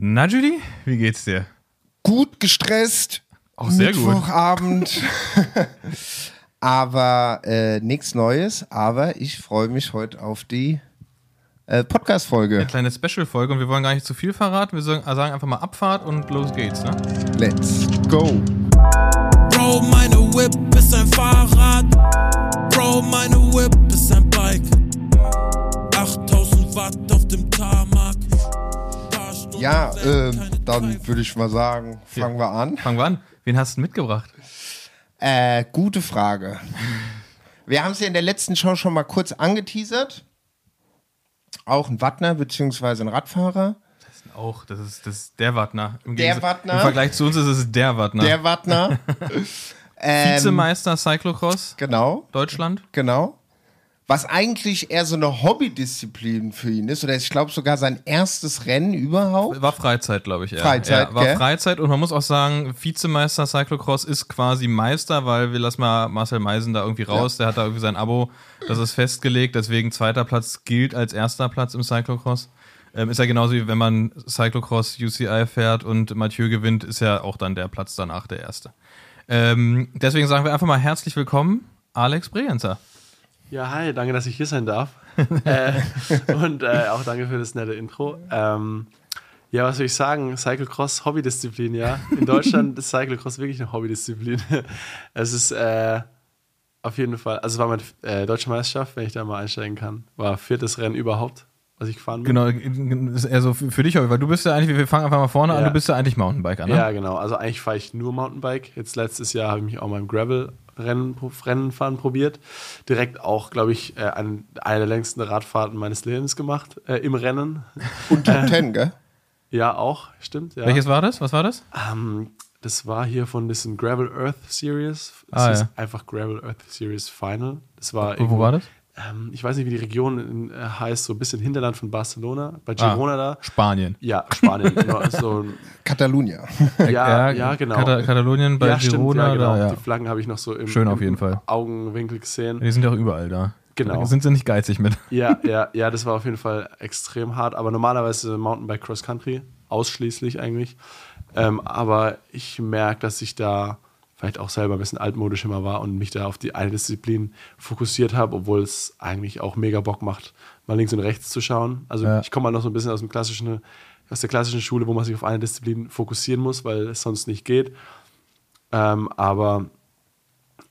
Na, Judy, wie geht's dir? Gut gestresst. Auch sehr gut. Mittwochabend. aber äh, nichts Neues. Aber ich freue mich heute auf die äh, Podcast-Folge. Eine kleine Special-Folge und wir wollen gar nicht zu viel verraten. Wir sagen, sagen einfach mal Abfahrt und los geht's, ne? Let's go. Bro, meine Whip ist ein Fahrrad. Bro, meine Whip Ja, äh, dann würde ich mal sagen, fangen wir an. Fangen wir an. Wen hast du mitgebracht? Äh, gute Frage. Wir haben es ja in der letzten Show schon mal kurz angeteasert. Auch ein Wattner beziehungsweise ein Radfahrer. Auch, das ist, das ist der Wattner. Im Der Wattner. Im Vergleich zu uns ist es der Wattner. Der Wattner. ähm, Vizemeister Cyclocross Genau, Deutschland. genau. Was eigentlich eher so eine Hobbydisziplin für ihn ist, oder ich glaube sogar sein erstes Rennen überhaupt. War Freizeit, glaube ich. Eher. Freizeit, ja, war gell? Freizeit und man muss auch sagen, Vizemeister Cyclocross ist quasi Meister, weil wir lassen mal Marcel Meisen da irgendwie raus. Der hat da irgendwie sein Abo, das ist festgelegt. Deswegen zweiter Platz gilt als erster Platz im Cyclocross. Ähm, ist ja genauso wie wenn man Cyclocross UCI fährt und Mathieu gewinnt, ist ja auch dann der Platz danach der erste. Ähm, deswegen sagen wir einfach mal herzlich willkommen, Alex Bregenzer. Ja, hi, danke, dass ich hier sein darf. äh, und äh, auch danke für das nette Intro. Ähm, ja, was soll ich sagen? Cyclocross, Hobbydisziplin, ja. In Deutschland ist Cyclocross wirklich eine Hobbydisziplin. es ist äh, auf jeden Fall, also es war meine äh, deutsche Meisterschaft, wenn ich da mal einsteigen kann. War viertes Rennen überhaupt, was ich gefahren bin. Genau, ist eher so für dich, weil du bist ja eigentlich, wir fangen einfach mal vorne an, Ja. du bist ja eigentlich Mountainbiker, ne? Ja, genau. Also eigentlich fahre ich nur Mountainbike. Jetzt letztes Jahr habe ich mich auch mal im Gravel-Rennen Rennen fahren probiert. Direkt auch, glaube ich, äh, eine, eine der längsten Radfahrten meines Lebens gemacht äh, im Rennen. Und Top Ten, gell? Ja, auch, stimmt. Ja. Welches war das? Was war das? Ähm, das war hier von diesem Gravel Earth Series. Das Ah, ist ja. einfach Gravel Earth Series Final. Das war Wo war das? Ähm, ich weiß nicht, wie die Region in, äh, heißt, so ein bisschen Hinterland von Barcelona, bei Ah. Girona da. Spanien. Ja, Spanien. genau, so, Catalunya. ja, ja, genau. Kata Katalonien bei ja, stimmt, Girona, ja, genau. da, ja. Die Flaggen habe ich noch so im, Schön auf im jeden Fall. Augenwinkel gesehen. Die sind ja auch überall da. Genau. Da sind sie nicht geizig mit. Ja, ja, ja, das war auf jeden Fall extrem hart. Aber normalerweise Mountainbike Cross Country, ausschließlich eigentlich. Ähm, aber ich merke, dass ich da vielleicht auch selber ein bisschen altmodisch immer war und mich da auf die eine Disziplin fokussiert habe, obwohl es eigentlich auch mega Bock macht, mal links und rechts zu schauen. Also Ja. ich komme mal noch so ein bisschen aus dem klassischen, aus der klassischen Schule, wo man sich auf eine Disziplin fokussieren muss, weil es sonst nicht geht. Ähm, aber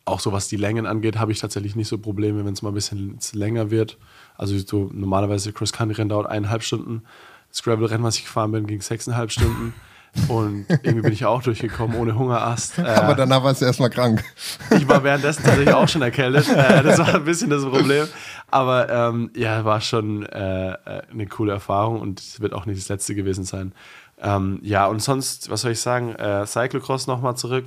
auch so was die Längen angeht, habe ich tatsächlich nicht so Probleme, wenn es mal ein bisschen länger wird. Also so normalerweise Cross-Country-Rennen dauert eineinhalb Stunden. Das Gravel-Rennen, was ich gefahren bin, ging sechseinhalb Stunden. Und irgendwie bin ich auch durchgekommen ohne Hungerast. Äh, Aber danach warst du erstmal krank. ich war währenddessen tatsächlich auch schon erkältet. Äh, das war ein bisschen das Problem. Aber ähm, ja, war schon äh, äh, eine coole Erfahrung und es wird auch nicht das letzte gewesen sein. Ähm, ja, und sonst, was soll ich sagen? Äh, Cyclocross nochmal zurück.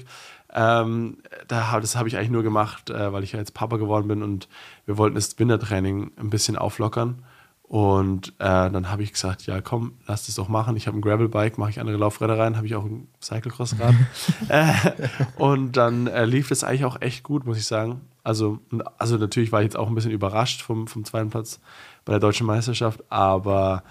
Ähm, da, das habe ich eigentlich nur gemacht, äh, weil ich ja jetzt Papa geworden bin und wir wollten das Wintertraining ein bisschen auflockern. Und äh, dann habe ich gesagt, ja komm, lass das doch machen. Ich habe ein Gravelbike, mache ich andere Laufräder rein, habe ich auch ein Cyclocross-Rad. äh, und dann äh, lief es eigentlich auch echt gut, muss ich sagen. Also, also natürlich war ich jetzt auch ein bisschen überrascht vom, vom zweiten Platz bei der deutschen Meisterschaft, aber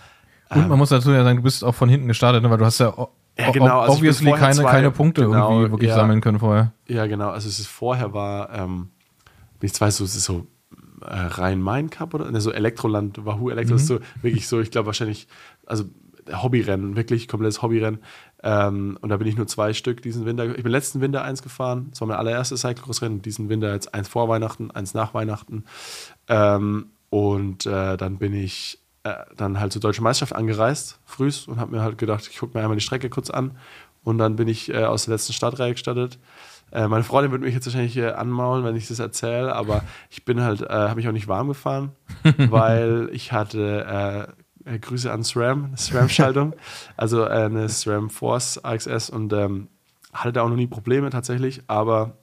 Und man muss dazu ja sagen, du bist auch von hinten gestartet, ne? weil du hast ja, Ja, genau, also obviously keine, zwei- keine Punkte genau, irgendwie wirklich ja. sammeln können vorher. ja genau, also es ist vorher war, ähm, ich weiß so, es ist so äh, Rhein-Main-Cup oder ne, so Elektroland, Wahoo Elektro, ist so wirklich so, ich glaube wahrscheinlich, also Hobbyrennen, wirklich komplettes Hobbyrennen. Ähm, und da bin ich nur zwei Stück diesen Winter. Ich bin letzten Winter eins gefahren. Das war mein allererstes Cyclocross-Rennen. Diesen Winter jetzt eins vor Weihnachten, eins nach Weihnachten. Ähm, und äh, dann bin ich äh, dann halt zur Deutschen Meisterschaft angereist, frühs, und habe mir halt gedacht, ich gucke mir einmal die Strecke kurz an. Und dann bin ich äh, aus der letzten Startreihe gestartet. Äh, meine Freundin würde mich jetzt wahrscheinlich äh, anmaulen, wenn ich das erzähle, aber ich bin halt, äh, habe mich auch nicht warm gefahren, weil ich hatte äh, äh, Grüße an SRAM, eine SRAM-Schaltung, also eine SRAM Force AXS und ähm, hatte da auch noch nie Probleme tatsächlich, aber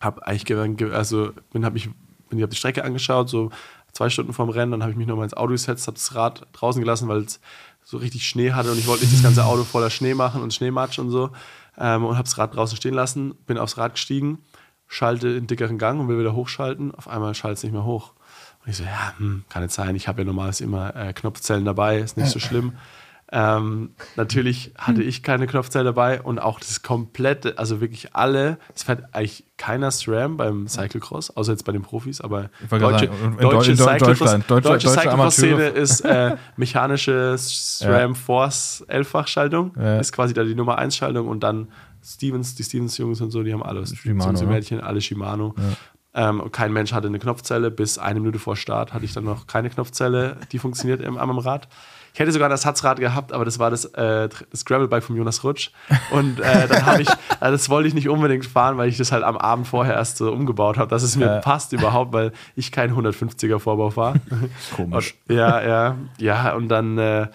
habe eigentlich ge- ge- also bin habe ich bin ich hab die Strecke angeschaut so zwei Stunden vorm Rennen dann habe ich mich nochmal ins Auto gesetzt habe das Rad draußen gelassen weil es so richtig Schnee hatte und ich wollte nicht das ganze Auto voller Schnee machen und Schneematsch und so ähm, und habe das Rad draußen stehen lassen bin aufs Rad gestiegen schalte in dickeren Gang und will wieder hochschalten. Auf einmal schaltet es nicht mehr hoch. Und ich so ja hm, kann nicht sein. Ich habe ja normalerweise immer äh, Knopfzellen dabei ist nicht so schlimm Ähm, natürlich hatte ich keine Knopfzelle dabei und auch das komplette, also wirklich alle, es fährt eigentlich keiner SRAM beim Cyclocross, außer jetzt bei den Profis, aber deutsche, sagen, deutsche Deutschland, deutsche- deutsche deutsche Cyclocross-Szene Amateure. ist äh, mechanische SRAM Force Elffachschaltung, Ja. ist quasi da die Nummer 1 Schaltung und dann Stevens, die Stevens-Jungs und so, die haben alles. Shimano, und ne? Mädchen, alle Shimano. Ähm, und kein Mensch hatte eine Knopfzelle. Bis eine Minute vor Start hatte ich dann noch keine Knopfzelle, die funktioniert am Rad. Ich hätte sogar ein Ersatzrad gehabt, aber das war das, äh, das Gravelbike von Jonas Rutsch. Und äh, dann habe ich, äh, das wollte ich nicht unbedingt fahren, weil ich das halt am Abend vorher erst so umgebaut habe, dass es mir Ja. passt überhaupt, weil ich kein 150er Vorbau fahre. Komisch. Und, ja, ja, ja. Und dann äh,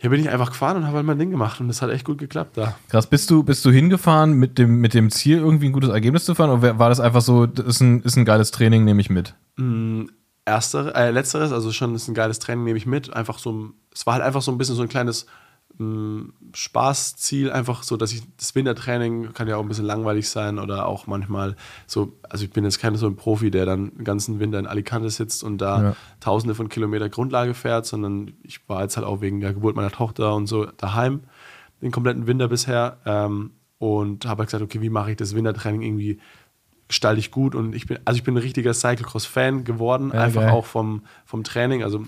hier bin ich einfach gefahren und habe halt mein Ding gemacht und das hat echt gut geklappt da. Krass, bist du, bist du hingefahren mit dem, mit dem Ziel, irgendwie ein gutes Ergebnis zu fahren? Oder war das einfach so, das ist ein, ist ein geiles Training, nehme ich mit? Erster, äh, letzteres, also schon ist ein geiles Training, nehme ich mit. Einfach so, es war halt einfach so ein bisschen so ein kleines mh, Spaßziel, einfach so, dass ich das Wintertraining kann ja auch ein bisschen langweilig sein oder auch manchmal so, also ich bin jetzt kein so ein Profi, der dann den ganzen Winter in Alicante sitzt und da Ja. tausende von Kilometer Grundlage fährt, sondern ich war jetzt halt auch wegen der Geburt meiner Tochter und so daheim den kompletten Winter bisher ähm, und habe halt gesagt, okay, wie mache ich das Wintertraining irgendwie gestalte ich gut und ich bin, also ich bin ein richtiger Cyclocross-Fan geworden, Ja, einfach geil. auch vom, vom Training. Also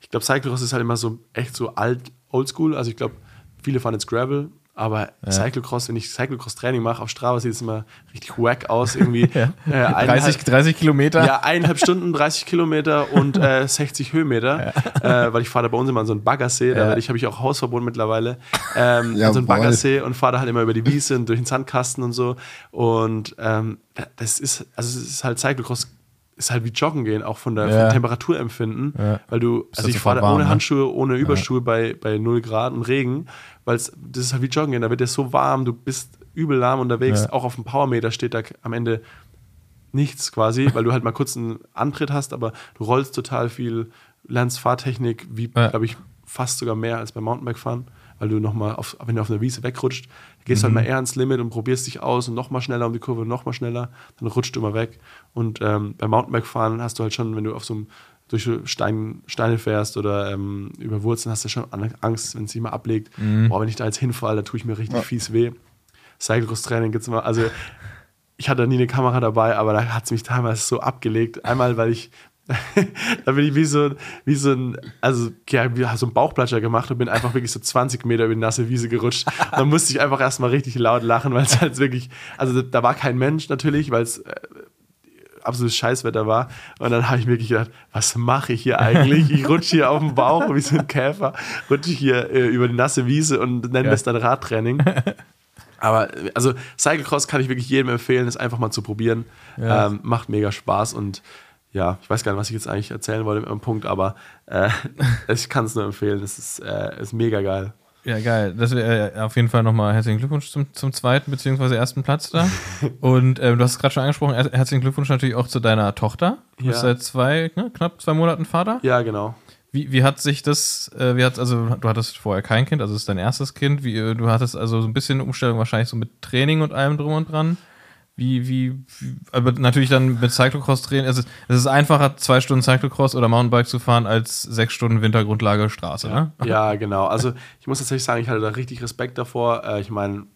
ich glaube, Cyclocross ist halt immer so echt so alt, oldschool. Also ich glaube, viele fahren jetzt Gravel, aber Cyclocross, wenn ich Cyclocross-Training mache auf Strava, sieht es immer richtig wack aus. Irgendwie äh, 30, eineinhalb- 30 Kilometer? ja, eineinhalb Stunden, 30 Kilometer und äh, 60 Höhenmeter, äh, weil ich fahre da bei uns immer an so einen Baggersee, da Ja. ich, habe ich auch Hausverbot mittlerweile, ähm, an so einen. Baggersee und fahre da halt immer über die Wiese und durch den Sandkasten und so und ähm, das ist, also es ist halt Cyclocross, ist halt wie Joggen gehen, auch von der Ja. vom Temperaturempfinden, Ja. weil du, also halt ich fahre warm, ohne ne? Handschuhe, ohne Überschuhe bei, bei 0 Grad und Regen, weil das ist halt wie Joggen gehen, da wird dir so warm, du bist übel lahm unterwegs, Ja. auch auf dem Powermeter steht da am Ende nichts quasi, weil du halt mal kurz einen Antritt hast, aber du rollst total viel, lernst Fahrtechnik, wie, Ja. glaube ich, fast sogar mehr als beim Mountainbike-Fahren, weil du nochmal, wenn du auf einer Wiese wegrutscht, gehst du halt mal eher ans Limit und probierst dich aus und nochmal schneller um die Kurve, nochmal schneller, dann rutscht du immer weg. Und ähm, beim Mountainbike-Fahren hast du halt schon, wenn du auf so einem durch so Stein, Steine fährst oder ähm, über Wurzeln hast du schon Angst, wenn es sich mal ablegt. Boah, wenn ich da jetzt hinfalle, da tue ich mir richtig fies weh. Cyclocross-Training gibt es immer, also ich hatte nie eine Kamera dabei, aber da hat es mich teilweise so abgelegt. Einmal, weil ich, da bin ich wie so, wie so ein, also ja, wie so ein Bauchplatscher gemacht und bin einfach wirklich so 20 Meter über die nasse Wiese gerutscht. Da musste ich einfach erstmal richtig laut lachen, weil es halt wirklich, also da war kein Mensch natürlich, weil es äh, absolutes Scheißwetter war. Und dann habe ich mir wirklich gedacht, was mache ich hier eigentlich? Ich rutsche hier auf dem Bauch wie so ein Käfer, rutsche hier äh, über die nasse Wiese und nenne Ja. das dann Radtraining. Aber also Cyclocross kann ich wirklich jedem empfehlen, es einfach mal zu probieren. Ja. Ähm, macht mega Spaß und ja, ich weiß gar nicht, was ich jetzt eigentlich erzählen wollte mit dem Punkt, aber äh, ich kann es nur empfehlen. Es ist, äh, ist mega geil. Ja, geil. Das wäre äh, auf jeden Fall nochmal herzlichen Glückwunsch zum, zum zweiten beziehungsweise ersten Platz da. Und ähm, du hast es gerade schon angesprochen, her- herzlichen Glückwunsch natürlich auch zu deiner Tochter. Du bist Ja. seit zwei, ne, knapp zwei Monaten Vater. Ja, genau. Wie, wie hat sich das, äh, wie hat, also du hattest vorher kein Kind, also es ist dein erstes Kind. Wie, äh, du hattest also so ein bisschen Umstellung wahrscheinlich so mit Training und allem drum und dran. Wie, wie, wie aber natürlich dann mit Cyclocross-Training. Es ist, es ist einfacher, zwei Stunden Cyclocross oder Mountainbike zu fahren, als sechs Stunden Wintergrundlage Straße, ne? Ja, genau. Also ich muss tatsächlich sagen, ich hatte da richtig Respekt davor. Äh, ich meine,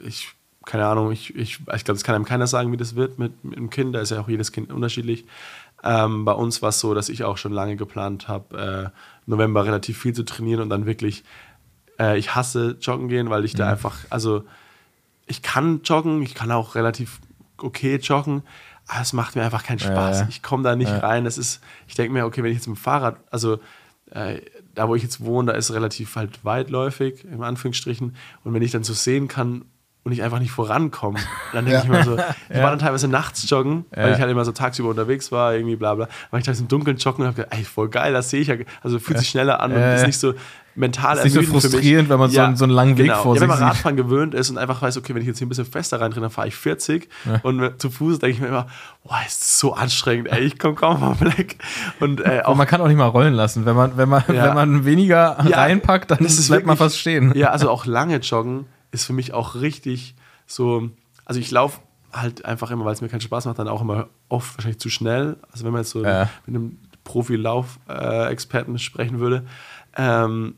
ich, keine Ahnung, ich, ich, ich glaube, es kann einem keiner sagen, wie das wird mit, mit einem Kind. Da ist ja auch jedes Kind unterschiedlich. Ähm, bei uns war es so, dass ich auch schon lange geplant habe, äh, November relativ viel zu trainieren und dann wirklich, äh, ich hasse joggen gehen, weil ich da einfach, also ich kann joggen, ich kann auch relativ okay joggen, aber es macht mir einfach keinen Spaß. Ja. Ich komme da nicht Ja. rein. Das ist, ich denke mir, okay, wenn ich jetzt mit dem Fahrrad, also äh, da wo ich jetzt wohne, da ist relativ halt weitläufig, im Anführungsstrichen. Und wenn ich dann so sehen kann und ich einfach nicht vorankomme, dann denke Ja. ich mir so, ich war dann teilweise nachts joggen, weil Ja. ich halt immer so tagsüber unterwegs war, irgendwie bla bla. War ich teilweise im Dunkeln joggen und habe gedacht, ey, voll geil, das sehe ich ja, also fühlt sich schneller an Ja, und ja. ist nicht so mental Ist nicht so frustrierend, wenn man so einen- so einen langen Weg genau. vor ja, wenn sich man sieht. Radfahren gewöhnt ist und einfach weiß, okay, wenn ich jetzt hier ein bisschen fester reintrete, dann fahre ich 40 und zu Fuß denke ich mir immer, boah, ist das so anstrengend, ey, ich komme kaum vom Fleck. Und äh, auch man kann auch nicht mal rollen lassen. Wenn man, wenn man, Ja. wenn man weniger Ja, reinpackt, dann bleibt man wirklich- fast stehen. Ja, also auch lange joggen ist für mich auch richtig so. Also ich laufe halt einfach immer, weil es mir keinen Spaß macht, dann auch immer oft wahrscheinlich zu schnell. Also wenn man jetzt so Ja. mit einem Profi-Lauf-Experten sprechen würde. Ähm,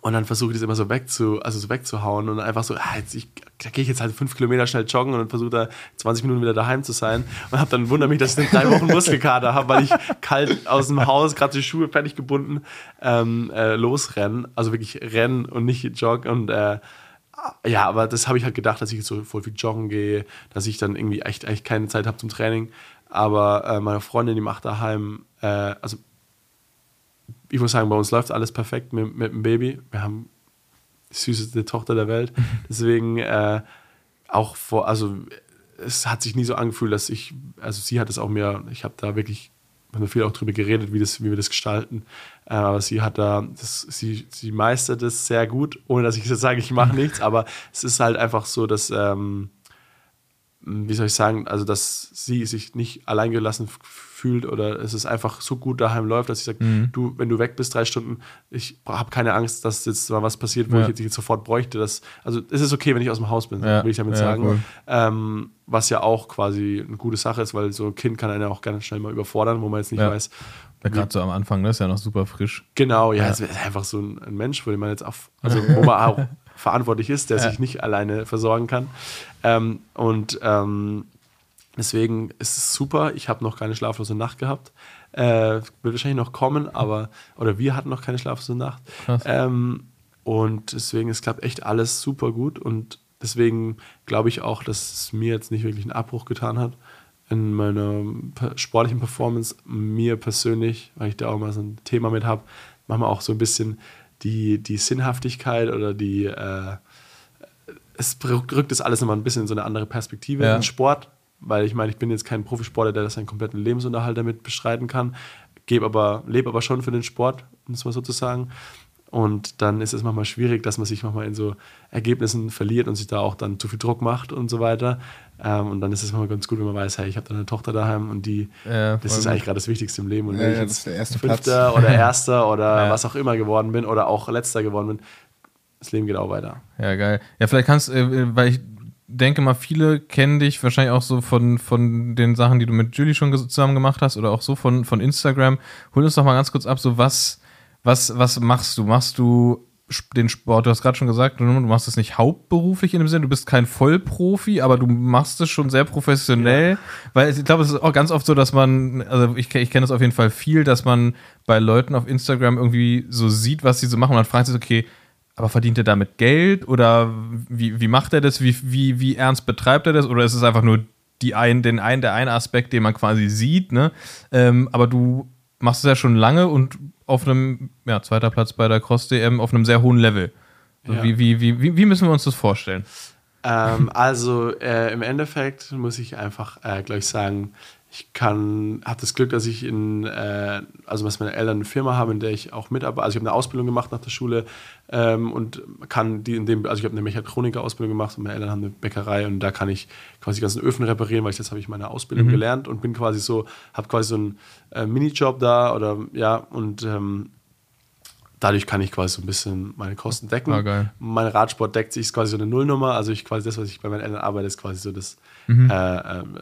Und dann versuche ich das immer so, wegzu, also so wegzuhauen und einfach so, ah, jetzt ich, da gehe ich jetzt halt fünf Kilometer schnell joggen und versuche da 20 Minuten wieder daheim zu sein. Und habe dann wundert mich, dass ich drei Wochen Muskelkater habe, weil ich kalt aus dem Haus, gerade die Schuhe fertig gebunden, ähm, äh, losrennen. Also wirklich rennen und nicht joggen. Und äh, ja, aber das habe ich halt gedacht, dass ich jetzt so voll viel joggen gehe, dass ich dann irgendwie echt eigentlich keine Zeit habe zum Training. Aber äh, meine Freundin, die macht daheim, äh, also ich muss sagen, bei uns läuft alles perfekt mit, mit dem Baby. Wir haben die süßeste Tochter der Welt. Deswegen äh, auch vor, also es hat sich nie so angefühlt, dass ich, also sie hat es auch mir, ich habe da wirklich, wir haben viel auch drüber geredet, wie, das, wie wir das gestalten. Äh, aber sie hat da, das, sie, sie meistert es sehr gut, ohne dass ich jetzt sage, ich mache nichts. Aber es ist halt einfach so, dass, ähm, wie soll ich sagen, also dass sie sich nicht alleingelassen fühlt oder es ist einfach so gut daheim läuft, dass ich sage, Mhm. du, wenn du weg bist drei Stunden, ich habe keine Angst, dass jetzt mal was passiert, wo Ja. ich jetzt, jetzt sofort bräuchte. Das, also es ist okay, wenn ich aus dem Haus bin, Ja. will ich damit Ja, sagen. cool. Ähm, was ja auch quasi eine gute Sache ist, weil so ein Kind kann einen auch ganz schnell mal überfordern, wo man jetzt nicht weiß. Ja, Gerade so am Anfang, das ist ja noch super frisch. Genau, ja, Ja. es ist einfach so ein, ein Mensch, wo man jetzt auch, also wo man auch verantwortlich ist, der Ja. sich nicht alleine versorgen kann. Ähm, und ähm, deswegen ist es super. Ich habe noch keine schlaflose Nacht gehabt. Äh, wird wahrscheinlich noch kommen, aber, oder wir hatten noch keine schlaflose Nacht. Ähm, und deswegen, es klappt echt alles super gut und deswegen glaube ich auch, dass es mir jetzt nicht wirklich einen Abbruch getan hat in meiner sportlichen Performance. Mir persönlich, weil ich da auch mal so ein Thema mit habe, manchmal auch so ein bisschen die, die Sinnhaftigkeit oder die, äh, es rückt das alles nochmal ein bisschen in so eine andere Perspektive Ja. in Sport, weil ich meine, ich bin jetzt kein Profisportler, der das seinen kompletten Lebensunterhalt damit bestreiten kann, gebe aber, lebe aber schon für den Sport, um es mal so zu sagen. Und dann ist es manchmal schwierig, dass man sich manchmal in so Ergebnissen verliert und sich da auch dann zu viel Druck macht und so weiter. Ähm, und dann ist es manchmal ganz gut, wenn man weiß, hey, ich habe da eine Tochter daheim und die, Ja, das ist eigentlich gerade das Wichtigste im Leben. Und Ja, wenn ich ja, jetzt das ist der erste Fünfter Platz. oder Erster oder Ja. was auch immer geworden bin oder auch Letzter geworden bin, das Leben geht auch weiter. Ja, geil. Ja, vielleicht kannst äh, weil ich denke mal, viele kennen dich wahrscheinlich auch so von, von den Sachen, die du mit Julie schon zusammen gemacht hast oder auch so von, von Instagram. Hol uns doch mal ganz kurz ab, so was, was, was machst du? Machst du den Sport, du hast gerade schon gesagt, du machst es nicht hauptberuflich in dem Sinne, du bist kein Vollprofi, aber du machst es schon sehr professionell, weil ich glaube, es ist auch ganz oft so, dass man, also ich, ich kenne das auf jeden Fall viel, dass man bei Leuten auf Instagram irgendwie so sieht, was sie so machen und dann fragt sich, okay, aber verdient er damit Geld oder wie, wie macht er das? Wie, wie, wie ernst betreibt er das? Oder ist es einfach nur die ein, den ein, der eine Aspekt, den man quasi sieht? Ne? Ähm, aber du machst es ja schon lange und auf einem, ja, zweiter Platz bei der Cross-DM auf einem sehr hohen Level. Ja. Wie, wie, wie, wie, wie müssen wir uns das vorstellen? Ähm, also äh, im Endeffekt muss ich einfach äh, gleich sagen, ich kann, habe das Glück, dass ich in, äh, also dass meine Eltern eine Firma haben, in der ich auch mitarbeite. Also ich habe eine Ausbildung gemacht nach der Schule ähm, und kann die in dem, also ich habe eine Mechatroniker-Ausbildung gemacht und meine Eltern haben eine Bäckerei und da kann ich quasi die ganzen Öfen reparieren, weil ich jetzt habe ich meine Ausbildung gelernt und bin quasi so, habe quasi so einen äh, Minijob da oder ja und ähm, dadurch kann ich quasi so ein bisschen meine Kosten decken. Ah. Mein Radsport deckt sich ist quasi so eine Nullnummer. Also ich quasi das, was ich bei meinen Eltern arbeite, ist quasi so das, Mhm. äh, ähm,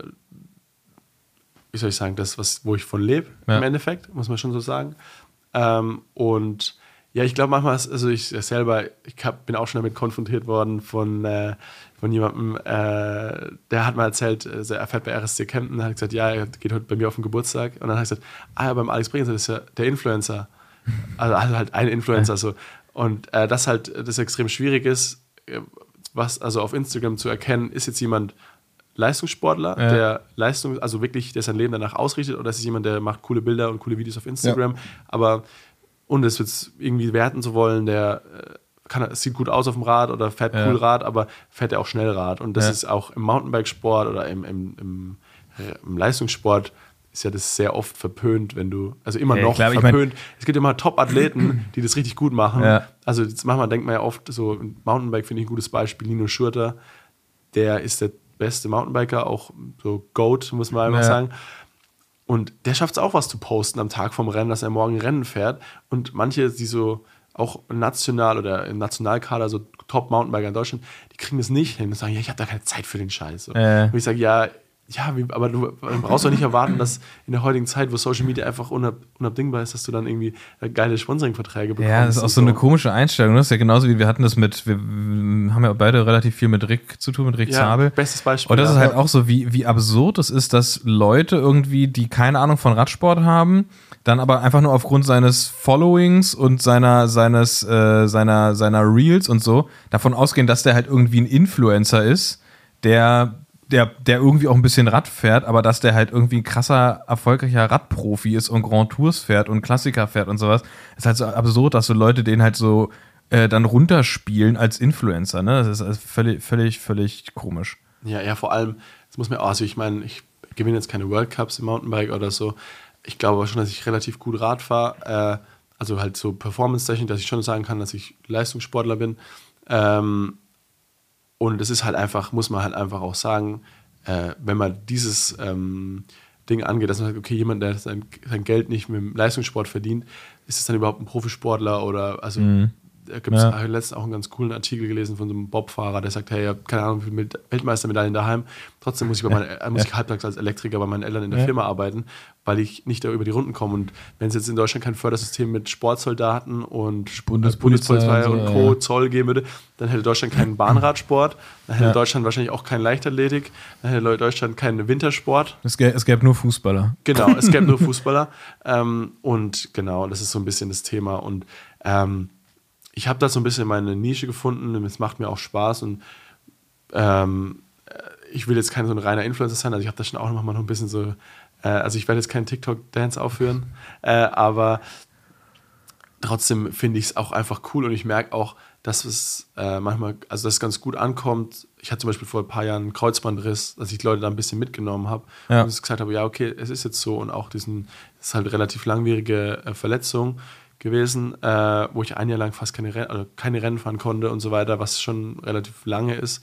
wie soll ich sagen, das, was, wo ich von lebe, Ja. im Endeffekt, muss man schon so sagen. Ähm, und ja, ich glaube manchmal, ist, also ich selber, ich hab, bin auch schon damit konfrontiert worden von, äh, von jemandem, äh, der hat mal erzählt, also er fährt bei RSC Camden, hat gesagt, ja, er geht heute bei mir auf den Geburtstag. Und dann hat er gesagt, ah ja, beim Alex Bregenz, das ist ja der Influencer. Also, also halt ein Influencer so. Und äh, das halt, das extrem schwierig ist, äh, was also auf Instagram zu erkennen, ist jetzt jemand Leistungssportler, Ja. der Leistung, also wirklich, der sein Leben danach ausrichtet, oder ist es jemand, der macht coole Bilder und coole Videos auf Instagram, aber und es jetzt irgendwie werten zu wollen, der äh, kann, sieht gut aus auf dem Rad oder fährt Ja. cool Rad, aber fährt er auch schnell Rad. Und das Ja. ist auch im Mountainbikesport oder im, im, im, im Leistungssport ist ja das sehr oft verpönt, wenn du, also immer Ja, noch klar, ich mein- verpönt. es gibt immer Top-Athleten, die das richtig gut machen. Ja. Also manchmal denkt man ja oft, so Mountainbike finde ich ein gutes Beispiel, Nino Schurter, der ist der beste Mountainbiker, auch so GOAT, muss man einfach Ja. sagen. Und der schafft es auch, was zu posten am Tag vom Rennen, dass er morgen Rennen fährt. Und manche, die so auch national oder im Nationalkader, so Top-Mountainbiker in Deutschland, die kriegen das nicht hin und sagen, ja, ich habe da keine Zeit für den Scheiß. Äh. Und ich sage, ja, ja, wie, aber du brauchst doch nicht erwarten, dass in der heutigen Zeit, wo Social Media einfach unab, unabdingbar ist, dass du dann irgendwie äh, geile Sponsoring-Verträge bekommst. Ja, das ist auch so eine komische Einstellung. Das ist ja genauso wie wir hatten das mit, wir haben ja beide relativ viel mit Rick zu tun, mit Rick Ja, Zabel. bestes Beispiel, Und das ist halt auch so, wie, wie absurd es ist, dass Leute irgendwie, die keine Ahnung von Radsport haben, dann aber einfach nur aufgrund seines Followings und seiner, seines, äh, seiner, seiner Reels und so davon ausgehen, dass der halt irgendwie ein Influencer ist, der, der, der irgendwie auch ein bisschen Rad fährt, aber dass der halt irgendwie ein krasser, erfolgreicher Radprofi ist und Grand Tours fährt und Klassiker fährt und sowas. ist halt so absurd, dass so Leute den halt so äh, dann runterspielen als Influencer, ne? Das ist also völlig, völlig, völlig komisch. Ja, ja, vor allem, das muss man, also ich meine, ich gewinne jetzt keine World Cups im Mountainbike oder so. Ich glaube aber schon, dass ich relativ gut Rad fahre. Äh, also halt so performance-technisch, dass ich schon sagen kann, dass ich Leistungssportler bin. Ähm, und es ist halt einfach, muss man halt einfach auch sagen, äh, wenn man dieses ähm, Ding angeht, dass man sagt, okay, jemand, der sein, sein Geld nicht mit dem Leistungssport verdient, ist es dann überhaupt ein Profisportler oder also da gibt es Ja. letztens auch einen ganz coolen Artikel gelesen von so einem Bobfahrer, der sagt, hey, ich habe keine Ahnung, wie viele Weltmeistermedaillen daheim. Trotzdem muss ich, bei meinen, äh, muss ich halbtags als Elektriker bei meinen Eltern in der Ja. Firma arbeiten, weil ich nicht da über die Runden komme. Und wenn es jetzt in Deutschland kein Fördersystem mit Sportsoldaten und Bundes- Bundespolizei Polizei und so, Co. ja. Zoll geben würde, dann hätte Deutschland keinen Bahnradsport, dann hätte Ja. Deutschland wahrscheinlich auch keinen Leichtathletik, dann hätte Deutschland keinen Wintersport. Es, gä es gäbe nur Fußballer. Genau, es gäbe nur Fußballer. Ähm, und genau, das ist so ein bisschen das Thema. Und ähm, ich habe da so ein bisschen meine Nische gefunden und es macht mir auch Spaß. Und ähm, äh, ich will jetzt kein so ein reiner Influencer sein, also ich habe da schon auch noch mal noch ein bisschen so, äh, also ich werde jetzt keinen TikTok-Dance aufführen, äh, aber trotzdem finde ich es auch einfach cool und ich merke auch, dass es äh, manchmal, also dass es ganz gut ankommt. Ich hatte zum Beispiel vor ein paar Jahren einen Kreuzbandriss, dass ich die Leute da ein bisschen mitgenommen habe Ja. und es gesagt habe, ja, okay, es ist jetzt so und auch diesen, es ist halt relativ langwierige äh, Verletzung gewesen, äh, wo ich ein Jahr lang fast keine, Ren also keine Rennen fahren konnte und so weiter, was schon relativ lange ist.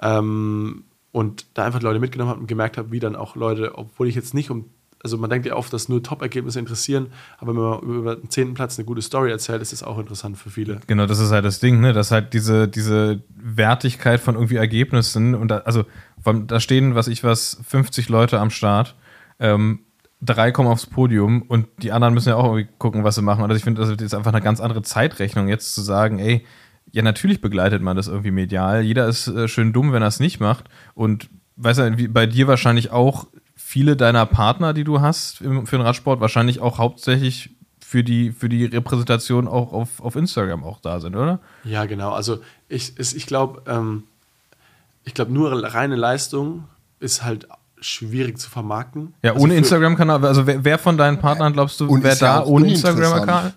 Ähm, und da einfach Leute mitgenommen habe und gemerkt habe, wie dann auch Leute, obwohl ich jetzt nicht um, also man denkt ja oft, dass nur Top-Ergebnisse interessieren, aber wenn man über den zehnten Platz eine gute Story erzählt, ist das auch interessant für viele. Genau, das ist halt das Ding, ne? Dass halt diese, diese Wertigkeit von irgendwie Ergebnissen und da, also da stehen, was ich was, 50 Leute am Start, ähm, drei kommen aufs Podium und die anderen müssen ja auch irgendwie gucken, was sie machen. Also ich finde, das ist einfach eine ganz andere Zeitrechnung, jetzt zu sagen, ey, ja, natürlich begleitet man das irgendwie medial. Jeder ist äh, schön dumm, wenn er es nicht macht. Und weißt du, wie bei dir wahrscheinlich auch viele deiner Partner, die du hast im, für den Radsport, wahrscheinlich auch hauptsächlich für die, für die Repräsentation auch auf, auf Instagram auch da sind, oder? Ja, genau. Also ich, ich glaube, ähm, ich glaube, nur reine Leistung ist halt schwierig zu vermarkten. Ja, also ohne Instagram-Kanal, also wer, wer von deinen Partnern glaubst du, Und wer ja da auch ohne. Instagram-Kanal?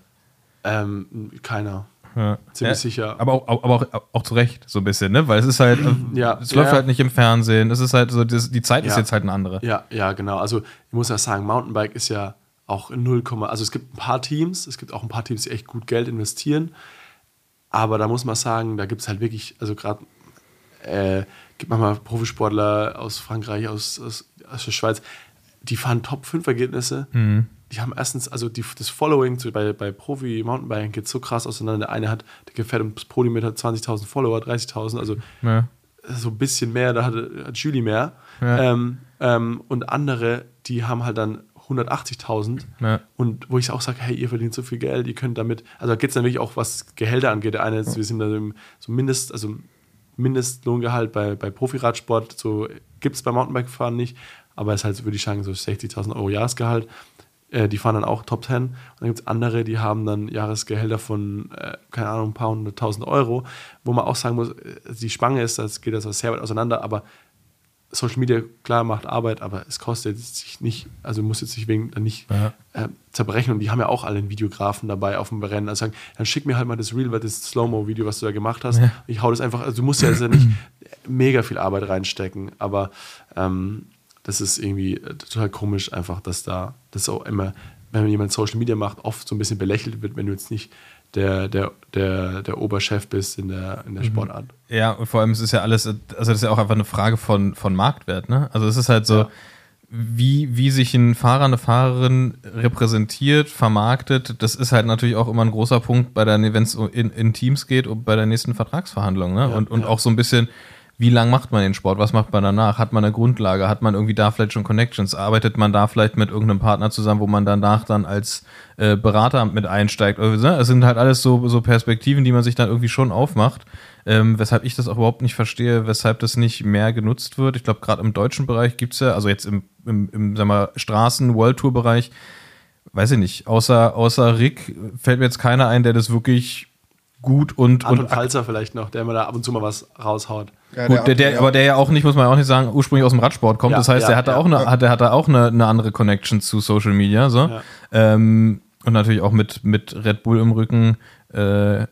Ähm, keiner. Ja. Ziemlich Ja, sicher. Aber auch, aber auch, auch zu Recht, so ein bisschen, ne? Weil es ist halt, Ja, es ja, läuft ja. halt nicht im Fernsehen, es ist halt so, das, die Zeit ist Ja. jetzt halt eine andere. Ja, ja, genau. Also ich muss ja sagen, Mountainbike ist ja auch in 0, also es gibt ein paar Teams, es gibt auch ein paar Teams, die echt gut Geld investieren, aber da muss man sagen, da gibt es halt wirklich, also gerade äh, gibt manchmal Profisportler aus Frankreich, aus, aus, aus der Schweiz, die fahren Top-5-Ergebnisse. Mhm. Die haben erstens, also die, das Following zu, bei, bei Profi-Mountainbiken geht so krass auseinander. Der eine hat, der fährt ums Podium mit, hat 20.000 Follower, 30.000, also Ja. so ein bisschen mehr, da hat, hat Julie mehr. Ja. Ähm, ähm, und andere, die haben halt dann 180.000. Ja. Und wo ich auch sage, hey, ihr verdient so viel Geld, ihr könnt damit, also da geht es dann wirklich auch, was Gehälter angeht. Der eine ist, wir sind da so Mindest, also Mindestlohngehalt bei, bei Profiradsport, so gibt es beim Mountainbike-Fahren nicht, aber es ist halt, würde ich sagen, so 60.000 Euro Jahresgehalt. Äh, die fahren dann auch Top 10. Und dann gibt es andere, die haben dann Jahresgehälter von, äh, keine Ahnung, ein paar hunderttausend Euro, wo man auch sagen muss, äh, die Spange ist, das geht das sehr weit auseinander, aber Social Media, klar, macht Arbeit, aber es kostet sich nicht, also muss jetzt sich wegen dann nicht Ja. äh, zerbrechen. Und die haben ja auch alle einen Videografen dabei auf dem Rennen. Also sagen, dann schick mir halt mal das Reel, weil das Slow-Mo-Video, was du da gemacht hast. Ich hau das einfach, also du musst ja also nicht mega viel Arbeit reinstecken, aber ähm, das ist irgendwie äh, total komisch, einfach, dass da das auch immer, wenn jemand Social Media macht, oft so ein bisschen belächelt wird, wenn du jetzt nicht der, der, der, der Oberchef bist in der, in der Sportart. Ja, und vor allem es ist ja alles, also das ist ja auch einfach eine Frage von, von Marktwert, ne? Also es ist halt so, Ja. wie, wie sich ein Fahrer, eine Fahrerin repräsentiert, vermarktet, das ist halt natürlich auch immer ein großer Punkt bei der, wenn es in, in Teams geht und bei der nächsten Vertragsverhandlung, ne? Ja, und und ja. auch so ein bisschen, wie lang macht man den Sport? Was macht man danach? Hat man eine Grundlage? Hat man irgendwie da vielleicht schon Connections? Arbeitet man da vielleicht mit irgendeinem Partner zusammen, wo man danach dann als äh, Berater mit einsteigt? Also, ne? Es sind halt alles so, so Perspektiven, die man sich dann irgendwie schon aufmacht. Ähm, weshalb ich das auch überhaupt nicht verstehe, weshalb das nicht mehr genutzt wird. Ich glaube, gerade im deutschen Bereich gibt es ja, also jetzt im, im, im sag mal, Straßen-World-Tour-Bereich, weiß ich nicht, außer, außer Rick fällt mir jetzt keiner ein, der das wirklich gut und. Anton und Falzer vielleicht noch, der immer da ab und zu mal was raushaut. Ja, Gut, der, der, aber der ja auch nicht, muss man auch nicht sagen, ursprünglich aus dem Radsport kommt. Ja, das heißt, ja, der hatte ja. auch eine, hat, der hatte auch eine, eine andere Connection zu Social Media, so. Ja. Ähm, und natürlich auch mit, mit Red Bull im Rücken, äh,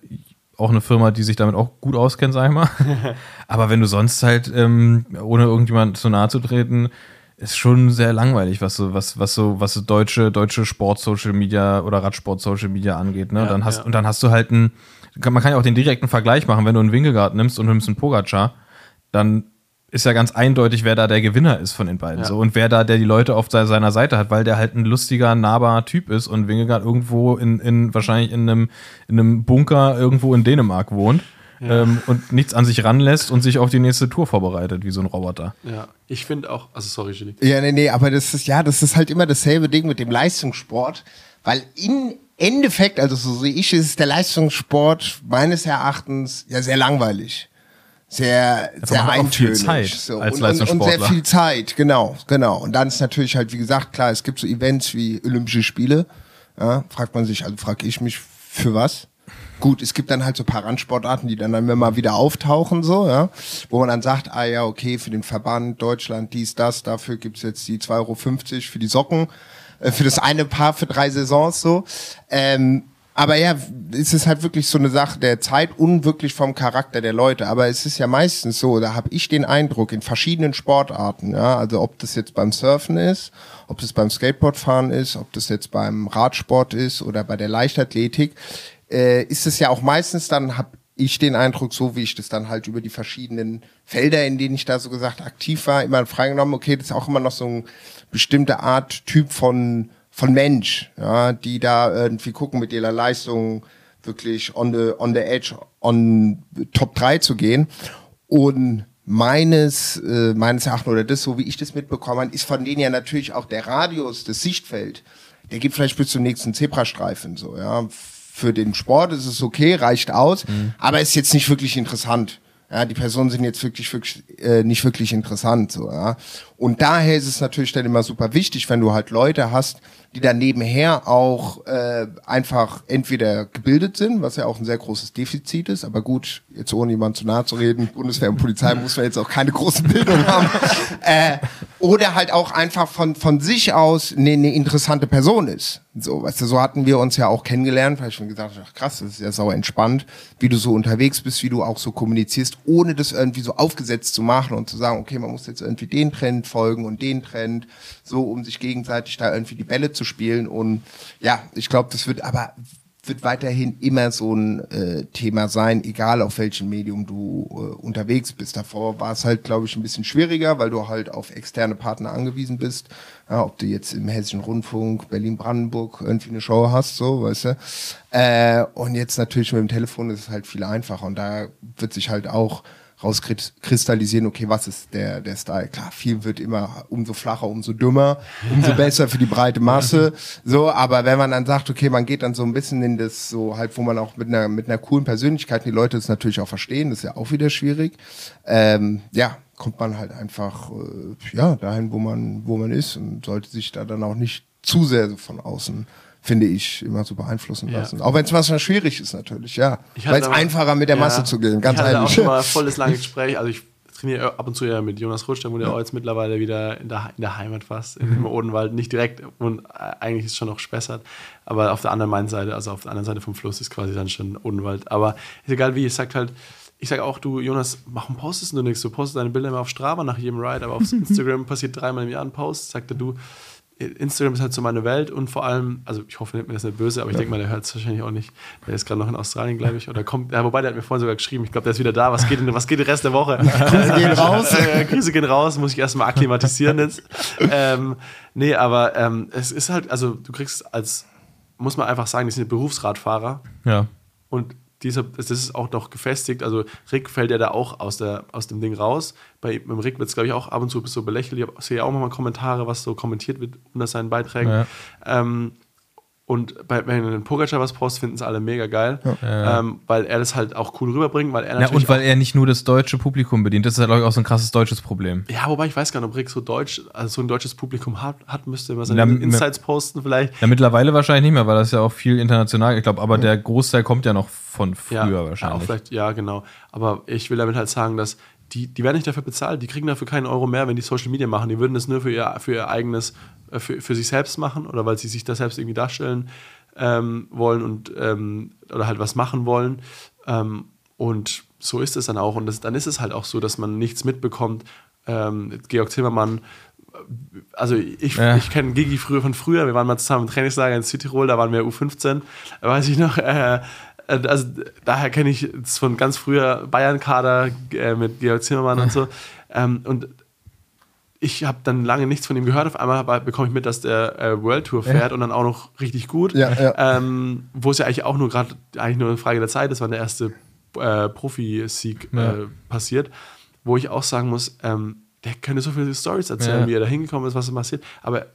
auch eine Firma, die sich damit auch gut auskennt, sag ich mal. aber wenn du sonst halt, ähm, ohne irgendjemand zu nahe zu treten, ist schon sehr langweilig, was so, was, was so, was so deutsche, deutsche Sport-Social Media oder Radsport-Social Media angeht. Ne? Ja, dann hast, ja. Und dann hast du halt einen, man kann ja auch den direkten Vergleich machen, wenn du einen Winkelgard nimmst und du nimmst einen Pogacar, dann ist ja ganz eindeutig, wer da der Gewinner ist von den beiden. Ja. So. Und wer da, der die Leute auf se- seiner Seite hat, weil der halt ein lustiger, nahbarer Typ ist und Winkelgard irgendwo in, in wahrscheinlich in einem, in einem Bunker irgendwo in Dänemark wohnt. Ähm, und nichts an sich ranlässt und sich auf die nächste Tour vorbereitet, wie so ein Roboter. Ja, ich finde auch, also sorry, Julie. Ja, nee, nee, aber das ist, ja, das ist halt immer dasselbe Ding mit dem Leistungssport, weil im Endeffekt, also so sehe ich, es, ist der Leistungssport meines Erachtens ja sehr langweilig. Sehr, sehr man hat auch viel eintönig. Zeit so. als und, und, und sehr viel Zeit, genau, genau. Und dann ist natürlich halt, wie gesagt, klar, es gibt so Events wie Olympische Spiele. Ja, fragt man sich, also frage ich mich, für was? Gut, es gibt dann halt so ein paar Randsportarten, die dann immer mal wieder auftauchen, so, ja, wo man dann sagt, ah ja, okay, für den Verband Deutschland dies, das, dafür gibt's jetzt die 2,50 Euro für die Socken, für das eine Paar für drei Saisons so. Ähm, aber ja, es ist halt wirklich so eine Sache der Zeit und wirklich vom Charakter der Leute. Aber es ist ja meistens so, da habe ich den Eindruck, in verschiedenen Sportarten, ja, also ob das jetzt beim Surfen ist, ob das beim Skateboardfahren ist, ob das jetzt beim Radsport ist oder bei der Leichtathletik, äh, ist es ja auch meistens dann, habe ich den Eindruck, so wie ich das dann halt über die verschiedenen Felder, in denen ich da so gesagt aktiv war, immer freigenommen, okay, das ist auch immer noch so eine bestimmte Art, Typ von, von Mensch, ja, die da irgendwie gucken mit ihrer Leistung wirklich on the, on the edge, on Top 3 zu gehen. Und meines, äh, meines Erachtens, oder das, so wie ich das mitbekommen habe, ist von denen ja natürlich auch der Radius, das Sichtfeld, der geht vielleicht bis zum nächsten Zebrastreifen, so, ja. Für den Sport ist es okay, reicht aus, aber ist jetzt nicht wirklich interessant. Ja, die Personen sind jetzt wirklich, wirklich äh, nicht wirklich interessant. So, ja. Und daher ist es natürlich dann immer super wichtig, wenn du halt Leute hast, die dann nebenher auch äh, einfach entweder gebildet sind, was ja auch ein sehr großes Defizit ist, aber gut, jetzt ohne jemand zu nahe zu reden, Bundeswehr und Polizei muss man jetzt auch keine große Bildung haben. Äh, oder halt auch einfach von, von sich aus eine, eine interessante Person ist. So, weißt du, so hatten wir uns ja auch kennengelernt, weil ich schon gesagt habe, ach krass, das ist ja sauer entspannt, wie du so unterwegs bist, wie du auch so kommunizierst, ohne das irgendwie so aufgesetzt zu machen und zu sagen, okay, man muss jetzt irgendwie den Trend folgen und den Trend, so um sich gegenseitig da irgendwie die Bälle zu spielen. Und ja, ich glaube, das wird aber wird weiterhin immer so ein äh, Thema sein, egal auf welchem Medium du äh, unterwegs bist. Davor war es halt, glaube ich, ein bisschen schwieriger, weil du halt auf externe Partner angewiesen bist. Ja, ob du jetzt im Hessischen Rundfunk, Berlin-Brandenburg irgendwie eine Show hast, so, weißt du. Äh, und jetzt natürlich mit dem Telefon ist es halt viel einfacher und da wird sich halt auch rauskristallisieren, okay, was ist der, der Style? Klar, viel wird immer umso flacher, umso dümmer, umso besser für die breite Masse. So, aber wenn man dann sagt, okay, man geht dann so ein bisschen in das so halt, wo man auch mit einer, mit einer coolen Persönlichkeit, die Leute das natürlich auch verstehen, das ist ja auch wieder schwierig. Ähm, ja, kommt man halt einfach, äh, ja, dahin, wo man, wo man ist und sollte sich da dann auch nicht zu sehr so von außen finde ich, immer so beeinflussen Ja. lassen. Auch wenn es manchmal schwierig ist natürlich, ja. Weil es einfacher mit der Ja, Masse zu gehen, ganz ich hatte ehrlich. auch schon mal volles langes Gespräch. Also ich trainiere ab und zu ja mit Jonas Rutsch, der wohnt ja auch jetzt mittlerweile wieder in der, in der Heimat fast, im Odenwald. Nicht direkt und eigentlich ist es schon noch Spessart. Aber auf der anderen Mainseite, also auf der anderen Seite vom Fluss ist quasi dann schon Odenwald. Aber ist egal wie, ich sag halt, ich sage auch, du, Jonas, warum postest du nichts? Du postest deine Bilder immer auf Strava nach jedem Ride, aber auf Instagram passiert dreimal im Jahr ein Post. Sagte du, Instagram ist halt so meine Welt und vor allem, also ich hoffe, nimmt mir das nicht böse, aber ich denke mal, der hört es wahrscheinlich auch nicht. Der ist gerade noch in Australien, glaube ich. Oder kommt, ja, wobei, der hat mir vorhin sogar geschrieben, ich glaube, der ist wieder da. Was geht, denn, was geht den Rest der Woche? Grüße gehen raus. äh, Grüße gehen raus, muss ich erstmal akklimatisieren jetzt. ähm, nee, aber ähm, es ist halt, also du kriegst als, muss man einfach sagen, die sind Berufsradfahrer Ja. und dieser, das ist auch noch gefestigt. Also Rick fällt ja da auch aus, der, aus dem Ding raus. Bei beim Rick wird es, glaube ich, auch ab und zu so belächelt. Ich sehe ja auch mal Kommentare, was so kommentiert wird unter seinen Beiträgen. Ja. Ähm, und bei, wenn ein Pogacar was postet, finden es alle mega geil, ähm, weil er das halt auch cool rüberbringt, weil er Ja, natürlich und weil er nicht nur das deutsche Publikum bedient. Das ist, glaube ich, auch so ein krasses deutsches Problem. Ja, wobei ich weiß gar nicht, ob Rick so deutsch, also so ein deutsches Publikum hat, hat müsste immer seine Ja, Insights posten vielleicht. Ja, mittlerweile wahrscheinlich nicht mehr, weil das ist ja auch viel international. Ich glaube, aber der Großteil kommt ja noch von früher ja, wahrscheinlich. Ja, auch vielleicht, ja, genau. Aber ich will damit halt sagen, dass die, die werden nicht dafür bezahlt, die kriegen dafür keinen Euro mehr, wenn die Social Media machen. Die würden das nur für ihr, für ihr eigenes, äh, für, für sich selbst machen oder weil sie sich da selbst irgendwie darstellen ähm, wollen und ähm, oder halt was machen wollen. Ähm, und so ist es dann auch. Und das, dann ist es halt auch so, dass man nichts mitbekommt. Ähm, Georg Zimmermann also ich, Ja. ich kenne Gigi früher von früher, wir waren mal zusammen im Trainingslager in Südtirol, da waren wir U15, da weiß ich noch, äh, also daher kenne ich es von ganz früher Bayern-Kader äh, mit Georg Zimmermann und so. Ähm, und ich habe dann lange nichts von ihm gehört. Auf einmal bekomme ich mit, dass der äh, World Tour fährt und dann auch noch richtig gut. Ja, ja. Ähm, wo es ja eigentlich auch nur gerade eigentlich nur eine Frage der Zeit ist, wann der erste äh, Profi-Sieg Ja. äh, passiert. Wo ich auch sagen muss, ähm, der könnte so viele Stories erzählen, Ja. wie er da hingekommen ist, was passiert. Aber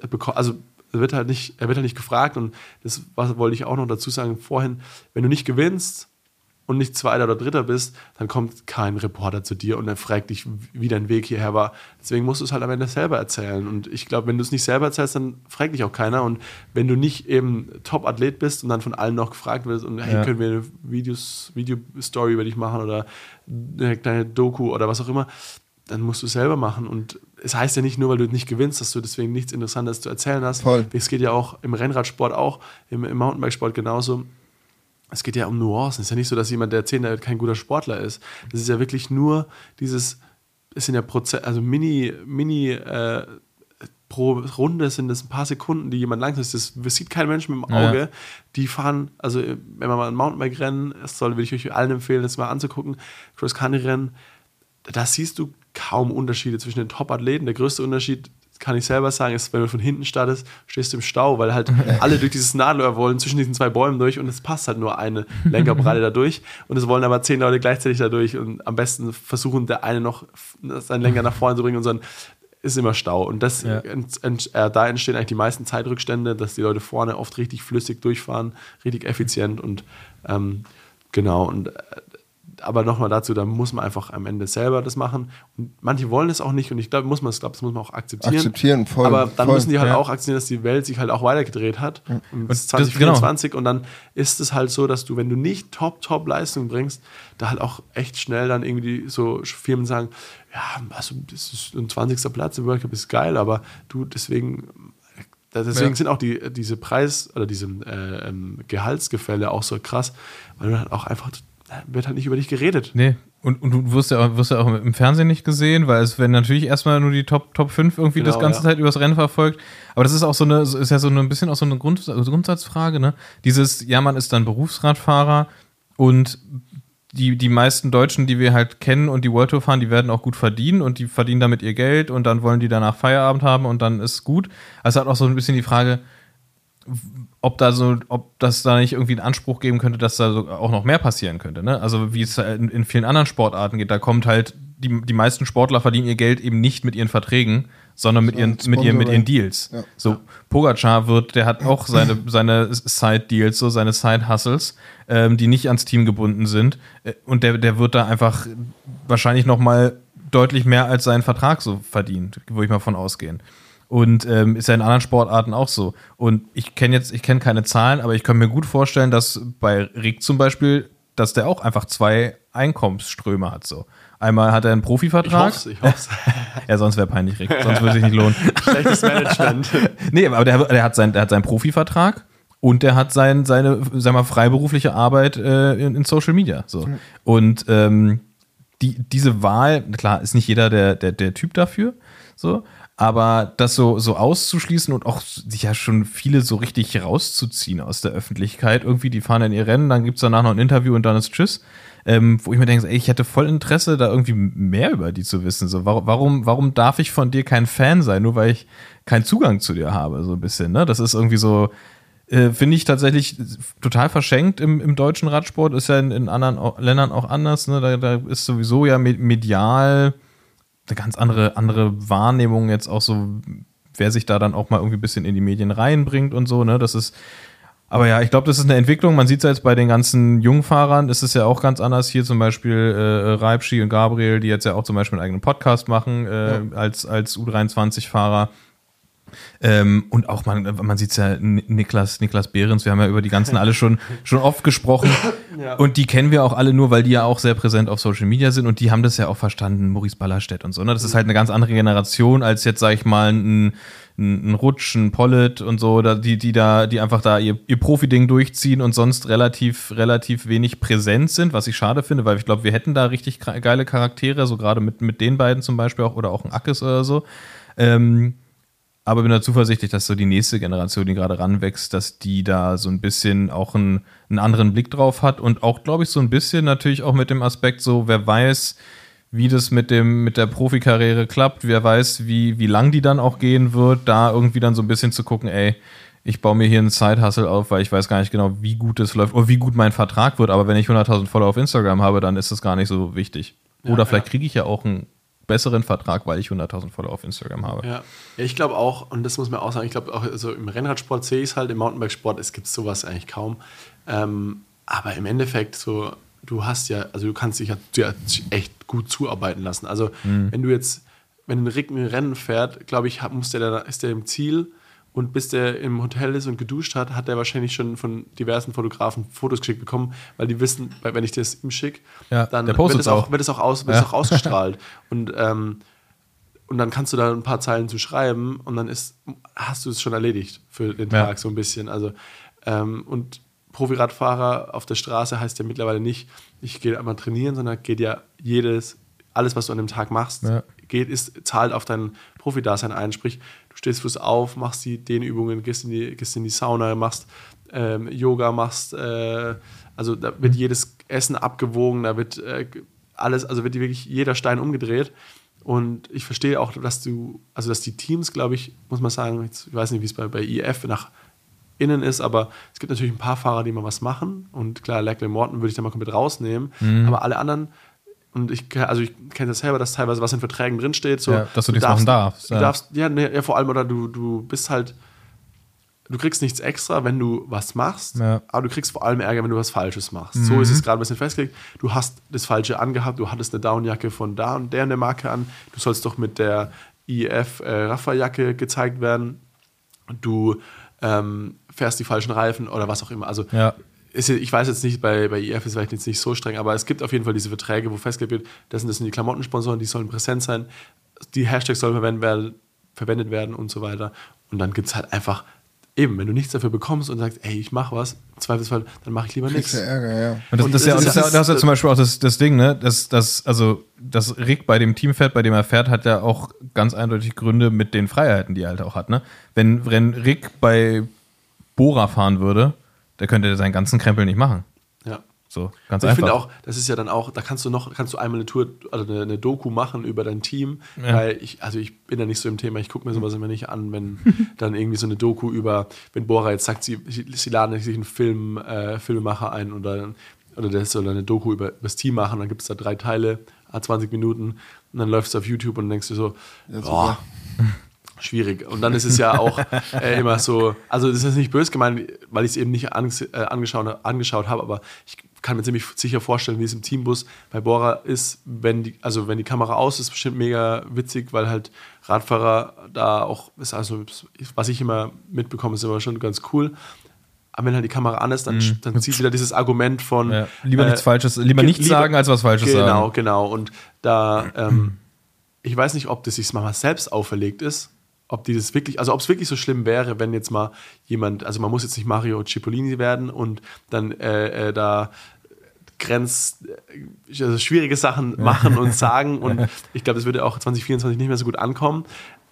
er bekommt, also wird halt nicht, er wird halt nicht gefragt und das was wollte ich auch noch dazu sagen vorhin, wenn du nicht gewinnst und nicht Zweiter oder Dritter bist, dann kommt kein Reporter zu dir und er fragt dich, wie dein Weg hierher war. Deswegen musst du es halt am Ende selber erzählen. Und ich glaube, wenn du es nicht selber erzählst, dann fragt dich auch keiner. Und wenn du nicht eben Top-Athlet bist und dann von allen noch gefragt wirst und hey, Ja. können wir eine Videos, Video-Story über dich machen oder eine kleine Doku oder was auch immer, dann musst du es selber machen. Und es heißt ja nicht nur, weil du nicht gewinnst, dass du deswegen nichts Interessantes zu erzählen hast. Voll. Es geht ja auch im Rennradsport auch, im, im Mountainbikesport genauso. Es geht ja um Nuancen. Es ist ja nicht so, dass jemand, der erzählt, der kein guter Sportler ist. Das ist ja wirklich nur dieses, es sind ja Prozesse, also Mini, Mini, äh, pro Runde sind das ein paar Sekunden, die jemand langsam ist. Das, das sieht kein Mensch mit dem Ja. Auge. Die fahren, also wenn man mal ein Mountainbike-Rennen, das soll, würde ich euch allen empfehlen, das mal anzugucken, Cross-Country-Rennen, da siehst du kaum Unterschiede zwischen den Top-Athleten. Der größte Unterschied, kann ich selber sagen, ist, wenn du von hinten startest, stehst du im Stau, weil halt alle durch dieses Nadelöhr wollen, zwischen diesen zwei Bäumen durch und es passt halt nur eine Lenkerbreite da durch und es wollen aber zehn Leute gleichzeitig da durch und am besten versuchen, der eine noch seinen Lenker nach vorne zu bringen und so ist immer Stau. Und das, Ja. ent, ent, äh, da entstehen eigentlich die meisten Zeitrückstände, dass die Leute vorne oft richtig flüssig durchfahren, richtig effizient und ähm, genau. Und äh, aber nochmal dazu, da muss man einfach am Ende selber das machen. Und manche wollen es auch nicht und ich glaube, muss man es, glaube, das muss man auch akzeptieren. Akzeptieren, voll, Aber dann voll, müssen die halt ja. auch akzeptieren, dass die Welt sich halt auch weitergedreht hat. Und es ist das- 2024 und dann ist es halt so, dass du, wenn du nicht top, top Leistung bringst, da halt auch echt schnell dann irgendwie so Firmen sagen, ja, also das ist ein 20. Platz im World Cup ist geil, aber du, deswegen Deswegen Ja. sind auch die, diese Preis- oder diese äh, ähm, Gehaltsgefälle auch so krass, weil du halt auch einfach, wird halt nicht über dich geredet. Nee. Und, und du wirst ja, auch, wirst ja auch im Fernsehen nicht gesehen, weil es werden natürlich erstmal nur die Top, Top 5 irgendwie Genau, das ganze ja. Zeit übers Rennen verfolgt. Aber das ist auch so eine, ist ja so ein bisschen auch so eine Grund, Grundsatzfrage, ne? Dieses, ja, man ist dann Berufsradfahrer und die, die meisten Deutschen, die wir halt kennen und die World Tour fahren, die werden auch gut verdienen und die verdienen damit ihr Geld und dann wollen die danach Feierabend haben und dann ist gut. Also hat auch so ein bisschen die Frage, ob da so, ob das da nicht irgendwie einen Anspruch geben könnte, dass da so auch noch mehr passieren könnte. Ne? Also wie es in, in vielen anderen Sportarten geht, da kommt halt, die, die meisten Sportler verdienen ihr Geld eben nicht mit ihren Verträgen, sondern mit, ihren, mit, ihren, mit ihren Deals. Ja. So, Pogacar wird, der hat auch seine, seine Side-Deals, so seine Side-Hustles, ähm, die nicht ans Team gebunden sind. Äh, Und der, der wird da einfach wahrscheinlich noch mal deutlich mehr als seinen Vertrag so verdient, würde ich mal von ausgehen. Und ähm, ist ja in anderen Sportarten auch so. Und ich kenne jetzt, ich kenne keine Zahlen, aber ich kann mir gut vorstellen, dass bei Rick zum Beispiel, dass der auch einfach zwei Einkommensströme hat. So. Einmal hat er einen Ich Profivertrag. hoffe ich hoffe Ja, sonst wäre peinlich, Rick. Sonst würde sich nicht lohnen. Schlechtes Management. nee, aber der, der, hat sein, der hat seinen Profivertrag und der hat sein, seine, sag mal, freiberufliche Arbeit äh, in, in Social Media. So. Und ähm, die, diese Wahl, klar, ist nicht jeder der, der, der Typ dafür, so, aber das so, so auszuschließen und auch ja schon viele so richtig rauszuziehen aus der Öffentlichkeit, irgendwie, die fahren in ihr Rennen, dann gibt es danach noch ein Interview und dann ist Tschüss. Ähm, wo ich mir denke, ey, ich hätte voll Interesse, da irgendwie mehr über die zu wissen. So, warum, warum, darf ich von dir kein Fan sein, nur weil ich keinen Zugang zu dir habe, so ein bisschen, ne? Das ist irgendwie so, Äh, Finde ich tatsächlich total verschenkt im, im deutschen Radsport. Ist ja in, in anderen Ländern auch anders. Ne? Da, da ist sowieso ja me- medial eine ganz andere, andere Wahrnehmung jetzt auch so, wer sich da dann auch mal irgendwie ein bisschen in die Medien reinbringt und so. Ne? Das ist. Aber ja, ich glaube, das ist eine Entwicklung. Man sieht es jetzt bei den ganzen Jungfahrern, ist es ja auch ganz anders. Hier zum Beispiel äh, Reibschi und Gabriel, die jetzt ja auch zum Beispiel einen eigenen Podcast machen äh, als, als U23-Fahrer. Ähm, und auch man, man sieht es ja, Ni- Niklas, Niklas Behrens, wir haben ja über die ganzen alle schon, schon oft gesprochen. Und die kennen wir auch alle nur, weil die ja auch sehr präsent auf Social Media sind und die haben das ja auch verstanden, Maurice Ballerstedt und so. Ne? Das ist halt eine ganz andere Generation als jetzt, sag ich mal, ein, ein, Rutsch, ein Pollet und so, die, die da, die einfach da ihr, ihr Profi-Ding durchziehen und sonst relativ, relativ wenig präsent sind, was ich schade finde, weil ich glaube, wir hätten da richtig geile Charaktere, so gerade mit, mit den beiden zum Beispiel auch oder auch ein Ackes oder so. Ähm, aber bin da zuversichtlich, dass so die nächste Generation, die gerade ranwächst, dass die da so ein bisschen auch einen, einen anderen Blick drauf hat und auch, glaube ich, so ein bisschen natürlich auch mit dem Aspekt so, wer weiß, wie das mit dem, mit der Profikarriere klappt, wer weiß, wie, wie lang die dann auch gehen wird, da irgendwie dann so ein bisschen zu gucken, ey, ich baue mir hier einen Side-Hustle auf, weil ich weiß gar nicht genau, wie gut es läuft oder wie gut mein Vertrag wird, aber wenn ich 100.000 Follower auf Instagram habe, dann ist das gar nicht so wichtig. Oder vielleicht kriege ich ja auch einen besseren Vertrag, weil ich 100.000 Follower auf Instagram habe. Ja, ich glaube auch, und das muss man auch sagen, ich glaube auch also im Rennradsport sehe ich es halt, im Mountainbikesport, es gibt sowas eigentlich kaum. Ähm, aber im Endeffekt so, du hast ja, also du kannst dich ja, ja echt gut zuarbeiten lassen. Also wenn du jetzt, wenn ein Rick ein Rennen fährt, glaube ich, muss der, ist der im Ziel und bis der im Hotel ist und geduscht hat, hat er wahrscheinlich schon von diversen Fotografen Fotos geschickt bekommen, weil die wissen, wenn ich das ihm schicke, Ja, dann wird es auch, auch. wird es auch, aus, wird Ja. auch ausgestrahlt. und ähm, und dann kannst du da ein paar Zeilen zu schreiben und dann ist, hast du es schon erledigt für den Ja. Tag so ein bisschen. Also, ähm, und Profiradfahrer auf der Straße heißt ja mittlerweile nicht, ich gehe einmal trainieren, sondern geht ja jedes, alles, was du an dem Tag machst, Ja. geht, ist, zahlt auf dein Profidasein ein. Sprich, du stehst früh auf, machst die Dehnübungen, gehst in die, gehst in die Sauna, machst ähm, Yoga, machst, äh, also da wird jedes Essen abgewogen, da wird äh, alles, also wird wirklich jeder Stein umgedreht. Und ich verstehe auch, dass du, also dass die Teams, glaube ich, muss man sagen, jetzt, ich weiß nicht, wie es bei, bei IF nach innen ist, aber es gibt natürlich ein paar Fahrer, die mal was machen. Und klar, Leclerc Morton würde ich da mal komplett rausnehmen. Mhm. Aber alle anderen, und ich, also ich kenne das selber, dass teilweise was in Verträgen drinsteht. So, Ja, dass du nichts machen darfst, Du ja. darfst, ja, ne, ja, vor allem, oder du, du bist halt, du kriegst nichts extra, wenn du was machst, Ja. aber du kriegst vor allem Ärger, wenn du was Falsches machst. So ist es gerade ein bisschen festgelegt. Du hast das Falsche angehabt, du hattest eine Downjacke von da und der der Marke an. Du sollst doch mit der IF äh, Rafa-Jacke gezeigt werden. Du ähm, fährst die falschen Reifen oder was auch immer. Also Ja. Ist, ich weiß jetzt nicht, bei, bei IF ist vielleicht jetzt nicht so streng, aber es gibt auf jeden Fall diese Verträge, wo festgelegt wird, das sind, das sind die Klamottensponsoren, die sollen präsent sein, die Hashtags sollen verwendet werden, verwendet werden und so weiter. Und dann gibt es halt einfach, eben, wenn du nichts dafür bekommst und sagst, ey, ich mache was, im Zweifelsfall, dann mache ich lieber nichts. du Ärger, ja. Und das, Und das, ist ja, das ist- das, ist ja- zum Beispiel auch das, das Ding, ne? Das, das, also, das Rick bei dem Team fährt, bei dem er fährt, hat ja auch ganz eindeutig Gründe mit den Freiheiten, die er halt auch hat, ne? Wenn, wenn Rick bei Bora fahren würde, der könnte seinen ganzen Krempel nicht machen. Ja. So, ganz Ich einfach. finde auch, das ist ja dann auch, da kannst du noch, kannst du einmal eine Tour, also eine, eine Doku machen über dein Team, Ja. weil ich, also ich bin da nicht so im Thema, ich gucke mir sowas immer nicht an, wenn dann irgendwie so eine Doku über, wenn Bora jetzt sagt, sie, sie laden sich einen Film, äh, Filmemacher ein oder, oder der soll eine Doku über, über das Team machen, dann gibt es da drei Teile, a 20 Minuten und dann läufst du auf YouTube und denkst du so, boah, schwierig. Und dann ist es ja auch äh, immer so, also das ist nicht böse gemeint, weil ich es eben nicht anges äh, angeschaut, angeschaut habe, aber ich kann mir ziemlich sicher vorstellen, wie es im Teambus bei Bora ist, wenn die, also wenn die Kamera aus ist, bestimmt mega witzig, weil halt Radfahrer da auch, ist also, was ich immer mitbekomme, ist immer schon ganz cool. Aber wenn halt die Kamera an ist, dann, dann zieht wieder dieses Argument von Mhm. ja. Lieber äh, nichts Falsches, lieber nichts sagen, als was Falsches genau, sagen. Genau, Und da, ähm, ich weiß nicht, ob das sich mal selbst auferlegt ist, ob die das wirklich, also ob es wirklich so schlimm wäre, wenn jetzt mal jemand, also man muss jetzt nicht Mario Cipollini werden und dann äh, äh, da Grenz, äh, also schwierige Sachen machen und sagen und ich glaube, das würde auch 2024 nicht mehr so gut ankommen,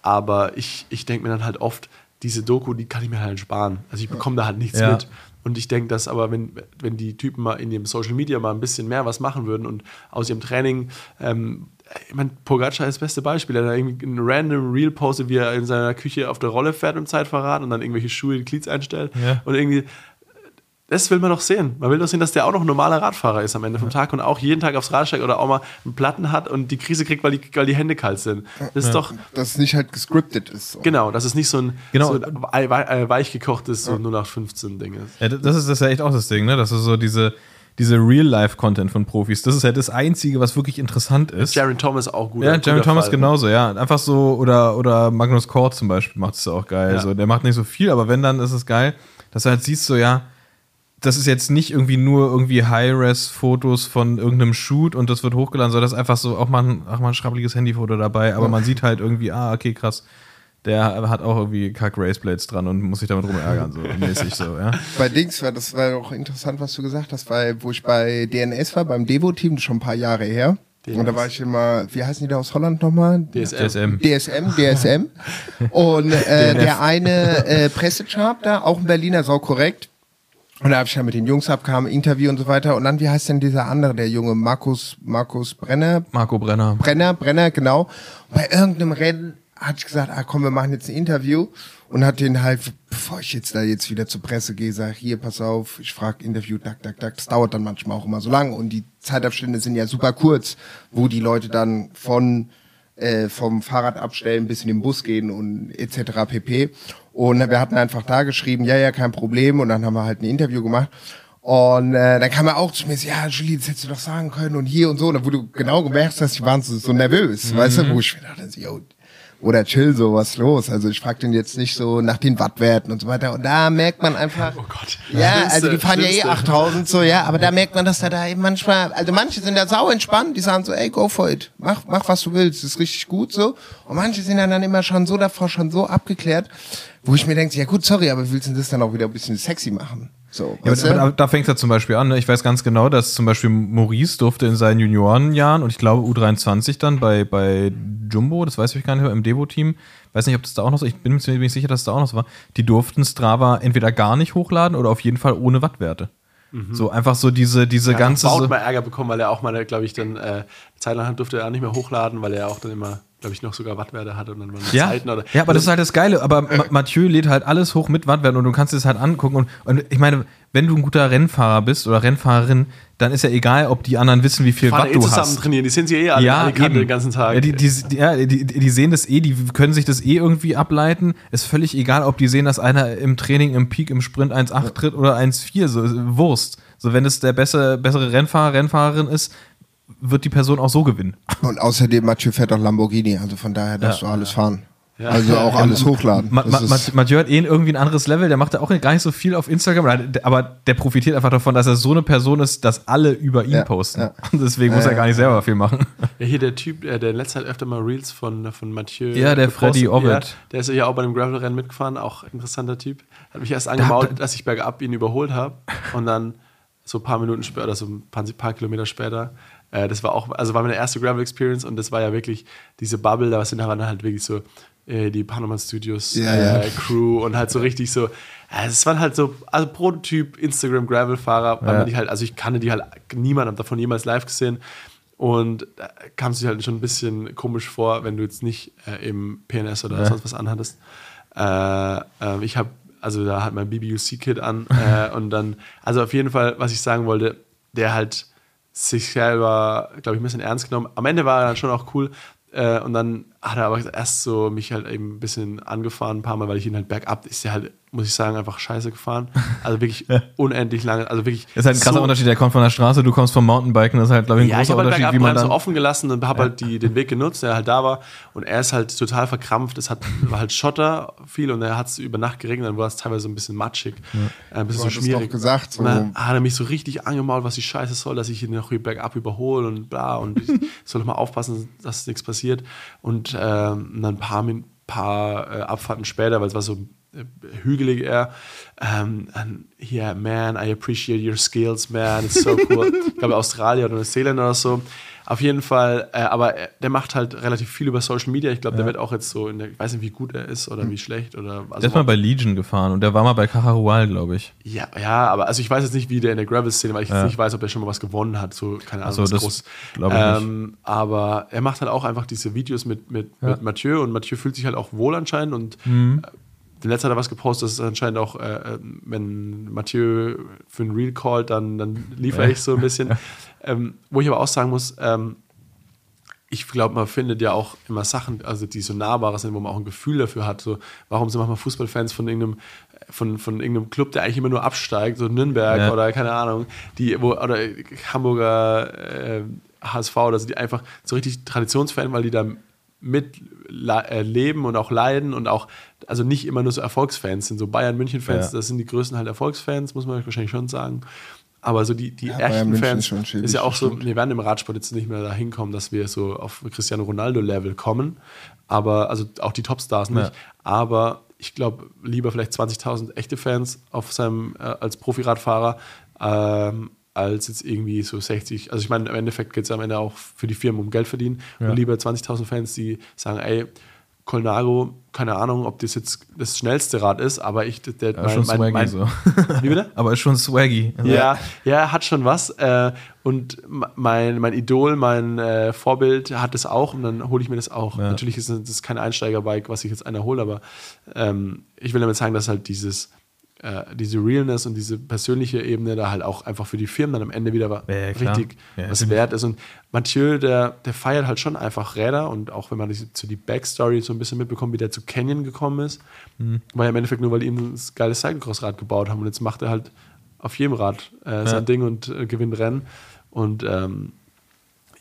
aber ich, ich denke mir dann halt oft, diese Doku, die kann ich mir halt sparen. Also ich bekomme da halt nichts Ja. mit. Und ich denke, dass aber, wenn, wenn die Typen mal in dem Social Media mal ein bisschen mehr was machen würden und aus ihrem Training, ähm, ich meine, Pogacar ist das beste Beispiel. Er hat irgendwie ein random Reel postet, wie er in seiner Küche auf der Rolle fährt im Zeitverrat und dann irgendwelche Schuhe in die Glieds einstellt. Ja. Und irgendwie, das will man doch sehen. Man will doch sehen, dass der auch noch ein normaler Radfahrer ist am Ende vom Tag und auch jeden Tag aufs Rad steigt oder auch mal einen Platten hat und die Krise kriegt, weil die, weil die Hände kalt sind. Das ist doch, Dass es nicht halt gescriptet ist. So. genau, dass es nicht so ein, Genau. so ein äh, weich gekochtes so 0815-Ding ist. Ja, das ist das ist ja echt auch das Ding, ne? Das ist so diese, diese Real-Life-Content von Profis. Das ist ja das Einzige, was wirklich interessant ist. Jaron Thomas auch gut. ja, Jeremy Thomas genauso, ja. Einfach so, oder, oder Magnus Kort zum Beispiel macht es auch geil. Ja. So, der macht nicht so viel, aber wenn, dann ist es geil, dass du halt siehst, so, ja, das ist jetzt nicht irgendwie nur irgendwie High-Res-Fotos von irgendeinem Shoot und das wird hochgeladen, sondern das ist einfach so auch mal ein, auch mal ein schrabbeliges Handyfoto dabei, aber man sieht halt irgendwie, ah, okay, krass. Der hat auch irgendwie kack Raceblades dran und muss sich damit rumärgern, so mäßig so, ja. Bei Dings war das war auch interessant, was du gesagt hast, weil wo ich bei DNS war, beim Devo-Team, das ist schon ein paar Jahre her. Und da war ich immer, wie heißen die da aus Holland nochmal? DSM. DSM. DSM, DSM. Und äh, der eine äh, Pressechart da, auch ein Berliner, sau korrekt. Und da habe ich ja mit den Jungs abkam, Interview und so weiter. Und dann, wie heißt denn dieser andere, der junge Markus, Markus Brenner? Marco Brenner. Brenner, Brenner, genau. Und bei irgendeinem Rennen ich gesagt, ah komm, wir machen jetzt ein Interview. Und hat den halt, bevor ich jetzt da jetzt wieder zur Presse gehe, sag hier, pass auf, ich frage Interview, tak, tak, tak. Das dauert dann manchmal auch immer so lang. Und die Zeitabstände sind ja super kurz, wo die Leute dann von äh, vom Fahrrad abstellen bis in den Bus gehen und etc. pp. Und wir hatten einfach da geschrieben, ja, ja, kein Problem. Und dann haben wir halt ein Interview gemacht. Und äh, dann kam er auch zu mir, ja, Julie, das hättest du doch sagen können und hier und so. Und da wo du genau gemerkt hast, die waren so, so nervös, weißt du, wo ich mir dachte, yo, oder chill, so, was ist los? Also ich frag den jetzt nicht so nach den Wattwerten und so weiter. Und da merkt man einfach, Oh Gott. ja, Schlimmste, also die fahren ja eh schlimmste. 8000 so, ja, aber da merkt man, dass da da eben manchmal, also manche sind da sau entspannt, die sagen so, ey, go for it, mach, mach was du willst, ist richtig gut so. Und manche sind dann, dann immer schon so davor, schon so abgeklärt, wo ich mir denke, ja gut, sorry, aber willst du das dann auch wieder ein bisschen sexy machen? So, Ja, aber, aber da fängt es ja zum Beispiel an. Ne? Ich weiß ganz genau, dass zum Beispiel Maurice durfte in seinen Juniorenjahren und ich glaube U23 dann bei, bei Jumbo, das weiß ich gar nicht mehr, im Devo-Team, weiß nicht, ob das da auch noch so, ich bin mir ziemlich sicher, dass das da auch noch so war, die durften Strava entweder gar nicht hochladen oder auf jeden Fall ohne Wattwerte. So einfach so diese, diese Ja, ganze. Baut mal Ärger bekommen, weil er auch mal, glaube ich, dann äh, Zeit lang durfte er auch nicht mehr hochladen, weil er auch dann immer, glaube ich, noch sogar Wattwerte hatte und dann mal ja, Zeiten oder. ja, aber das ist halt das Geile. Aber Ma Mathieu lädt halt alles hoch mit Wattwerten und du kannst es halt angucken. Und, und ich meine, wenn du ein guter Rennfahrer bist oder Rennfahrerin, dann ist ja egal, ob die anderen wissen, wie viel Watt eh du zusammen hast. trainieren, die sind sie eh alle ja, alle den ganzen Tag. Ja, die, die, die, ja, die, die sehen das eh, die können sich das eh irgendwie ableiten. Ist völlig egal, ob die sehen, dass einer im Training, im Peak, im Sprint 1,8 tritt oder 1,4, so Wurst. So, wenn es der bessere, bessere Rennfahrer, Rennfahrerin ist, wird die Person auch so gewinnen. Und außerdem, Mathieu fährt auch Lamborghini, also von daher darfst Ja. du alles fahren. Ja. Also auch alles hochladen. Ma, Ma, Ma, Mathieu hat eh irgendwie ein anderes Level, der macht ja auch gar nicht so viel auf Instagram, aber der- profitiert einfach davon, dass er so eine Person ist, dass alle über ihn Ja, posten. ja. Und deswegen muss er gar nicht selber viel machen. Ja, hier der Typ, äh, der in letzter Zeit öfter mal Reels von, von Mathieu. Ja, der Freddy Orbit. Ja, der ist ja auch bei einem Gravel-Rennen mitgefahren, auch interessanter Typ. Hat mich erst angemault, dass ich bergab ihn überholt habe und dann so ein paar Minuten später, oder so ein paar, paar Kilometer später, äh, das war auch, also war meine erste Gravel-Experience und das war ja wirklich diese Bubble, da sind waren halt wirklich so äh, die Panama Studios Ja, äh, ja. Crew und halt so richtig so, äh, es waren halt so, also Prototyp Instagram Gravel-Fahrer, weil Ja. man die halt, also ich kannte die halt, niemand hat davon jemals live gesehen. Und da kam es sich halt schon ein bisschen komisch vor, wenn du jetzt nicht äh, im PNS oder Ja. sonst was anhattest. Äh, ähm, ich habe, also da hat mein BBUC-Kit an äh, und dann, also auf jeden Fall, was ich sagen wollte, der halt sich selber, glaube ich, ein bisschen ernst genommen. Am Ende war er dann schon auch cool. Äh, und dann hat er aber erst so mich halt eben ein bisschen angefahren, ein paar Mal, weil ich ihn halt bergab, ist der halt, muss ich sagen, einfach scheiße gefahren. Also wirklich unendlich lange, also wirklich. Das ist halt ein krasser so- Unterschied, der kommt von der Straße, du kommst vom Mountainbiken, das ist halt, glaube ich, ein ja, ich großer habe halt Unterschied, wie man so dann. offen gelassen und habe halt die, den Weg genutzt, der halt da war. Und er ist halt total verkrampft. Es hat, war halt Schotter viel und er hat es über Nacht geregnet, dann war es teilweise so ein bisschen matschig, äh, ein bisschen Du so schmierig. doch gesagt, so- Und dann hat er mich so richtig angemault, was die Scheiße soll, dass ich ihn noch hier bergab überhole und bla. Und ich soll doch mal aufpassen, dass nichts passiert. Und ähm, dann ein paar, paar äh, Abfahrten später, weil es war so hügelig eher. Ähm, and, yeah, man, I appreciate your skills, man, it's so cool. ich glaube, Australien oder Neuseeland oder so. Auf jeden Fall, äh, aber er, der macht halt relativ viel über Social Media. Ich glaube, der wird auch jetzt so, in der, ich weiß nicht, wie gut er ist oder wie schlecht. Oder, also Der ist mal bei Legion gefahren und der war mal bei Cajarual, glaube ich. ja, ja, aber also ich weiß jetzt nicht, wie der in der Gravel-Szene, weil ich jetzt nicht weiß, ob er schon mal was gewonnen hat. So, keine Ahnung, so, groß. ähm, Aber er macht halt auch einfach diese Videos mit, mit, mit Mathieu und Mathieu fühlt sich halt auch wohl anscheinend und Mhm. Den letzten hat er was gepostet, dass es anscheinend auch, äh, äh, wenn Mathieu für ein Reel callt, dann, dann liefere ich so ein bisschen. ähm, wo ich aber auch sagen muss, ähm, ich glaube, man findet ja auch immer Sachen, also die so nahbarer sind, wo man auch ein Gefühl dafür hat. So, warum sind manchmal Fußballfans von irgendeinem, von, von irgendeinem Club, der eigentlich immer nur absteigt, so Nürnberg Ja. oder keine Ahnung, die, wo, oder Hamburger äh, HSV, oder so, die einfach so richtig Traditionsfan, weil die da mit äh, leben und auch leiden und auch, also nicht immer nur so Erfolgsfans sind, so Bayern-München-Fans, Ja. das sind die größten halt Erfolgsfans, muss man wahrscheinlich schon sagen. Aber so die, die Ja, echten Fans ist ist ja auch so, wir werden im Radsport jetzt nicht mehr dahin kommen, dass wir so auf Cristiano Ronaldo-Level kommen. Aber, also auch die Topstars nicht. Ja. Aber ich glaube, lieber vielleicht 20.000 echte Fans auf seinem, äh, als Profiradfahrer, ähm, als jetzt irgendwie so 60. Also ich meine, im Endeffekt geht es am Ende auch für die Firmen um Geld verdienen. Und lieber 20.000 Fans, die sagen, ey, Colnago, keine Ahnung, ob das jetzt das schnellste Rad ist, aber ich, der, Ja, schon swaggy so. Wie bitte? Aber ist schon swaggy. Ja, ja, hat schon was. Äh, und mein, mein Idol, mein äh, Vorbild hat es auch und dann hole ich mir das auch. Ja. Natürlich ist es das kein Einsteigerbike, was ich jetzt einer hole, aber ähm, ich will damit sagen, dass halt dieses äh, diese Realness und diese persönliche Ebene da halt auch einfach für die Firmen dann am Ende wieder Ja, ja, richtig Ja, was wert ist. Und Mathieu, der, der feiert halt schon einfach Räder und auch wenn man die, so die Backstory so ein bisschen mitbekommt, wie der zu Canyon gekommen ist, Mhm. war ja im Endeffekt nur, weil die ihm ein geiles Cyclocross-Rad gebaut haben und jetzt macht er halt auf jedem Rad äh, sein Ding und äh, gewinnt Rennen. Und ähm,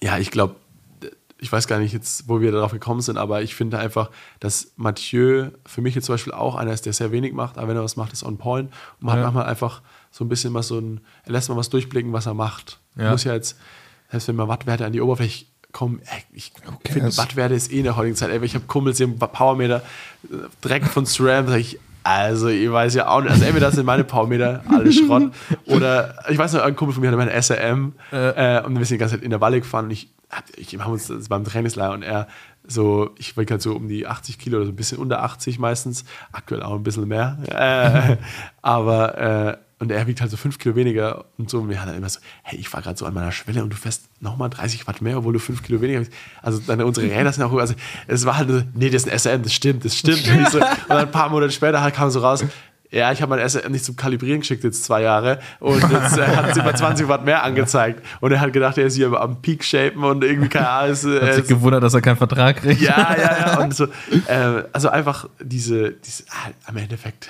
ja, ich glaube, ich weiß gar nicht jetzt, wo wir darauf gekommen sind, aber ich finde einfach, dass Mathieu für mich jetzt zum Beispiel auch einer ist, der sehr wenig macht, aber wenn er was macht, ist on point. Und man Ja. hat manchmal einfach so ein bisschen mal so ein, er lässt mal was durchblicken, was er macht. Ja. Muss ja jetzt, selbst wenn mal Wattwerte an die Oberfläche kommen, ey, ich finde, cares? Wattwerte ist eh in der heutigen Zeit, ey, ich habe Kumpels hier im Powermeter äh, direkt von SRAM, sag ich, also, ich weiß ja auch nicht. Also, entweder das sind meine Powermeter, alles Schrott. Oder, ich weiß noch, ein Kumpel von mir hatte meine SRM äh, und wir sind die ganze Zeit in der Walle gefahren und ich, ich wir haben uns das beim Trainingslager und er so, ich wiege halt so um die 80 Kilo oder so ein bisschen unter 80 meistens, aktuell auch ein bisschen mehr. Äh, aber, äh, und er wiegt halt so 5 Kilo weniger und so. Und wir haben dann immer so, hey, ich war gerade so an meiner Schwelle und du fährst nochmal 30 Watt mehr, obwohl du 5 Kilo weniger bist. Also dann unsere Räder sind auch, also es war halt so, nee, das ist ein SM, das stimmt, das stimmt. Und, so, und dann ein paar Monate später halt kam so raus, ja, ich habe mein SM nicht zum Kalibrieren geschickt, jetzt zwei Jahre. Und jetzt äh, hat es über 20 Watt mehr angezeigt. Und er hat gedacht, er ist hier am Peak shapen und irgendwie keine Ahnung. Ist, Hat äh, sich gewundert, dass er keinen Vertrag kriegt. ja, ja, ja. Und so, äh, also einfach diese, diese ah, am Endeffekt,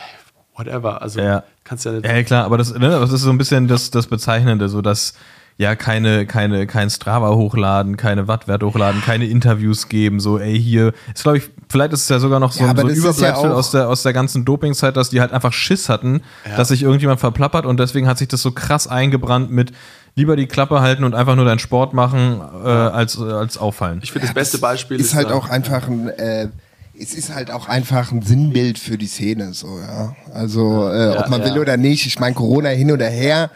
whatever. Also Ja. kannst ja nicht. Ja, klar, aber das, ne, das ist so ein bisschen das, das Bezeichnende, so dass ja keine, keine, kein Strava hochladen, keine Wattwert hochladen, keine Interviews geben, so, ey, hier, ist glaube ich, vielleicht ist es ja sogar noch so, Ja, ein- so ein ist ja Überbleibsel auch- aus der, aus der ganzen Dopingzeit, dass die halt einfach Schiss hatten, dass sich irgendjemand verplappert und deswegen hat sich das so krass eingebrannt mit lieber die Klappe halten und einfach nur deinen Sport machen, äh, als, als auffallen. Ich finde, das beste Beispiel ist halt da- auch einfach ein, äh, es ist halt auch einfach ein Sinnbild für die Szene, so, ja. Also, äh, Ja, ob man ja. will oder nicht, ich meine, Corona hin oder her,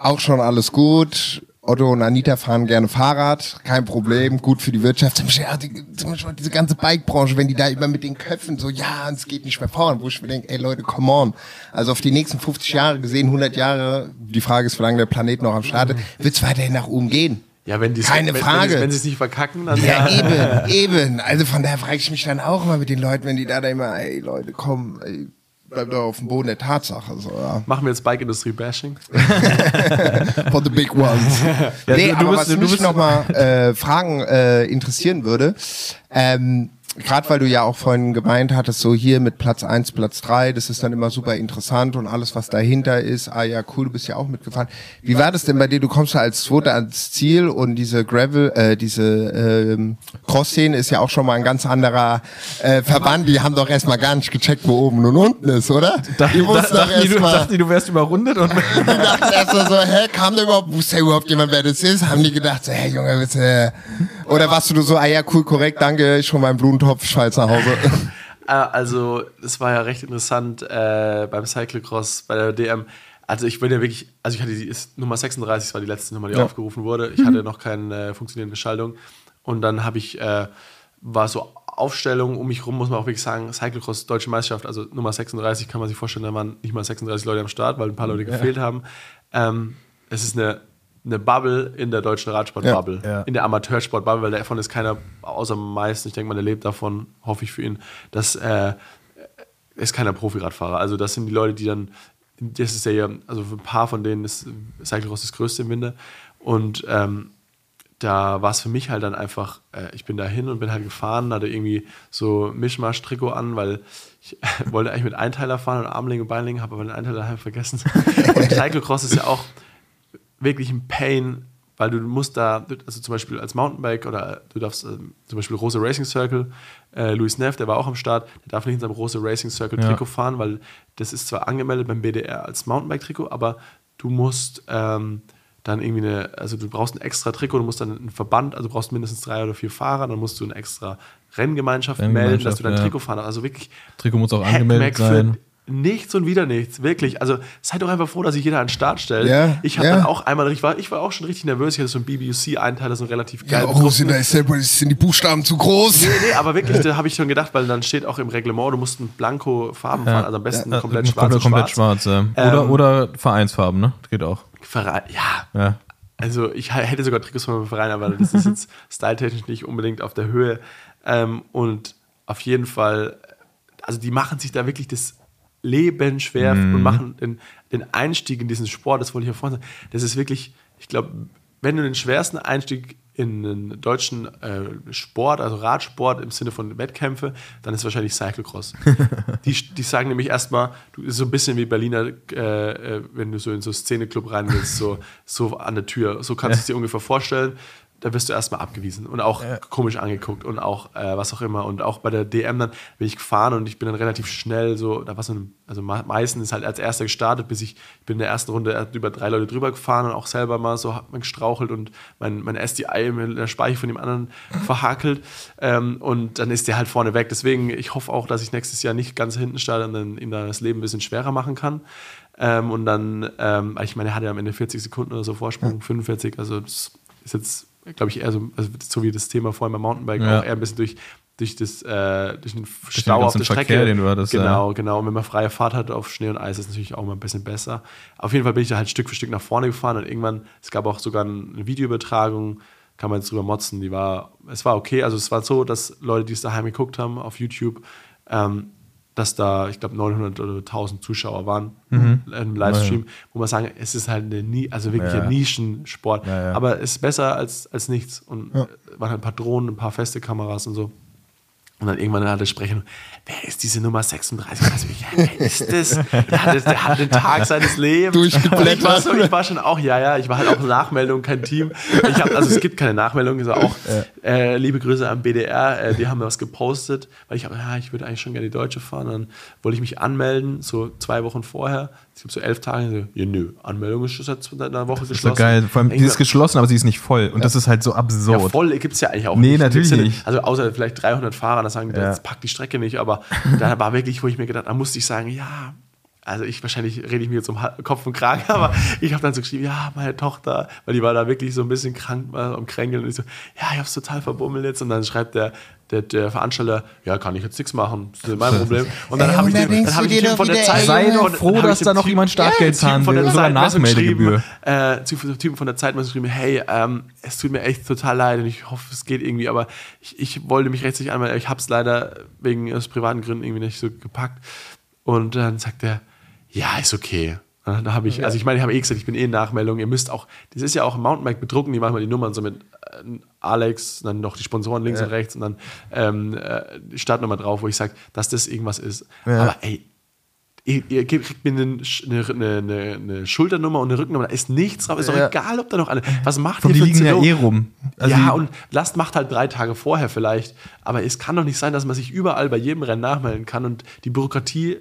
auch schon alles gut. Otto und Anita fahren gerne Fahrrad, kein Problem, gut für die Wirtschaft. Zum Beispiel, ja, die, zum Beispiel diese ganze Bike-Branche, wenn die da immer mit den Köpfen so, ja, es geht nicht mehr voran, wo ich mir denke, ey Leute, come on. Also auf die nächsten 50 Jahre gesehen, 100 Jahre, die Frage ist, wie lange der Planet noch am Start ist, wird es weiterhin nach oben gehen. Ja, wenn die Keine wenn, Frage. Wenn, wenn sie es nicht verkacken, dann Ja, eben, eben. Also von daher frage ich mich dann auch mal mit den Leuten, wenn die da, da immer, ey Leute, komm, ey, bleib doch auf dem Boden der Tatsache. So, ja. machen wir jetzt Bike-Industrie-Bashing. For the big ones. Ja, nee, du- du aber bist- was du mich bist- noch mal äh, Fragen äh, interessieren würde, ähm, gerade weil du ja auch vorhin gemeint hattest, so hier mit Platz 1, Platz 3, das ist dann immer super interessant und alles, was dahinter ist, ah ja, cool, du bist ja auch mitgefahren. Wie war das denn bei dir? Du kommst ja als Zweiter ans Ziel und diese Gravel, äh, diese ähm, Cross-Szene ist ja auch schon mal ein ganz anderer äh, Verband. Die haben doch erstmal gar nicht gecheckt, wo oben und unten ist, oder? die wussten doch dachten, die, du, dachten die, du wärst überrundet und die dachten erst mal so, hä, kam da überhaupt, wusste ja überhaupt jemand, wer das ist? Haben die gedacht, so, hey Junge, bitte. Oder warst du so, ah ja, cool, korrekt, danke, ich hol meinen Blumentopf, ich nach Hause. äh, also es war ja recht interessant äh, beim Cyclocross, bei der DM. Also ich bin ja wirklich, also ich hatte die Nummer 36, das war die letzte Nummer, die Ja. aufgerufen wurde. Ich hatte noch keine äh, funktionierende Schaltung. Und dann habe ich, äh, war so Aufstellung um mich rum, muss man auch wirklich sagen, Cyclocross Deutsche Meisterschaft, also Nummer 36 kann man sich vorstellen, da waren nicht mal 36 Leute am Start, weil ein paar Leute gefehlt haben. Ähm, es ist eine, eine Bubble in der deutschen Radsport-Bubble, Ja. Ja. in der Amateursport-Bubble, weil davon ist keiner, außer meisten, ich denke mal, der lebt davon, hoffe ich für ihn, dass äh, ist keiner Profi-Radfahrer. Also das sind die Leute, die dann, das ist ja, also für ein paar von denen ist Cyclocross das größte im Winter. Und ähm, da war es für mich halt dann einfach, äh, ich bin da hin und bin halt gefahren, hatte irgendwie so Mischmasch-Trikot an, weil ich wollte eigentlich mit Einteiler fahren und Armlingen und Beinlingen, habe aber den Einteiler daheim vergessen. Und Cyclocross ist ja auch wirklich ein Pain, weil du musst da, also zum Beispiel als Mountainbike oder du darfst äh, zum Beispiel Rose Racing Circle, äh, Louis Neff, der war auch am Start, der darf nicht in seinem Rose Racing Circle Ja. Trikot fahren, weil das ist zwar angemeldet beim BDR als Mountainbike-Trikot, aber du musst ähm, dann irgendwie eine, also du brauchst ein extra Trikot, du musst dann einen Verband, also du brauchst mindestens drei oder vier Fahrer, dann musst du eine extra Renngemeinschaft, melden, dass du dein ja. Trikot fahren darfst. Also wirklich Trikot muss auch Hackmack angemeldet für sein. Nichts und wieder nichts, wirklich. Also seid doch einfach froh, dass sich jeder an den Start stellt. Ja, ich habe ja. dann auch einmal, ich war, ich war auch schon richtig nervös. Ich hatte so einen BBUC-Einteiler, so einen relativ Ja, geil oh, bedruckten. sind, da ist sind die Buchstaben zu groß. Nee, nee, aber wirklich, da habe ich schon gedacht, weil dann steht auch im Reglement, du musst ein Blanko Farben fahren, also am besten Ja, komplett äh, schwarz. und komplett schwarz. schwarz, ja. Oder, Ähm, oder Vereinsfarben, ne? Das geht auch. Verein, ja, Ja. Also ich hätte sogar Trikots von meinem Verein, aber das ist jetzt styletechnisch nicht unbedingt auf der Höhe. Ähm, und auf jeden Fall, also die machen sich da wirklich das Leben schwer und machen den, den Einstieg in diesen Sport, das wollte ich ja vorhin sagen, das ist wirklich, ich glaube, wenn du den schwersten Einstieg in den deutschen äh, Sport, also Radsport im Sinne von Wettkämpfe, dann ist wahrscheinlich Cyclocross. die, die sagen nämlich erstmal, du ist so ein bisschen wie Berliner, äh, äh, wenn du so in so Szeneclub rein willst, so, so an der Tür. So kannst du es dir ungefähr vorstellen. Da wirst du erstmal abgewiesen und auch komisch angeguckt und auch äh, was auch immer. Und auch bei der DM dann bin ich gefahren und ich bin dann relativ schnell so, da war so ein, also me- meistens ist halt als erster gestartet, bis ich, ich bin in der ersten Runde über drei Leute drüber gefahren und auch selber mal so hat man gestrauchelt und mein, mein SDI mit der Speicher von dem anderen verhakelt. Ähm, und dann ist der halt vorne weg. Deswegen, ich hoffe auch, dass ich nächstes Jahr nicht ganz hinten starte und dann ihm da das Leben ein bisschen schwerer machen kann. Ähm, und dann, ähm, ich meine, er hatte ja am Ende 40 Sekunden oder so Vorsprung, 45, also das ist jetzt, glaube ich, eher so, also so wie das Thema vorhin beim Mountainbike, Ja. auch eher ein bisschen durch, durch, das, äh, durch den Stau auf ganzen der Strecke. Verkehr, den du hattest, ja. genau, genau. Und wenn man freie Fahrt hat auf Schnee und Eis, ist es natürlich auch mal ein bisschen besser. Auf jeden Fall bin ich da halt Stück für Stück nach vorne gefahren und irgendwann, es gab auch sogar eine Videoübertragung, kann man jetzt drüber motzen, die war, es war okay. Also es war so, dass Leute, die es daheim geguckt haben auf YouTube, ähm, dass da, ich glaube, 900 oder 1000 Zuschauer waren im Livestream, wo man sagen, es ist halt eine, Nie- also wirklich Ja. ein Nischensport, Ja, ja. aber es ist besser als, als nichts. Und waren halt ein paar Drohnen, ein paar feste Kameras und so. Und dann irgendwann hat er sprechen, wer ist diese Nummer 36? Also, ja, wer ist das? Der hat, der hat den Tag seines Lebens. Durchgeblättert. Ich war, so, ich war schon auch, ja, ja, ich war halt auch Nachmeldung, kein Team. Ich hab, also es gibt keine Nachmeldung, ist auch äh, liebe Grüße am BDR, äh, die haben was gepostet, weil ich habe, ja, ich würde eigentlich schon gerne die Deutsche fahren. Dann wollte ich mich anmelden, so zwei Wochen vorher. Ich habe so elf Tage, so, ja, nö, Anmeldung ist schon seit einer Woche Das ist geschlossen. geil. Vor allem, die ist geschlossen, aber sie ist nicht voll. Und das ist halt so ja, absurd. voll gibt es ja eigentlich auch Nee, nicht. dem natürlich nicht. Also außer vielleicht 300 Fahrer, da sagen Ja. das packt die Strecke nicht. Aber da war wirklich, wo ich mir gedacht da musste ich sagen, ja, also ich wahrscheinlich rede ich mir jetzt um Kopf und Kragen, aber ich habe dann so geschrieben, ja, meine Tochter, weil die war da wirklich so ein bisschen krank, war am Kränkeln und ich so, ja, ich hab's total verbummelt jetzt. Und dann schreibt der, der, der Veranstalter, ja, kann ich jetzt nichts machen, das ist mein Problem. Und dann habe ich, dem- dann hab ich dem von der Zeit Sei doch von- froh, dass dem da noch jemand Startgeld zahlen von will. der Sogar Nachmeldegebühr. Äh, zu zu Typen von der Zeit geschrieben, hey, ähm, es tut mir echt total leid und ich hoffe, es geht irgendwie, aber ich, ich wollte mich rechtzeitig anmelden, ich habe es leider wegen aus privaten Gründen irgendwie nicht so gepackt. Und dann sagt er, ja, ist okay. Und Da habe ich, also ich meine, ich habe eh gesagt, ich bin eh in Nachmeldung. Ihr müsst auch, das ist ja auch im Mountainbike bedrucken, die machen mal die Nummern so mit Alex, dann noch die Sponsoren links und rechts und dann ähm, äh, die Startnummer drauf, wo ich sage, dass das irgendwas ist. Aber ey, ihr, ihr kriegt mir eine, eine, eine, eine, Schulternummer und eine Rückennummer, da ist nichts drauf, ist doch Ja. egal, ob da noch eine. Was macht Von ihr die für liegen ja eh rum. Also ja, die- und Last macht halt drei Tage vorher vielleicht. Aber es kann doch nicht sein, dass man sich überall bei jedem Rennen nachmelden kann und die Bürokratie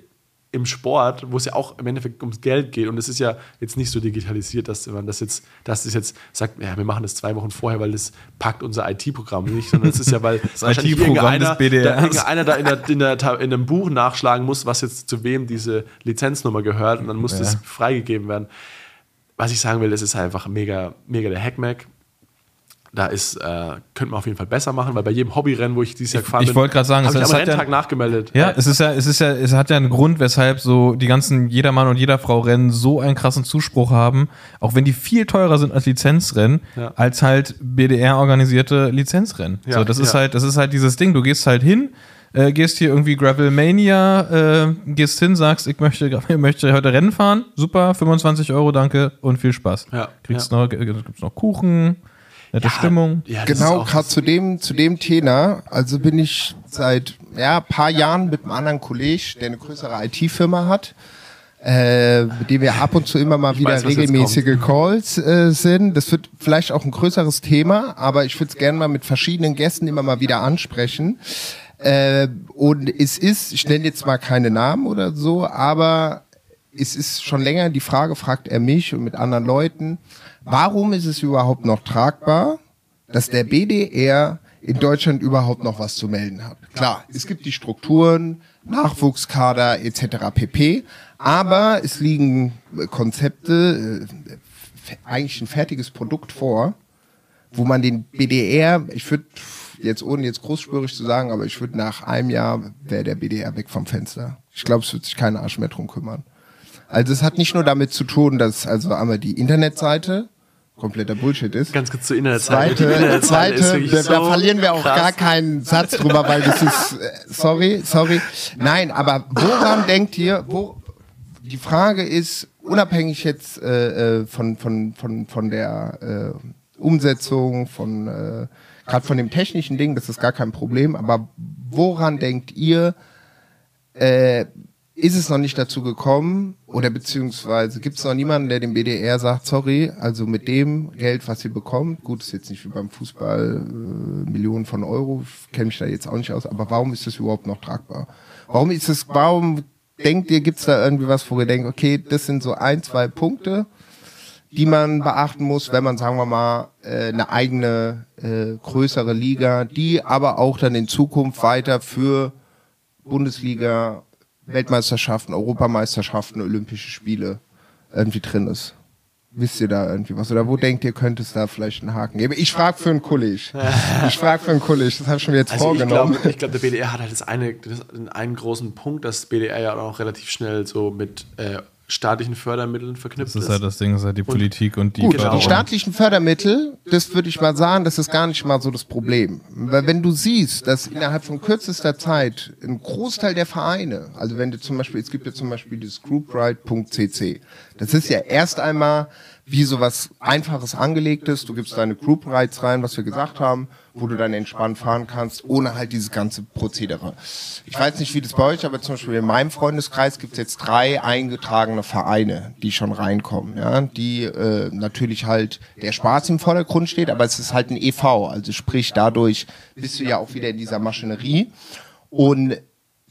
im Sport, wo es ja auch im Endeffekt ums Geld geht und es ist ja jetzt nicht so digitalisiert, dass man das jetzt, dass es jetzt sagt, ja, wir machen das zwei Wochen vorher, weil das packt unser IT-Programm nicht, sondern es ist ja, weil Das IT-Programm des BDRs. da, in, der, in, der, in einem Buch nachschlagen muss, was jetzt zu wem diese Lizenznummer gehört und dann muss das freigegeben werden. Was ich sagen will, das ist einfach mega, mega der Hackmack. Da ist, äh, könnte man auf jeden Fall besser machen, weil bei jedem Hobbyrennen, wo ich dieses Jahr gefahren ich bin, wollte gerade sagen, habe es- ich am ja- Renntag nachgemeldet. Ja, Äh, es ist ja, es ist ja, es hat ja einen Grund, weshalb so die ganzen Jedermann und Jederfrau Rennen so einen krassen Zuspruch haben, auch wenn die viel teurer sind als Lizenzrennen, Ja. als halt BDR organisierte Lizenzrennen. Ja, so, das ist ja. halt, das ist halt dieses Ding. Du gehst halt hin, äh, gehst hier irgendwie Gravelmania, äh, gehst hin, sagst, ich möchte, ich möchte heute Rennen fahren, super, 25 Euro, danke und viel Spaß. Ja, Kriegst ja. noch, gibt's noch Kuchen, nette ja, Stimmung. Ja, Genau, gerade zu dem, zu dem Thema. Also bin ich seit ja, paar Jahren mit einem anderen Kollegen, der eine größere IT-Firma hat, äh, mit dem wir ab und zu immer mal wieder weiß, regelmäßige Calls äh, sind. Das wird vielleicht auch ein größeres Thema, aber ich würde es gerne mal mit verschiedenen Gästen immer mal wieder ansprechen. Äh, und es ist, ich nenne jetzt mal keine Namen oder so, aber es ist schon länger die Frage, fragt er mich und mit anderen Leuten, warum ist es überhaupt noch tragbar, dass der BDR in Deutschland überhaupt noch was zu melden hat. Klar, es gibt die Strukturen, Nachwuchskader etc. pp. Aber es liegen äh, Konzepte, äh, eigentlich ein fertiges Produkt vor, wo man den BDR, ich würde jetzt ohne jetzt großspurig zu sagen, aber ich würde nach einem Jahr wäre der BDR weg vom Fenster. Ich glaube, es wird sich kein Arsch mehr drum kümmern. Also es hat nicht nur damit zu tun, dass also einmal die Internetseite kompletter Bullshit ist. Ganz kurz zur. Die Zweite, ist zweite, da, da verlieren wir auch krass. gar keinen Satz drüber, weil das ist, äh, sorry, sorry. Nein, aber woran denkt ihr, wo, die Frage ist, unabhängig jetzt äh, äh, von, von, von, von der äh, Umsetzung, von, äh, gerade von dem technischen Ding, das ist gar kein Problem, aber woran denkt ihr, äh, ist es noch nicht dazu gekommen oder beziehungsweise gibt es noch niemanden, der dem BDR sagt, sorry, also mit dem Geld, was ihr bekommt, gut, ist jetzt nicht wie beim Fußball äh, Millionen von Euro, kenne mich da jetzt auch nicht aus, aber warum ist das überhaupt noch tragbar? Warum ist es, warum denkt ihr, gibt es da irgendwie was, wo ihr denkt, okay, das sind so ein, zwei Punkte, die man beachten muss, wenn man, sagen wir mal, äh, eine eigene, äh, größere Liga, die aber auch dann in Zukunft weiter für Bundesliga, Weltmeisterschaften, Europameisterschaften, Olympische Spiele irgendwie drin ist. Wisst ihr da irgendwie was? Oder wo denkt ihr, könnte es da vielleicht einen Haken geben? Ich frage für einen Kollege. Ich frage für einen Kollege. Das habe ich schon jetzt Also ich vorgenommen. glaube, ich glaub, der BDR hat halt das eine, das, einen großen Punkt, dass BDR ja auch relativ schnell so mit äh, staatlichen Fördermitteln verknüpft Das ist. ist halt das Ding, das ist halt die Politik und die Gut, Förderung. die staatlichen Fördermittel, das würde ich mal sagen, das ist gar nicht mal so das Problem. Weil wenn du siehst, dass innerhalb von kürzester Zeit ein Großteil der Vereine, also wenn du zum Beispiel, es gibt ja zum Beispiel dieses groupride.cc, das ist ja erst einmal wie sowas Einfaches angelegtes, du gibst deine Group Rides rein, was wir gesagt haben, wo du dann entspannt fahren kannst, ohne halt dieses ganze Prozedere. Ich weiß nicht, wie das bei euch, aber zum Beispiel in meinem Freundeskreis gibt es jetzt drei eingetragene Vereine, die schon reinkommen, ja, die äh, natürlich halt der Spaß im Vordergrund steht, aber es ist halt ein EV, also sprich dadurch bist du ja auch wieder in dieser Maschinerie. Und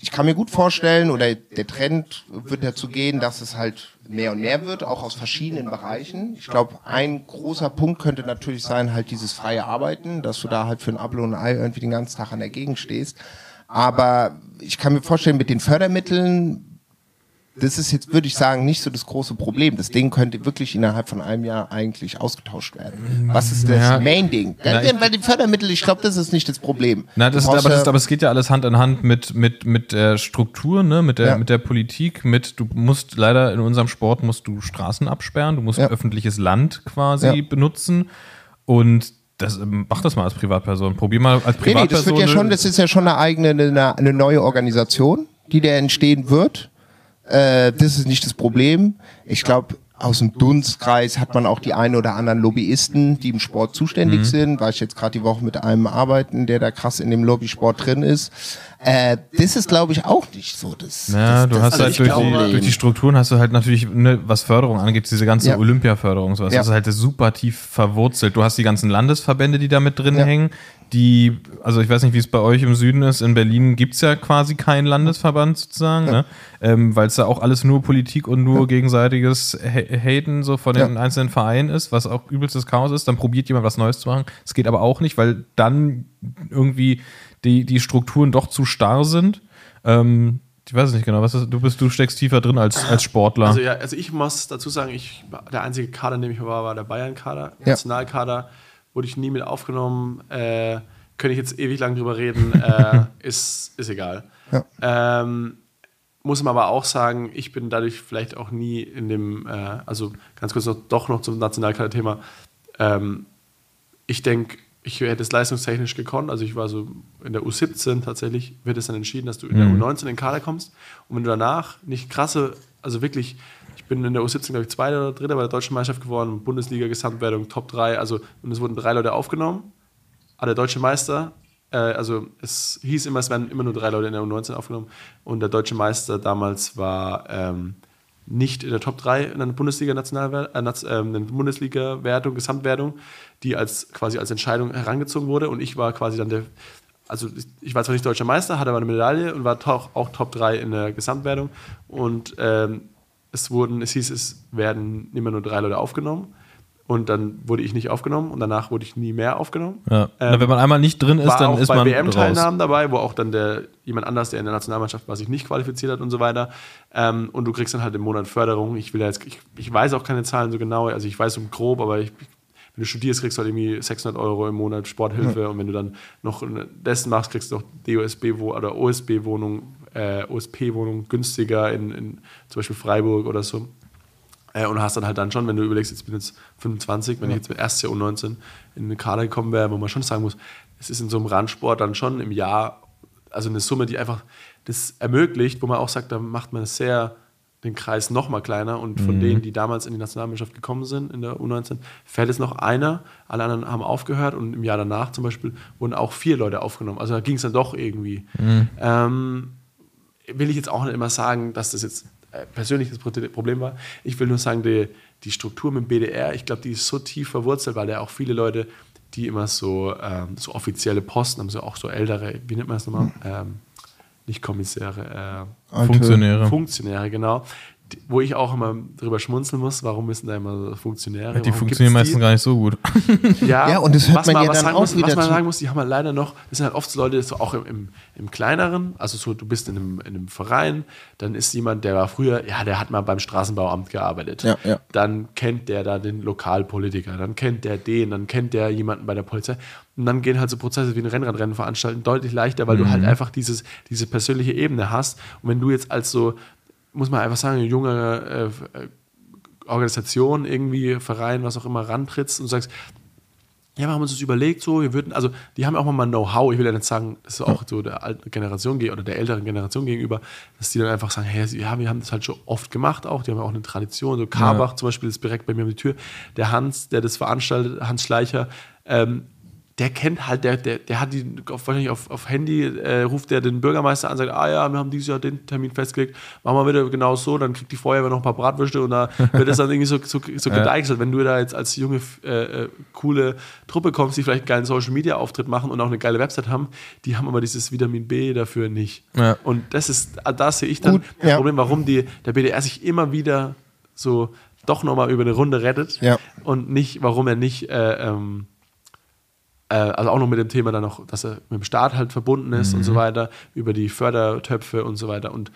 ich kann mir gut vorstellen, oder der Trend wird dazu gehen, dass es halt mehr und mehr wird, auch aus verschiedenen Bereichen. Ich glaube, ein großer Punkt könnte natürlich sein, halt dieses freie Arbeiten, dass du da halt für ein Apfel und ein Ei irgendwie den ganzen Tag an der Gegend stehst. Aber ich kann mir vorstellen, mit den Fördermitteln, das ist jetzt, würde ich sagen, nicht so das große Problem. Das Ding könnte wirklich innerhalb von einem Jahr eigentlich ausgetauscht werden. Was ist das Ja. Main-Ding? Weil die Fördermittel, ich glaube, das ist nicht das Problem. Na, das, ist, aber, das, aber es geht ja alles Hand in Hand mit, mit, mit der Struktur, ne? mit, der, Ja. mit der Politik, mit, du musst leider in unserem Sport musst du Straßen absperren, du musst Ja. öffentliches Land quasi benutzen und das, ähm, mach das mal als Privatperson. Probier mal als Nee, nee, Privatperson. das wird ja schon, das ist ja schon eine eigene, eine, eine neue Organisation, die da entstehen wird. Äh, das ist nicht das Problem. Ich glaube, aus dem Dunstkreis hat man auch die ein oder anderen Lobbyisten, die im Sport zuständig Mhm. sind. War ich jetzt gerade die Woche mit einem arbeiten, der da krass in dem Lobbysport drin ist. Äh, das ist, glaube ich, auch nicht so das. ja, das, du das hast ist halt durch die, durch die Strukturen hast du halt natürlich, ne, was Förderung angeht, diese ganze Ja. Olympiaförderung, sowas, Ja. das ist halt super tief verwurzelt. Du hast die ganzen Landesverbände, die da mit drin Ja. hängen, die, also ich weiß nicht, wie es bei euch im Süden ist, in Berlin gibt es ja quasi keinen Landesverband sozusagen, ne? ähm, weil es da auch alles nur Politik und nur gegenseitiges Ha- Haten so von den einzelnen Vereinen ist, was auch übelstes Chaos ist. Dann probiert jemand was Neues zu machen. Es geht aber auch nicht, weil dann irgendwie die, die Strukturen doch zu starr sind. Ähm, ich weiß es nicht genau, was ist, du bist, du steckst tiefer drin als, als Sportler. Also ja, also ich muss dazu sagen, ich, der einzige Kader, in dem ich war, war der Bayern-Kader. Ja. Nationalkader wurde ich nie mit aufgenommen. Äh, könnte ich jetzt ewig lang drüber reden. Äh, ist, ist egal. Ja. Ähm, muss man aber auch sagen, ich bin dadurch vielleicht auch nie in dem, äh, also ganz kurz noch, doch noch zum Nationalkader-Thema. Ähm, ich denke, ich hätte es leistungstechnisch gekonnt. Also ich war so in der U17 tatsächlich, wird es dann entschieden, dass du in der U19 in den Kader kommst. Und wenn du danach nicht krasse, also wirklich, ich bin in der U17, glaube ich, Zweiter oder Dritter bei der Deutschen Meisterschaft geworden, Bundesliga, Gesamtwertung, Top 3, also und es wurden drei Leute aufgenommen. Aber der deutsche Meister, äh, also es hieß immer, es werden immer nur drei Leute in der U19 aufgenommen. Und der deutsche Meister damals war ähm, nicht in der Top 3 in der Bundesliga Nationalwer äh, ähm, in der Bundesliga Wertung, Gesamtwertung, die als quasi als Entscheidung herangezogen wurde. Und ich war quasi dann der also ich- war zwar nicht deutscher Meister, hatte aber eine Medaille und war to- auch Top 3 in der Gesamtwertung. Und ähm, es wurden es hieß es werden immer nur drei Leute aufgenommen und dann wurde ich nicht aufgenommen und danach wurde ich nie mehr aufgenommen. ja. ähm, Na, wenn man einmal nicht drin ist, dann ist bei man raus. WM-Teilnahmen dabei, wo auch dann der jemand anders, der in der Nationalmannschaft war, sich nicht qualifiziert hat und so weiter. Ähm, und du kriegst dann halt im Monat Förderung. Ich will ja jetzt, ich, ich weiß auch keine Zahlen so genau, also ich weiß um grob, aber ich, wenn du studierst, kriegst du halt irgendwie 600 Euro im Monat Sporthilfe und wenn du dann noch dessen machst, kriegst du noch DOSB oder OSB-Wohnung, äh, OSP-Wohnung günstiger in, in zum Beispiel Freiburg oder so. Äh, und hast dann halt dann schon, wenn du überlegst, jetzt bin ich jetzt 25, wenn ich jetzt mit erstes Jahr U19 in den Kader gekommen wäre, wo man schon sagen muss, es ist in so einem Randsport dann schon im Jahr, also eine Summe, die einfach das ermöglicht, wo man auch sagt, da macht man sehr den Kreis noch mal kleiner. Und von denen, die damals in die Nationalmannschaft gekommen sind, in der U19, fällt jetzt noch einer, alle anderen haben aufgehört. Und im Jahr danach zum Beispiel wurden auch vier Leute aufgenommen. Also da ging es dann doch irgendwie. Ähm, will ich jetzt auch nicht immer sagen, dass das jetzt äh, persönlich das Pro- Problem war. Ich will nur sagen, die, die Struktur mit dem BDR, ich glaube, die ist so tief verwurzelt, weil da auch viele Leute, die immer so, ähm, so offizielle Posten haben, so auch so ältere, wie nennt man das nochmal? Ähm, nicht Kommissäre, äh, Funktionäre. Funktionäre, genau. Die, wo ich auch immer drüber schmunzeln muss, warum müssen da immer so Funktionäre? Die warum funktionieren meistens gar nicht so gut. ja, Ja, und das hört was man ja dann sagen auch muss, wieder Was man sagen muss, die haben halt leider noch, das sind halt oft so Leute, so auch im, im, im kleineren, also so, du bist in einem, in einem Verein, dann ist jemand, der war früher, ja, der hat mal beim Straßenbauamt gearbeitet. Ja, ja. Dann kennt der da den Lokalpolitiker, dann kennt der den, dann kennt der jemanden bei der Polizei. Und dann gehen halt so Prozesse wie ein Rennradrennen veranstalten deutlich leichter, weil du Mhm. halt einfach dieses, diese persönliche Ebene hast. Und wenn du jetzt als so, muss man einfach sagen, ein junger äh, Organisation, irgendwie Verein, was auch immer, rantrittst und sagst, ja, wir haben uns das überlegt, so, wir würden, also die haben auch mal Know-how, ich will ja nicht sagen, das ist auch so der alten Generation ge- oder der älteren Generation gegenüber, dass die dann einfach sagen, hey, ja, wir haben das halt schon oft gemacht auch, die haben ja auch eine Tradition, so Karbach zum Beispiel ist direkt bei mir um die Tür, der Hans, der das veranstaltet, Hans Schleicher, ähm, der kennt halt, der, der, der hat die auf, wahrscheinlich auf, auf Handy, äh, ruft der den Bürgermeister an, sagt, ah ja, wir haben dieses Jahr den Termin festgelegt, machen wir wieder genau so, dann kriegt die Feuerwehr noch ein paar Bratwürste und da wird das dann irgendwie so, so, so gedeichselt. Wenn du da jetzt als junge, äh, äh, coole Truppe kommst, die vielleicht einen geilen Social-Media-Auftritt machen und auch eine geile Website haben, die haben aber dieses Vitamin B dafür nicht. Ja. Und das ist, da sehe ich dann Gut, das ja. Problem, warum die, der BDR sich immer wieder so doch nochmal über eine Runde rettet Ja. und nicht, warum er nicht äh, ähm, äh, also auch noch mit dem Thema dann noch, dass er mit dem Staat halt verbunden ist und so weiter, über die Fördertöpfe und so weiter. Und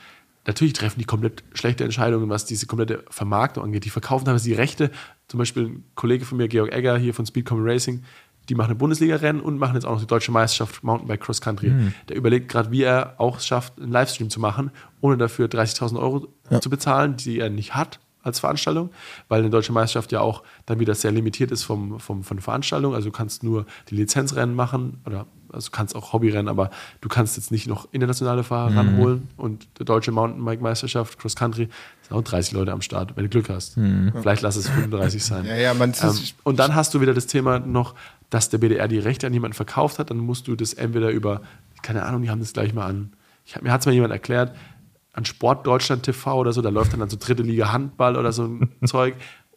natürlich treffen die komplett schlechte Entscheidungen, was diese komplette Vermarktung angeht. Die verkaufen teilweise die Rechte. Zum Beispiel ein Kollege von mir, Georg Egger, hier von Speed Common Racing, die machen ein Bundesliga-Rennen und machen jetzt auch noch die deutsche Meisterschaft Mountainbike Cross Country. Der überlegt gerade, wie er auch es schafft, einen Livestream zu machen, ohne dafür 30.000 Euro zu bezahlen, die er nicht hat als Veranstaltung, weil eine deutsche Meisterschaft ja auch dann wieder sehr limitiert ist vom, vom, von der Veranstaltung. Also du kannst nur die Lizenzrennen machen oder also du kannst auch Hobbyrennen, aber du kannst jetzt nicht noch internationale Fahrer ranholen. Und die deutsche Mountainbike-Meisterschaft, Cross Country, sind auch 30 Leute am Start, wenn du Glück hast. Vielleicht lass es 35 sein. Ja, ja, man Ähm, und dann hast du wieder das Thema noch, dass der BDR die Rechte an jemanden verkauft hat. Dann musst du das entweder über, keine Ahnung, die haben das gleich mal an. Ich, mir hat es mal jemand erklärt, an Sport Deutschland TV oder so, da läuft dann, dann so dritte Liga Handball oder so ein Zeug.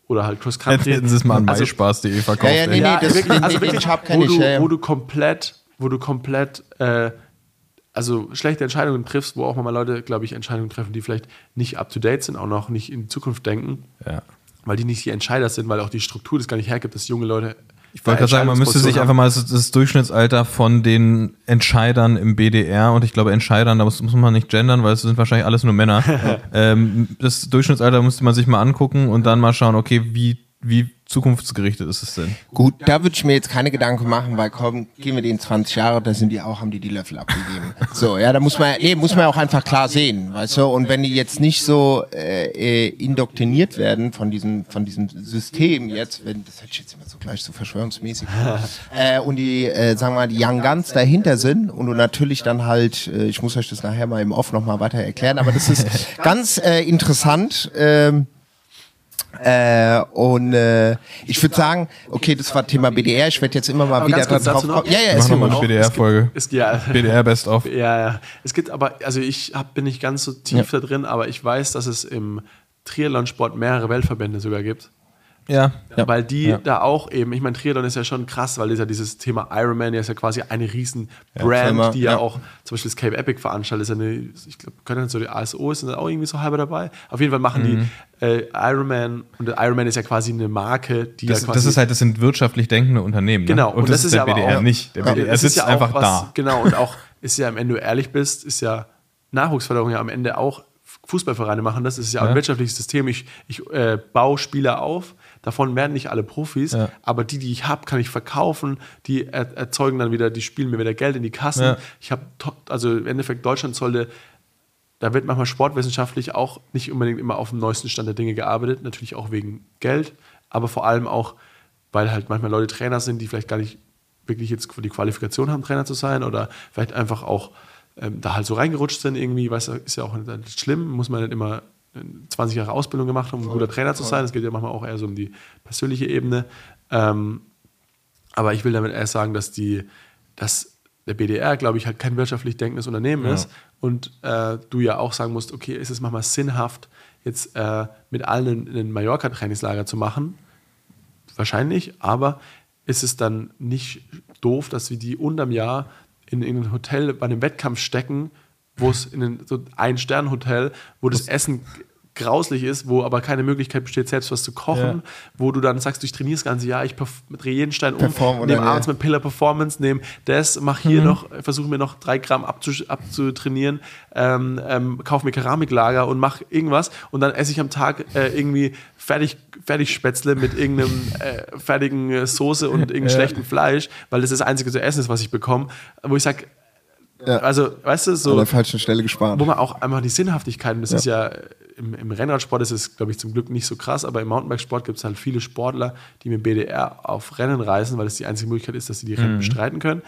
Oder halt Cross Country. Hätten sie es mal an Also- myspaß.de verkauft. Ja, ja, nee, nee, das- wirklich, also wirklich, wo, ich, du, ja, ja. wo du komplett wo du komplett äh, also schlechte Entscheidungen triffst, wo auch mal Leute, glaube ich, Entscheidungen treffen, die vielleicht nicht up to date sind, auch noch nicht in die Zukunft denken, Ja. weil die nicht die Entscheider sind, weil auch die Struktur das gar nicht hergibt, dass junge Leute. Ich wollte gerade sagen, man müsste sich einfach mal das, das Durchschnittsalter von den Entscheidern im BDR und ich glaube Entscheidern, da muss, muss man nicht gendern, weil es sind wahrscheinlich alles nur Männer. ähm, das Durchschnittsalter müsste man sich mal angucken und dann mal schauen, okay, wie, wie zukunftsgerichtet ist es denn? Gut, da würde ich mir jetzt keine Gedanken machen, weil komm, gehen wir denen 20 Jahre, da sind die auch, haben die die Löffel abgegeben. So, ja, da muss man, nee, muss man auch einfach klar sehen, weißt du, und wenn die jetzt nicht so äh, äh, indoktriniert werden von diesem, von diesem System jetzt, wenn, das hört sich jetzt immer so gleich so verschwörungsmäßig, äh, und die, äh, sagen wir mal, die Young Guns dahinter sind und du natürlich dann halt, äh, ich muss euch das nachher mal im Off nochmal weiter erklären, aber das ist ganz äh, interessant, ähm, äh, und äh, ich würde sagen, okay, das war Thema BDR. Ich werde jetzt immer mal Aber wieder darauf kommen. Ja, ja, Mach erzähl noch mal mal. eine BDR-Folge. Es, ja, BDR Best of. Ja, ja. Es gibt aber, also ich hab, bin nicht ganz so tief da drin, aber ich weiß, dass es im Triathlon-Sport mehrere Weltverbände sogar gibt. Ja. Weil die Ja. da auch eben, ich meine, Triathlon ist ja schon krass, weil das ja dieses Thema Ironman ja ist ja quasi eine riesen Brand, Firma, die ja, ja. auch zum Beispiel das Cape Epic veranstaltet, ist ja eine, ich glaube, können dann so die ASO ist dann auch irgendwie so halber dabei. Auf jeden Fall machen Mhm. die äh, Ironman und der Ironman ist ja quasi eine Marke, die Das, ja quasi das ist halt, das sind wirtschaftlich denkende Unternehmen. Genau, Ne? Und, das, ist der ja aber BDR auch- nicht. Der Ja. BDR es sitzt ist ja auch einfach was, da. Genau, und auch ist ja, wenn du ehrlich bist, ist ja Nachwuchsförderung ja am Ende auch Fußballvereine machen das. Das ist ja auch ein Ja. wirtschaftliches System. Ich, ich äh, baue Spieler auf, davon werden nicht alle Profis, Ja. aber die, die ich habe, kann ich verkaufen. Die er, erzeugen dann wieder, die spielen mir wieder Geld in die Kassen. Ja. Ich habe, also im Endeffekt, Deutschland sollte da wird manchmal sportwissenschaftlich auch nicht unbedingt immer auf dem neuesten Stand der Dinge gearbeitet, natürlich auch wegen Geld, aber vor allem auch, weil halt manchmal Leute Trainer sind, die vielleicht gar nicht wirklich jetzt die Qualifikation haben, Trainer zu sein oder vielleicht einfach auch ähm, da halt so reingerutscht sind irgendwie, weißt du, ist ja auch nicht schlimm, muss man nicht immer 20 Jahre Ausbildung gemacht haben, um ein guter Trainer zu sein. Es geht ja manchmal auch eher so um die persönliche Ebene. Ähm, aber ich will damit erst sagen, dass die, dass der BDR, glaube ich, halt kein wirtschaftlich denkendes Unternehmen ist und äh, du ja auch sagen musst, okay, ist es manchmal sinnhaft, jetzt äh, mit allen ein, Mallorca-Trainingslager zu machen? Wahrscheinlich, aber ist es dann nicht doof, dass wir die unterm Jahr in, in ein Hotel bei einem Wettkampf stecken, wo es in ein, so ein Sternhotel, wo das Essen grauslich ist, wo aber keine Möglichkeit besteht, selbst was zu kochen, Ja. wo du dann sagst, ich trainiere das ganze Jahr, ich drehe jeden Stein um, Perform nehme abends mit Pillar Performance, nehme das, mach hier noch, versuche mir noch drei Gramm abzu- abzutrainieren, ähm, ähm, kaufe mir Keramiklager und mach irgendwas und dann esse ich am Tag äh, irgendwie fertig, fertig Spätzle mit irgendeinem äh, fertigen äh, Soße und irgendeinem schlechten Fleisch, weil das das einzige zu essen ist, was ich bekomme, wo ich sage, Ja. also, weißt du, An so, der falschen Stelle gespart. wo man auch einfach die Sinnhaftigkeit, und das ist ja im, im Rennradsport ist es, glaube ich, zum Glück nicht so krass, aber im Mountainbikesport gibt es halt viele Sportler, die mit BDR auf Rennen reisen, weil es die einzige Möglichkeit ist, dass sie die Rennen bestreiten können.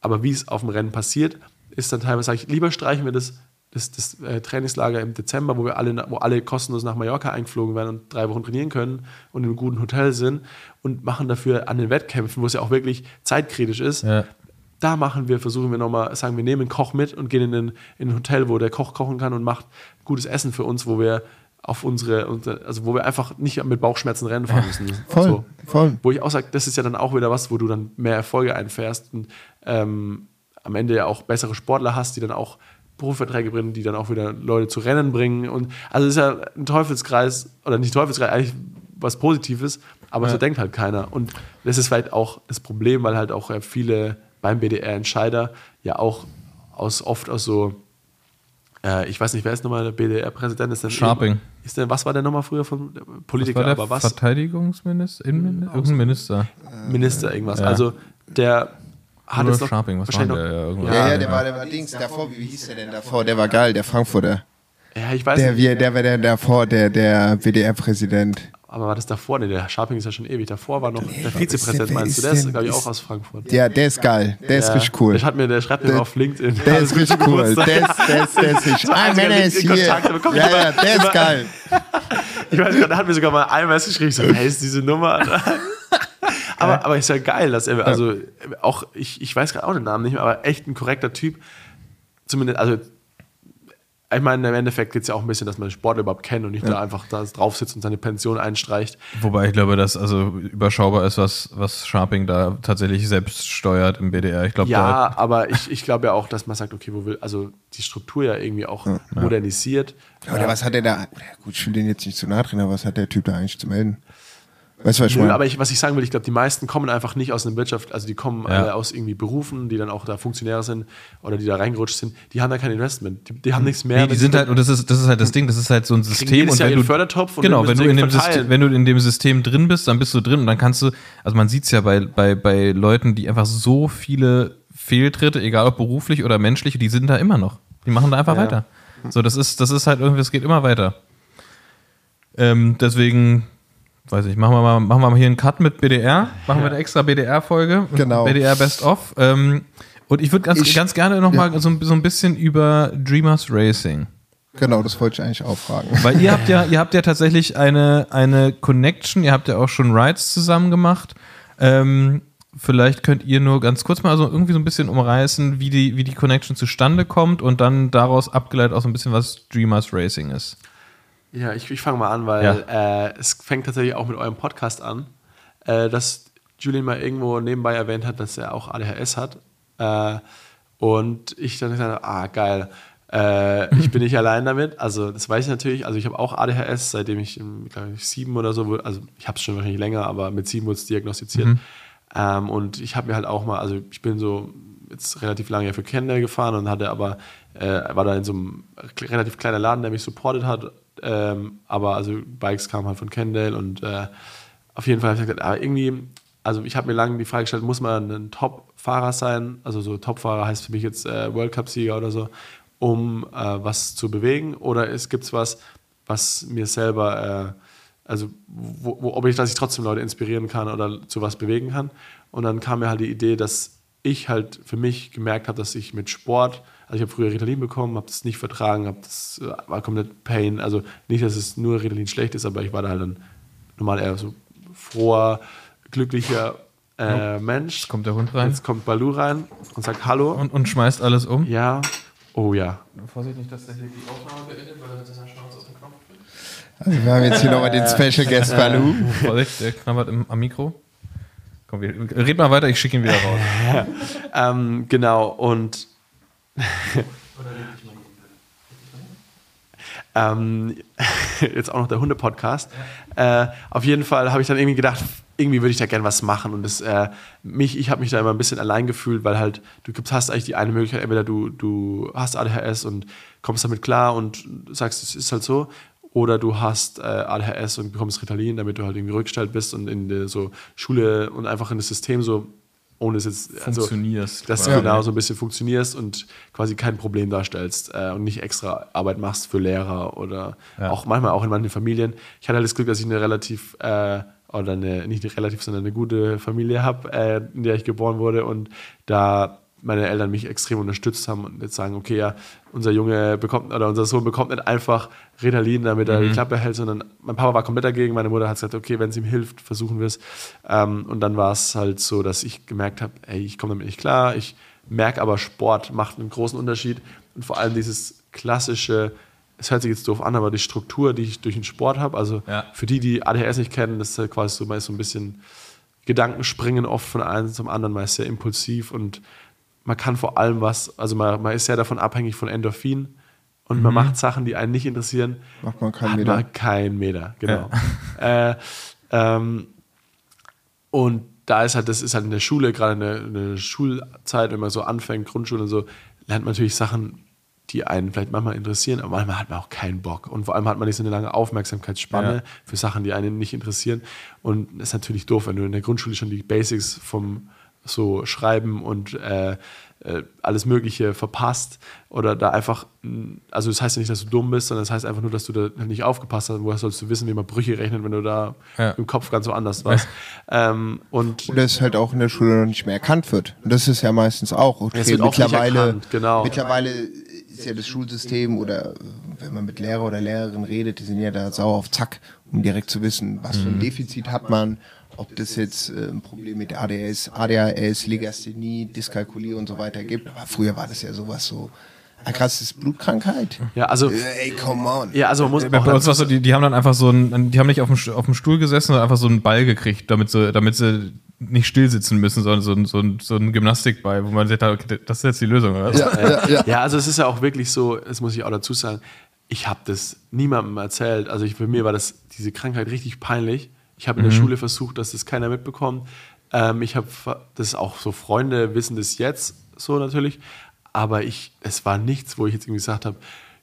Aber wie es auf dem Rennen passiert, ist dann teilweise, sage ich, lieber streichen wir das, das, das äh, Trainingslager im Dezember, wo wir alle, wo alle kostenlos nach Mallorca eingeflogen werden und drei Wochen trainieren können und in einem guten Hotel sind und machen dafür an den Wettkämpfen, wo es ja auch wirklich zeitkritisch ist, Ja. Da machen wir, versuchen wir nochmal, sagen wir nehmen einen Koch mit und gehen in ein, in ein Hotel, wo der Koch kochen kann und macht gutes Essen für uns, wo wir auf unsere, also wo wir einfach nicht mit Bauchschmerzen Rennen fahren müssen. Voll, So. voll. Wo ich auch sage, das ist ja dann auch wieder was, wo du dann mehr Erfolge einfährst und ähm, am Ende ja auch bessere Sportler hast, die dann auch Berufsverträge bringen, die dann auch wieder Leute zu Rennen bringen. Und also es ist ja ein Teufelskreis, oder nicht Teufelskreis, eigentlich was Positives, aber so denkt halt keiner. Und das ist vielleicht auch das Problem, weil halt auch äh, viele beim BDR-Entscheider ja auch aus oft aus so, äh, ich weiß nicht, wer ist nochmal der BDR-Präsident? Ist denn Sharping. Ist denn, was war der nochmal früher von der Was Politiker? war der aber was? Verteidigungsminister? Innenminister? Irgendein Minister. Minister, irgendwas. Ja. Also der hat Oder es Sharping, was wahrscheinlich war der? Ja, noch. Ja, ja, Ja, der war, der war Dings davor. Wie hieß der denn davor? Der war geil, der Frankfurter. ja, ich weiß Der, nicht. wir, der war der davor, der, der WDR-Präsident. Aber war das davor? Nee, der Sharping ist ja schon ewig. Davor war noch der wer Vizepräsident, der- meinst du? Der ist glaube ich, auch aus Frankfurt. Ja, der ist geil. Der ist richtig cool. Der, hat mir, der schreibt mir Der- auf LinkedIn. Der ist richtig cool. Der ist, der ist, der ist richtig. Einziger Männer ist hier. Ja, ja, der ist geil. Ich weiß gar, der hat mir sogar mal einmal geschrieben, ich so, hey, ist diese Nummer. aber, aber ist ja geil, dass er, also auch, ich, ich weiß gerade auch den Namen nicht mehr, aber echt ein korrekter Typ. Zumindest, also ich meine, im Endeffekt geht es ja auch ein bisschen, dass man den Sport überhaupt kennt und nicht da einfach da drauf sitzt und seine Pension einstreicht. Wobei ich glaube, dass also überschaubar ist, was, was Sharping da tatsächlich selbst steuert im BDR. Ich glaube, Ja, aber ich, ich glaube ja auch, dass man sagt, okay, wo will, also die Struktur ja irgendwie auch modernisiert. Oder was hat der da, gut, ich will den jetzt nicht zu nahe treten, aber was hat der Typ da eigentlich zu melden? Weißt du, was ich Nö, meine? aber ich, was ich sagen will, ich glaube, die meisten kommen einfach nicht aus einer Wirtschaft, also die kommen Ja. alle aus irgendwie Berufen, die dann auch da Funktionäre sind oder die da reingerutscht sind, die haben da kein Investment. Die, die haben nichts mehr. Nee, die sind halt, und das ist, das ist halt das Ding, das ist halt so ein System. jedes und Jahr wenn ihren du, Fördertopf und genau, wenn du, in dem. System, wenn du in dem System drin bist, dann bist du drin und dann kannst du, also man sieht es ja bei, bei, bei Leuten, die einfach so viele Fehltritte, egal ob beruflich oder menschlich, die sind da immer noch. Die machen da einfach Ja. weiter. So, das ist, das ist halt irgendwie, es geht immer weiter. Ähm, deswegen, weiß ich, machen wir mal, machen wir mal hier einen Cut mit BDR, machen wir eine extra BDR-Folge. Genau. BDR Best of. Ähm, und ich würde ganz, Ich- ganz gerne noch mal so, ein- so ein bisschen über Dreamers Racing. Genau, das wollte ich eigentlich auch fragen. Weil ihr habt ja, ihr habt ja tatsächlich eine, eine Connection, ihr habt ja auch schon Rides zusammen gemacht. Ähm, vielleicht könnt ihr nur ganz kurz mal so irgendwie so ein bisschen umreißen, wie die, wie die Connection zustande kommt und dann daraus abgeleitet auch so ein bisschen, was Dreamers Racing ist. Ja, ich, ich fange mal an, weil äh, es fängt tatsächlich auch mit eurem Podcast an, äh, dass Julian mal irgendwo nebenbei erwähnt hat, dass er auch ADHS hat. Äh, und ich dann gesagt habe, ah, geil. Äh, ich bin nicht allein damit. Also, das weiß ich natürlich. Also, ich habe auch ADHS, seitdem ich, ähm, glaube ich, sieben oder so, wurde- also ich habe es schon wahrscheinlich länger, aber mit sieben wurde es diagnostiziert. Ähm, und ich habe mir halt auch mal, also ich bin so jetzt relativ lange ja für Kendall gefahren und hatte aber, äh, war da in so einem relativ kleinen Laden, der mich supportet hat. Ähm, aber also Bikes kamen halt von Kendall und äh, auf jeden Fall habe ich gesagt, aber irgendwie, also ich habe mir lange die Frage gestellt, muss man ein Top-Fahrer sein? Also so Top-Fahrer heißt für mich jetzt äh, World Cup-Sieger oder so, um äh, was zu bewegen? Oder es gibt was, was mir selber, äh, also wo, wo, ob ich, dass ich trotzdem Leute inspirieren kann oder zu was bewegen kann? Und dann kam mir halt die Idee, dass ich halt für mich gemerkt habe, dass ich mit Sport, also ich habe früher Ritalin bekommen, habe das nicht vertragen, habe das äh, war komplett Pain. Also nicht, dass es nur Ritalin schlecht ist, aber ich war da halt dann normal eher so froher, glücklicher äh, Mensch. Jetzt kommt der Hund rein Jetzt kommt Balu rein und sagt Hallo. und, und schmeißt alles um. ja. Oh ja. Vorsicht nicht, dass der hier die Aufnahme beendet, weil er seine Schnauze aus dem Knopf Also wir haben jetzt hier nochmal den Special Guest Balu. Vorsicht, der knabbert im, am Mikro. Komm, wir, red mal weiter, ich schicke ihn wieder raus. Ähm, genau, und. Ähm, jetzt auch noch der Hunde-Podcast. Äh, auf jeden Fall habe ich dann irgendwie gedacht, irgendwie würde ich da gerne was machen. Und das, äh, mich, ich habe mich da immer ein bisschen allein gefühlt, weil halt, du hast eigentlich die eine Möglichkeit, entweder du, du hast ADHS und kommst damit klar und sagst, es ist halt so. Oder du hast äh, ADHS und bekommst Ritalin, damit du halt irgendwie rückgestellt bist und in der so Schule und einfach in das System so, ohne es jetzt also, Funktionierst dass du genau so ein bisschen funktionierst und quasi kein Problem darstellst äh, und nicht extra Arbeit machst für Lehrer oder Ja. auch manchmal auch in manchen Familien. Ich hatte halt das Glück, dass ich eine relativ äh, oder eine, nicht eine relativ, sondern eine gute Familie habe, äh, in der ich geboren wurde und da meine Eltern mich extrem unterstützt haben und jetzt sagen, okay, ja, unser Junge bekommt oder unser Sohn bekommt nicht einfach Ritalin, damit er die Klappe hält, sondern mein Papa war komplett dagegen, meine Mutter hat gesagt, okay, wenn es ihm hilft, versuchen wir es. Ähm, und dann war es halt so, dass ich gemerkt habe, ey, ich komme damit nicht klar, ich merke aber, Sport macht einen großen Unterschied und vor allem dieses klassische, es hört sich jetzt doof an, aber die Struktur, die ich durch den Sport habe, also Ja. für die, die ADHS nicht kennen, das ist halt quasi so, man ist so ein bisschen Gedanken springen oft von einem zum anderen, man ist sehr impulsiv und man kann vor allem was, also man, man ist sehr davon abhängig von Endorphin und man macht Sachen, die einen nicht interessieren, Macht man keinen Meter. man keinen Meter, genau. Äh, ähm, und da ist halt, das ist halt in der Schule, gerade in der, in der Schulzeit, wenn man so anfängt, Grundschule und so, lernt man natürlich Sachen, die einen vielleicht manchmal interessieren, aber manchmal hat man auch keinen Bock. Und vor allem hat man nicht so eine lange Aufmerksamkeitsspanne Ja. für Sachen, die einen nicht interessieren. Und das ist natürlich doof, wenn du in der Grundschule schon die Basics vom so Schreiben und äh, äh, alles Mögliche verpasst oder da einfach, mh, also das heißt ja nicht, dass du dumm bist, sondern das heißt einfach nur, dass du da nicht aufgepasst hast. Woher sollst du wissen, wie man Brüche rechnet, wenn du da Ja. im Kopf ganz so anders warst? ähm, und Und das halt auch in der Schule noch nicht mehr erkannt wird. Und das ist ja meistens auch. Okay, Es wird auch nicht mittlerweile, erkannt, genau. mittlerweile ist ja das Schulsystem oder wenn man mit Lehrer oder Lehrerin redet, die sind ja da sauer auf Zack, um direkt zu wissen, was Mhm. für ein Defizit hat man, ob das jetzt äh, ein Problem mit ADS, ADHS, Legasthenie, Dyskalkulie und so weiter gibt. Aber früher war das ja sowas so, Ah, krass, das ist Blutkrankheit? Ja, also, Ey, come on. ja, also man muss Bei auch bei uns war so, die, die haben dann einfach so einen, die haben nicht auf dem, auf dem Stuhl gesessen, sondern einfach so einen Ball gekriegt, damit sie, damit sie nicht still sitzen müssen, sondern so ein, so ein, so ein Gymnastikball, wo man sagt, okay, das ist jetzt die Lösung, oder? Ja, ja, ja. Ja, also es ist ja auch wirklich so, das muss ich auch dazu sagen, ich habe das niemandem erzählt. Also ich, für mir war das diese Krankheit richtig peinlich. Ich habe in Mhm. der Schule versucht, dass das keiner mitbekommt. Ähm, ich habe das auch so Freunde wissen das jetzt so natürlich, aber ich es war nichts, wo ich jetzt irgendwie gesagt habe,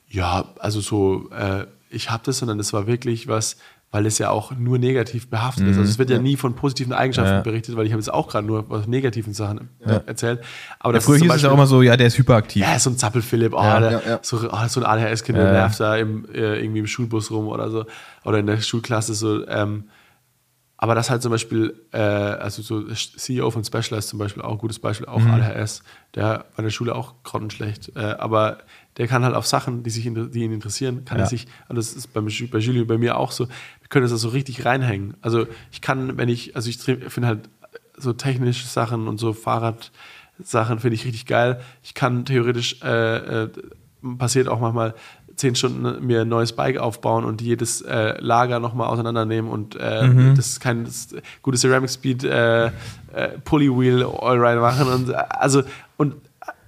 ja, also so äh, ich habe das, sondern es war wirklich was, weil es ja auch nur negativ behaftet ist. Also es wird ja nie von positiven Eigenschaften Ja. berichtet, weil ich habe jetzt auch gerade nur von negativen Sachen äh, erzählt. Aber Ja, das früher ist hieß es ja Beispiel- auch immer so, ja, der ist hyperaktiv. ja, so ein Zappel-Philipp, oh, Ja, der, ja, ja. So, oh, so ein ADHS-Kind, der Ja, ja. nervt da im, äh, irgendwie im Schulbus rum oder so. Oder in der Schulklasse so. Ähm, aber das halt zum Beispiel, äh, also so CEO von Specialized zum Beispiel, auch ein gutes Beispiel, auch ADHS, der in der Schule auch grottenschlecht. Äh, aber der kann halt auf Sachen, die, sich, die ihn interessieren, kann Ja. er sich, und das ist beim, bei Julio bei mir auch so, wir können das da so richtig reinhängen. Also ich kann, wenn ich, also ich finde halt so technische Sachen und so Fahrradsachen finde ich richtig geil. Ich kann theoretisch, äh, äh, passiert auch manchmal, zehn Stunden mir ein neues Bike aufbauen und jedes äh, Lager nochmal auseinandernehmen und äh, das ist kein das gute Ceramic Speed äh, äh, Pulley Wheel Allride machen und also und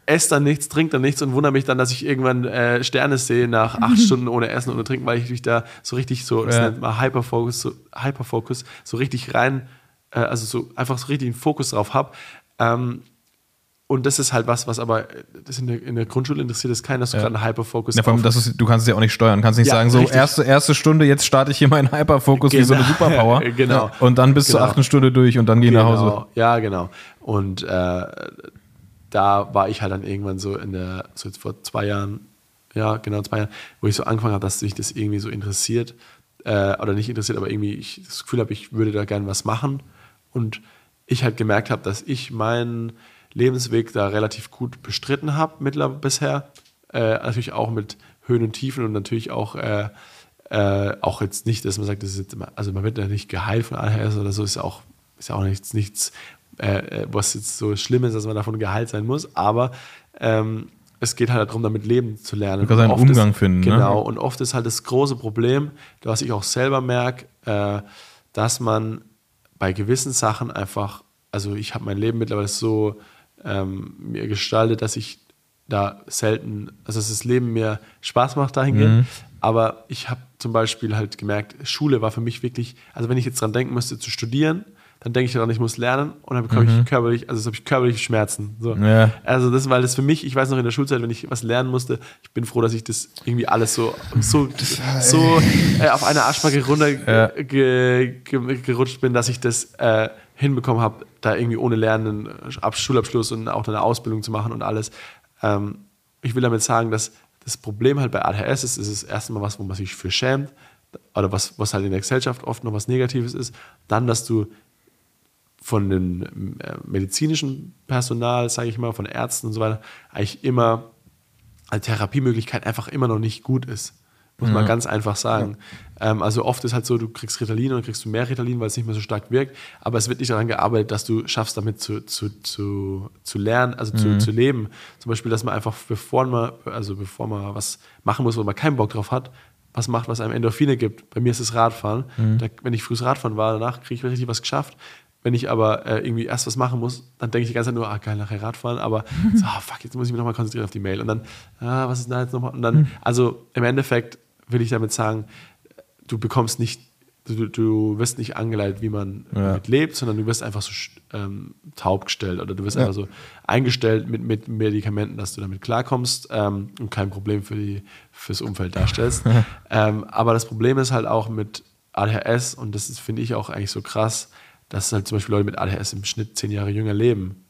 esse dann nichts, trinke dann nichts und wundere mich dann, dass ich irgendwann äh, Sterne sehe nach acht Stunden ohne Essen und ohne Trinken, weil ich mich da so richtig so, das Ja. nennt man Hyperfocus, so, Hyperfocus, so richtig rein, äh, also so einfach so richtig einen Fokus drauf habe. Ähm, und das ist halt was, was aber äh, das in der, in der Grundschule interessiert ist keinen, dass du Ja. gerade einen Hyperfocus Ja, vor allem, ist, du kannst es ja auch nicht steuern. Du kannst nicht Ja, sagen, so richtig. erste, erste Stunde, jetzt starte ich hier meinen Hyperfokus wie so eine Genau. Superpower. Genau. Und dann bis zur Genau. achten Stunde durch und dann geh nach Hause. Genau. Ja, genau. Und äh, da war ich halt dann irgendwann so in der, so jetzt vor zwei Jahren, ja, genau zwei Jahren, wo ich so angefangen habe, dass mich das irgendwie so interessiert. Äh, oder nicht interessiert, aber irgendwie ich das Gefühl habe, ich würde da gerne was machen. Und ich halt gemerkt habe, dass ich meinen Lebensweg da relativ gut bestritten habe mittlerweile bisher. Äh, natürlich auch mit Höhen und Tiefen und natürlich auch äh, äh, auch jetzt nicht, dass man sagt, das ist jetzt immer, also man wird ja nicht geheilt von ADHS oder so, ist ja auch, ist ja auch nichts, nichts äh, äh, was jetzt so schlimm ist, dass man davon geheilt sein muss, aber ähm, es geht halt darum, damit leben zu lernen. Du kannst einen Umgang ist, finden, ne? Genau, und oft ist halt das große Problem, was ich auch selber merke, äh, dass man bei gewissen Sachen einfach, also ich habe mein Leben mittlerweile so ähm, mir gestaltet, dass ich da selten, also dass das Leben mir Spaß macht dahingehend. Aber ich habe zum Beispiel halt gemerkt, Schule war für mich wirklich, also wenn ich jetzt dran denken müsste zu studieren, dann denke ich daran, ich muss lernen und dann bekomme ich körperlich, also das habe ich körperliche Schmerzen. So. Ja. Also das, weil das für mich, ich weiß noch in der Schulzeit, wenn ich was lernen musste, ich bin froh, dass ich das irgendwie alles so, so, so äh, auf eine Arschbacke runter Ja. ge, ge, gerutscht bin, dass ich das äh, hinbekommen habe, da irgendwie ohne Lernen einen Ab- Schulabschluss und auch eine Ausbildung zu machen und alles. Ähm, ich will damit sagen, dass das Problem halt bei ADHS ist, ist es erstmal was, wo man sich für schämt oder was, was halt in der Gesellschaft oft noch was Negatives ist. Dann, dass du von dem äh, medizinischen Personal, sage ich mal, von Ärzten und so weiter, eigentlich immer als Therapiemöglichkeit einfach immer noch nicht gut ist. Muss man ganz einfach sagen. Ähm, also oft ist halt so, du kriegst Ritalin und dann kriegst du mehr Ritalin, weil es nicht mehr so stark wirkt, aber es wird nicht daran gearbeitet, dass du schaffst, damit zu, zu, zu, zu lernen, also zu, zu leben. Zum Beispiel, dass man einfach, bevor man, also bevor man was machen muss, wo man keinen Bock drauf hat, was macht, was einem Endorphine gibt. Bei mir ist es Radfahren. Da, wenn ich frühes Radfahren war, danach kriege ich richtig was geschafft. Wenn ich aber äh, irgendwie erst was machen muss, dann denke ich die ganze Zeit nur, ah geil, nachher Radfahren, aber so, ah, fuck, jetzt muss ich mich nochmal konzentrieren auf die Mail. Und dann, ah, was ist denn da jetzt nochmal? Und dann, also im Endeffekt will ich damit sagen, du bekommst nicht, du, du wirst nicht angeleitet, wie man Ja. lebt, sondern du wirst einfach so ähm, taub gestellt oder du wirst Ja. einfach so eingestellt mit, mit Medikamenten, dass du damit klarkommst ähm, und kein Problem für die, fürs Umfeld darstellst. ähm, aber das Problem ist halt auch mit ADHS und das finde ich auch eigentlich so krass, dass halt zum Beispiel Leute mit ADHS im Schnitt zehn Jahre jünger leben.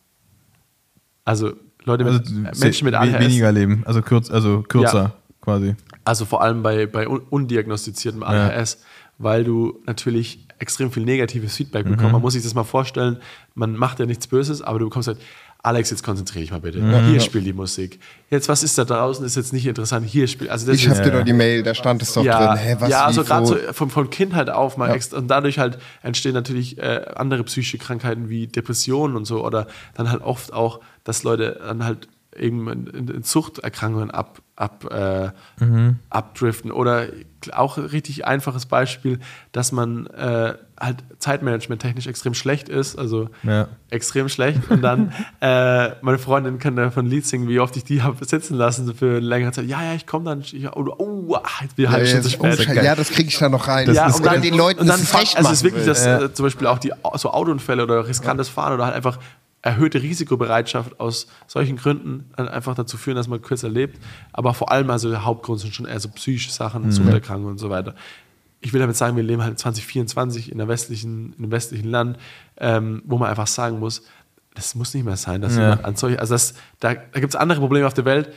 Also Leute mit, Also Menschen mit ADHS. weniger leben, also, kürz, also kürzer Ja. quasi. Also vor allem bei, bei un undiagnostiziertem ADHS, weil du natürlich extrem viel negatives Feedback Mhm. bekommst. Man muss sich das mal vorstellen, man macht ja nichts Böses, aber du bekommst halt, Alex, jetzt konzentriere dich mal bitte. Mhm. Hier spielt die Musik. Jetzt, was ist da draußen, ist jetzt nicht interessant. Hier spielt, also das Ich ist, hab dir doch die Mail, da stand es doch ja, drin. Hä, was, ja, also gerade so von, von Kindheit auf mal extra. Und dadurch halt entstehen natürlich äh, andere psychische Krankheiten wie Depressionen und so. Oder dann halt oft auch, dass Leute dann halt eben in, in, in Suchterkrankungen ab, ab, äh, Mhm. abdriften. Oder auch richtig einfaches Beispiel, dass man äh, halt Zeitmanagement technisch extrem schlecht ist, also Ja. extrem schlecht. Und dann, äh, meine Freundin kann davon ein Lied singen, wie oft ich die habe sitzen lassen für eine längere Zeit. Ja, ja, ich komme dann. Ich, oh, oh, ah, jetzt bin ich halb Ja, Stunde zu jetzt- oh, spät. Ja, das kriege ich da noch rein. ja, ist und dann, den Leuten und dann das recht also es ist wirklich will. das, äh, zum Beispiel auch die so Autounfälle oder riskantes Fahren oder halt einfach erhöhte Risikobereitschaft aus solchen Gründen einfach dazu führen, dass man kürzer lebt. Aber vor allem also der Hauptgrund sind schon eher so psychische Sachen, Suchterkrankungen und so weiter. Ich will damit sagen, wir leben halt 2024 in, der westlichen, in einem westlichen Land, ähm, wo man einfach sagen muss, das muss nicht mehr sein, dass Ja. jemand an solche, also das, da, da gibt es andere Probleme auf der Welt,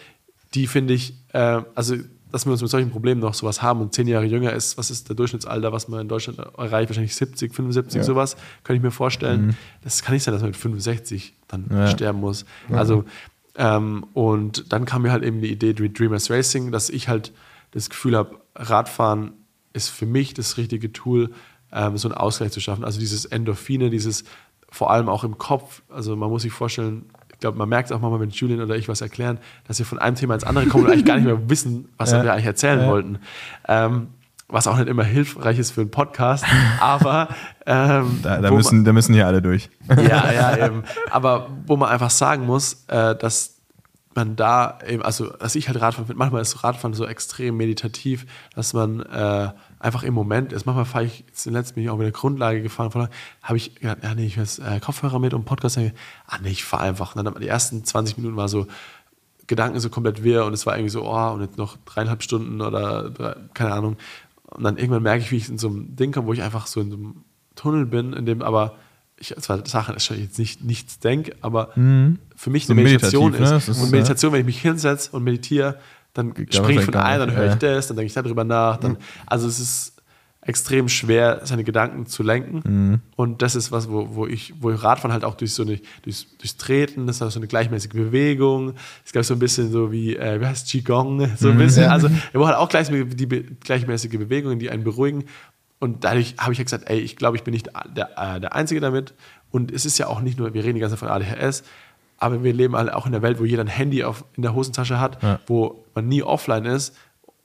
die finde ich, äh, also dass wir uns mit solchen Problemen noch sowas haben und zehn Jahre jünger ist, was ist der Durchschnittsalter, was man in Deutschland erreicht, wahrscheinlich 70, 75, Ja. sowas, kann ich mir vorstellen. Das kann nicht sein, dass man mit 65 dann Ja. sterben muss. Also, ähm, und dann kam mir halt eben die Idee Dre- Dreamers Racing, dass ich halt das Gefühl habe, Radfahren ist für mich das richtige Tool, ähm, so einen Ausgleich zu schaffen. Also dieses Endorphine, dieses vor allem auch im Kopf. Also man muss sich vorstellen, ich glaube, man merkt auch manchmal, wenn Julian oder ich was erklären, dass wir von einem Thema ins andere kommen und eigentlich gar nicht mehr wissen, was Ja. wir eigentlich erzählen Ja. wollten. Ähm, was auch nicht immer hilfreich ist für einen Podcast, aber ähm, Da, da, müssen, da müssen hier alle durch. man, ja, ja, eben. Aber wo man einfach sagen muss, äh, dass man da eben, also dass ich halt Radfahren finde, manchmal ist Radfahren so extrem meditativ, dass man äh, einfach im Moment ist. Manchmal fahre ich, jetzt letzten bin ich auch mit der Grundlage gefahren, von habe ich gedacht, ja nee, ich jetzt, äh, Kopfhörer mit und Podcast, ah nee, ich fahre einfach. Und dann die ersten 20 Minuten war so, Gedanken so komplett wirr und es war irgendwie so, oh, und jetzt noch dreieinhalb Stunden oder drei, keine Ahnung. Und dann irgendwann merke ich, wie ich in so einem Ding komme, wo ich einfach so in so einem Tunnel bin, in dem aber ich zwar Sachen ist jetzt nicht nichts denke, aber für mich So eine Meditation ne? ist. Das ist, Und Meditation, wenn ich mich hinsetze und meditiere, dann springe ich von einem, dann höre ich das, dann denke ich darüber nach. Dann, also es ist extrem schwer, seine Gedanken zu lenken. Mhm. Und das ist was, wo, wo ich, wo Radfahren halt auch durch so eine, durchs, durchs Treten, das ist so eine gleichmäßige Bewegung. Es gab so ein bisschen so wie, äh, wie heißt Qigong, so ein bisschen. Ja. Also, er braucht halt auch gleichmäßige, die be- gleichmäßige Bewegungen, die einen beruhigen. Und dadurch habe ich ja gesagt, ey, ich glaube, ich bin nicht der, äh, der Einzige damit. Und es ist ja auch nicht nur, wir reden die ganze Zeit von ADHS, aber wir leben halt auch in der Welt, wo jeder ein Handy auf, in der Hosentasche hat, Ja. wo man nie offline ist.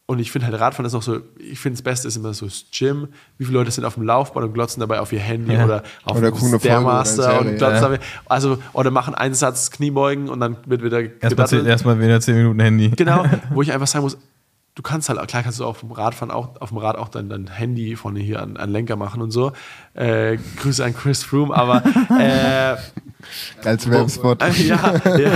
Und ich finde halt Radfahren ist auch so, ich finde das Beste ist immer so das Gym. Wie viele Leute sind auf dem Laufband und glotzen dabei auf ihr Handy Ja. oder auf Oder den Stairmaster und glotzen ja. dabei. Also, oder machen einen Satz Kniebeugen und dann wird wieder Erstmal gedattelt. erstmal wieder 10 Minuten Handy. Genau, wo ich einfach sagen muss, du kannst halt, klar kannst du auf dem Radfahren auch, auf dem Rad auch dein, dein Handy vorne hier an, an Lenker machen und so. Äh, Grüße an Chris Froome, aber äh, Als Werbespot. äh, ja, ja,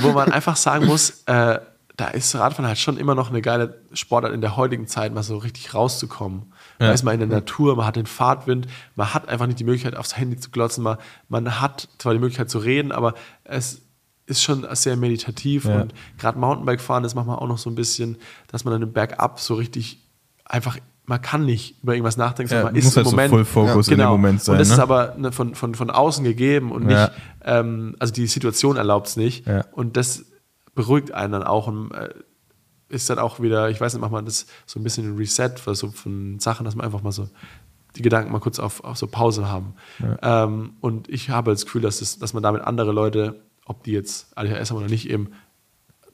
wo man einfach sagen muss, äh, da ist Radfahren halt schon immer noch eine geile Sportart in der heutigen Zeit, mal so richtig rauszukommen. Da Ja. ist man in der Natur, man hat den Fahrtwind, man hat einfach nicht die Möglichkeit, aufs Handy zu glotzen. Man, man hat zwar die Möglichkeit zu reden, aber es ist schon sehr meditativ Ja. und gerade Mountainbike fahren ist manchmal auch noch so ein bisschen, dass man dann im Bergab so richtig einfach, man kann nicht über irgendwas nachdenken, Ja, sondern man muss ist im halt so Moment. Full Focus in dem Moment sein, Und das ne? ist aber ne, von, von, von außen gegeben und nicht, Ja. ähm, also die Situation erlaubt es nicht. Ja. Und das beruhigt einen dann auch und äh, ist dann auch wieder, ich weiß nicht, macht man das so ein bisschen ein Reset für so von Sachen, dass man einfach mal so die Gedanken mal kurz auf, auf so Pause haben. Ähm, und ich habe das Gefühl, dass, das, dass man damit andere Leute, ob die jetzt ADHS haben oder nicht, eben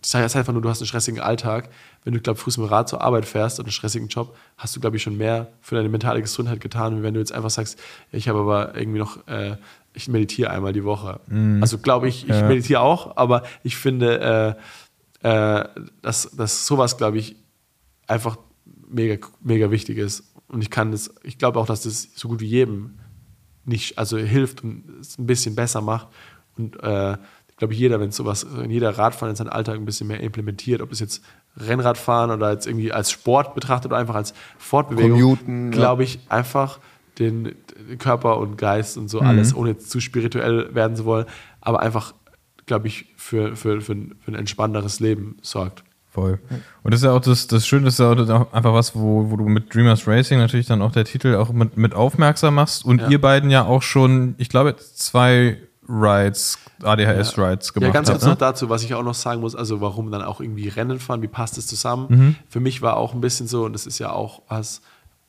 das heißt einfach nur, du hast einen stressigen Alltag. Wenn du, glaube ich, früh mit dem Rad zur Arbeit fährst und einen stressigen Job, hast du, glaube ich, schon mehr für deine mentale Gesundheit getan, wie wenn du jetzt einfach sagst, ich habe aber irgendwie noch, äh, ich meditiere einmal die Woche. Also glaube ich, ich Ja. meditiere auch, aber ich finde, äh, äh, dass, dass sowas, glaube ich, einfach mega, mega wichtig ist. Und ich kann das, ich glaube auch, dass das so gut wie jedem nicht, also hilft und es ein bisschen besser macht. Und äh, ich glaube, jeder, wenn sowas, wenn jeder Radfahren in seinen Alltag ein bisschen mehr implementiert, ob es jetzt Rennradfahren oder jetzt irgendwie als Sport betrachtet oder einfach als Fortbewegung, Commuten, ja. glaube ich, einfach den, Körper und Geist und so alles, ohne jetzt zu spirituell werden zu wollen, aber einfach, glaube ich, für, für, für, ein, für ein entspannteres Leben sorgt. Voll. Und das ist ja auch das, das Schöne, das ist ja auch einfach was, wo, wo du mit Dreamers Racing natürlich dann auch der Titel auch mit, mit aufmerksam machst und Ja. ihr beiden ja auch schon, ich glaube, zwei Rides, ADHS-Rides gemacht Ja, ganz kurz habt. noch Ne? dazu, was ich auch noch sagen muss, also warum dann auch irgendwie Rennen fahren, wie passt es zusammen? Mhm. Für mich war auch ein bisschen so, und das ist ja auch was,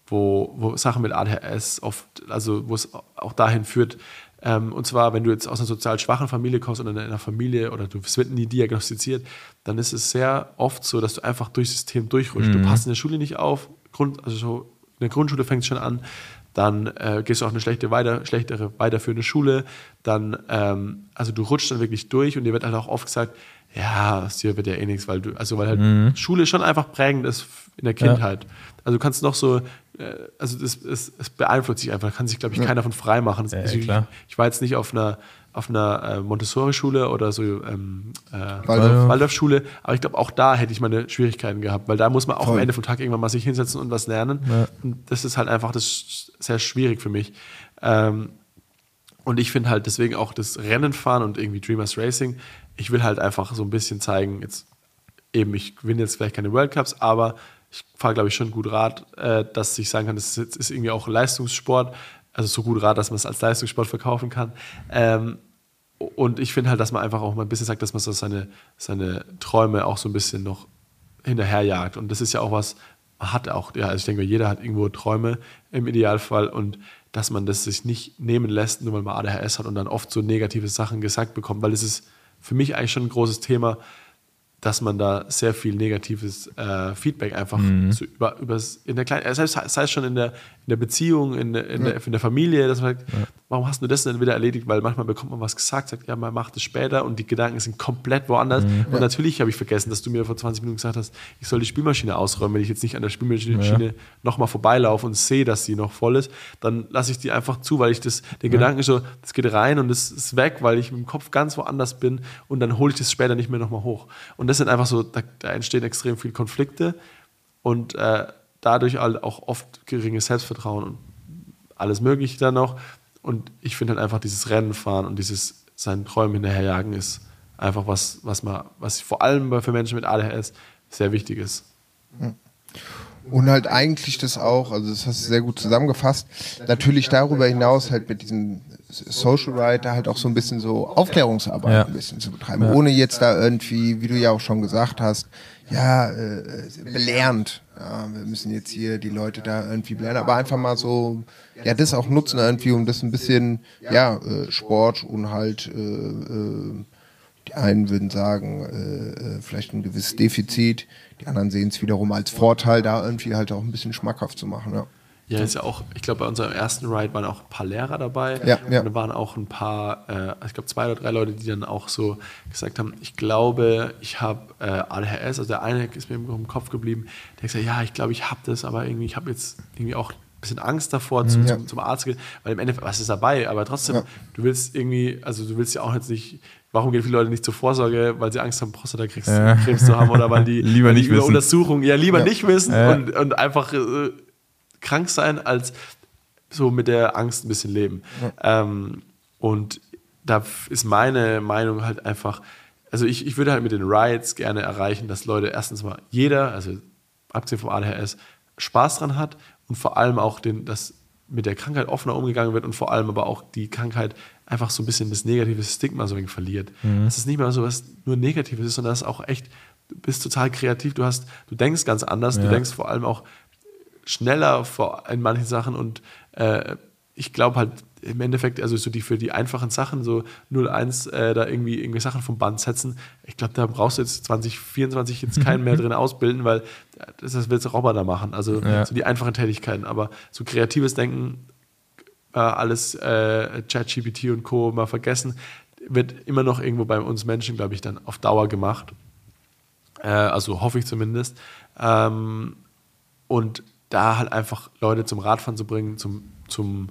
wo, wo Sachen mit ADHS oft, also wo es auch dahin führt, Ähm, und zwar, wenn du jetzt aus einer sozial schwachen Familie kommst oder in einer Familie oder du wird nie diagnostiziert, dann ist es sehr oft so, dass du einfach durchs System durchrutscht. Du passt in der Schule nicht auf, Grund, also so in der Grundschule fängt es schon an, dann äh, gehst du auf eine schlechte weiter, schlechtere weiterführende Schule, dann, ähm, also du rutschst dann wirklich durch und dir wird halt auch oft gesagt, ja, aus dir wird ja eh nichts, weil du, also weil halt Schule schon einfach prägend ist in der Kindheit. Also du kannst noch so, äh, also das, es, es beeinflusst sich einfach, da kann sich, glaube ich, keiner von frei machen. Ja, also ich, klar. ich war jetzt nicht auf einer auf einer äh, Montessori-Schule oder so ähm, äh, Waldorf. Waldorf-Schule, aber ich glaube, auch da hätte ich meine Schwierigkeiten gehabt, weil da muss man auch Voll. am Ende vom Tag irgendwann mal sich hinsetzen und was lernen. Und das ist halt einfach das sehr schwierig für mich. Ähm, und ich finde halt deswegen auch das Rennen fahren und irgendwie Dreamers Racing, ich will halt einfach so ein bisschen zeigen, jetzt eben, ich gewinne jetzt vielleicht keine World Cups, aber ich fahre, glaube ich, schon gut Rad, äh, dass ich sagen kann, das ist, ist irgendwie auch Leistungssport, also so gut Rad, dass man es als Leistungssport verkaufen kann. Ähm, und ich finde halt, dass man einfach auch mal ein bisschen sagt, dass man so seine, seine Träume auch so ein bisschen noch hinterherjagt. Und das ist ja auch was, man hat auch, ja, also ich denke, jeder hat irgendwo Träume im Idealfall und dass man das sich nicht nehmen lässt, nur weil man ADHS hat und dann oft so negative Sachen gesagt bekommt, weil es ist für mich eigentlich schon ein großes Thema, dass man da sehr viel negatives äh, Feedback einfach zu, über, übers, in der kleinen, selbst sei es schon in der, in der Beziehung, in der, in, der, in der Familie, dass man sagt, warum hast du das denn wieder erledigt? Weil manchmal bekommt man was gesagt, sagt, ja, man macht es später und die Gedanken sind komplett woanders. Und natürlich habe ich vergessen, dass du mir vor 20 Minuten gesagt hast, ich soll die Spülmaschine ausräumen. Wenn ich jetzt nicht an der Spülmaschine nochmal vorbeilaufe und sehe, dass sie noch voll ist, dann lasse ich die einfach zu, weil ich das, den Gedanken so, das geht rein und es ist weg, weil ich im Kopf ganz woanders bin und dann hole ich das später nicht mehr nochmal hoch. Und das sind einfach so, da, da entstehen extrem viele Konflikte und äh, dadurch halt auch oft geringes Selbstvertrauen und alles Mögliche dann noch. Und ich finde halt einfach dieses Rennen fahren und dieses seinen Träumen hinterherjagen ist einfach was, was man, was vor allem für Menschen mit ADHS sehr wichtig ist. Und halt eigentlich das auch, also das hast du sehr gut zusammengefasst, natürlich darüber hinaus halt mit diesem Social Writer halt auch so ein bisschen so Aufklärungsarbeit Ja. ein bisschen zu betreiben, ohne jetzt da irgendwie, wie du ja auch schon gesagt hast, ja, äh, belehrend. Ja, wir müssen jetzt hier die Leute da irgendwie belehren, aber einfach mal so, ja, das auch nutzen irgendwie, um das ein bisschen, ja, äh, Sport und halt äh, äh, die einen würden sagen, äh, äh, vielleicht ein gewisses Defizit, die anderen sehen es wiederum als Vorteil, da irgendwie halt auch ein bisschen schmackhaft zu machen. Ja. Ja, ist ja auch, ich glaube, bei unserem ersten Ride waren auch ein paar Lehrer dabei. Ja, ja. Und da waren auch ein paar, äh, ich glaube, zwei oder drei Leute, die dann auch so gesagt haben, ich glaube, ich habe äh, ADHS. Also der eine ist mir im, Kopf geblieben, der hat gesagt, ja, ich glaube, ich habe das, aber irgendwie, ich habe jetzt irgendwie auch ein bisschen Angst davor, zum, Ja. zum, zum Arzt zu gehen, weil im Endeffekt, was ist dabei? Aber trotzdem, Ja. du willst irgendwie, also du willst ja auch jetzt nicht, warum gehen viele Leute nicht zur Vorsorge, weil sie Angst haben, Prostatakrebs Ja. Krebs zu haben oder weil die, Lieber nicht über wissen. Untersuchung, ja, lieber nicht wissen und, und einfach äh, krank sein, als so mit der Angst ein bisschen leben. Ähm, und da ist meine Meinung halt einfach, also ich, ich würde halt mit den Rides gerne erreichen, dass Leute erstens mal jeder, also abgesehen vom ADHS, Spaß dran hat und vor allem auch den, dass mit der Krankheit offener umgegangen wird und vor allem aber auch die Krankheit einfach so ein bisschen das negative Stigma so verliert. Dass es nicht mehr so was nur Negatives ist, sondern dass auch echt, du bist total kreativ, du hast, du denkst ganz anders, du Ja. denkst vor allem auch schneller vor, in manchen Sachen und äh, ich glaube halt im Endeffekt, also so die für die einfachen Sachen, so 01 äh, da irgendwie irgendwie Sachen vom Band setzen, ich glaube, da brauchst du jetzt 2024 jetzt keinen mehr drin ausbilden, weil das, das willst du Roboter machen. Also Ja. so die einfachen Tätigkeiten, aber so kreatives Denken, äh, alles äh, ChatGPT und Co. mal vergessen, wird immer noch irgendwo bei uns Menschen, glaube ich, dann auf Dauer gemacht. Äh, also hoffe ich zumindest. Ähm, und da halt einfach Leute zum Radfahren zu bringen, zum, zum,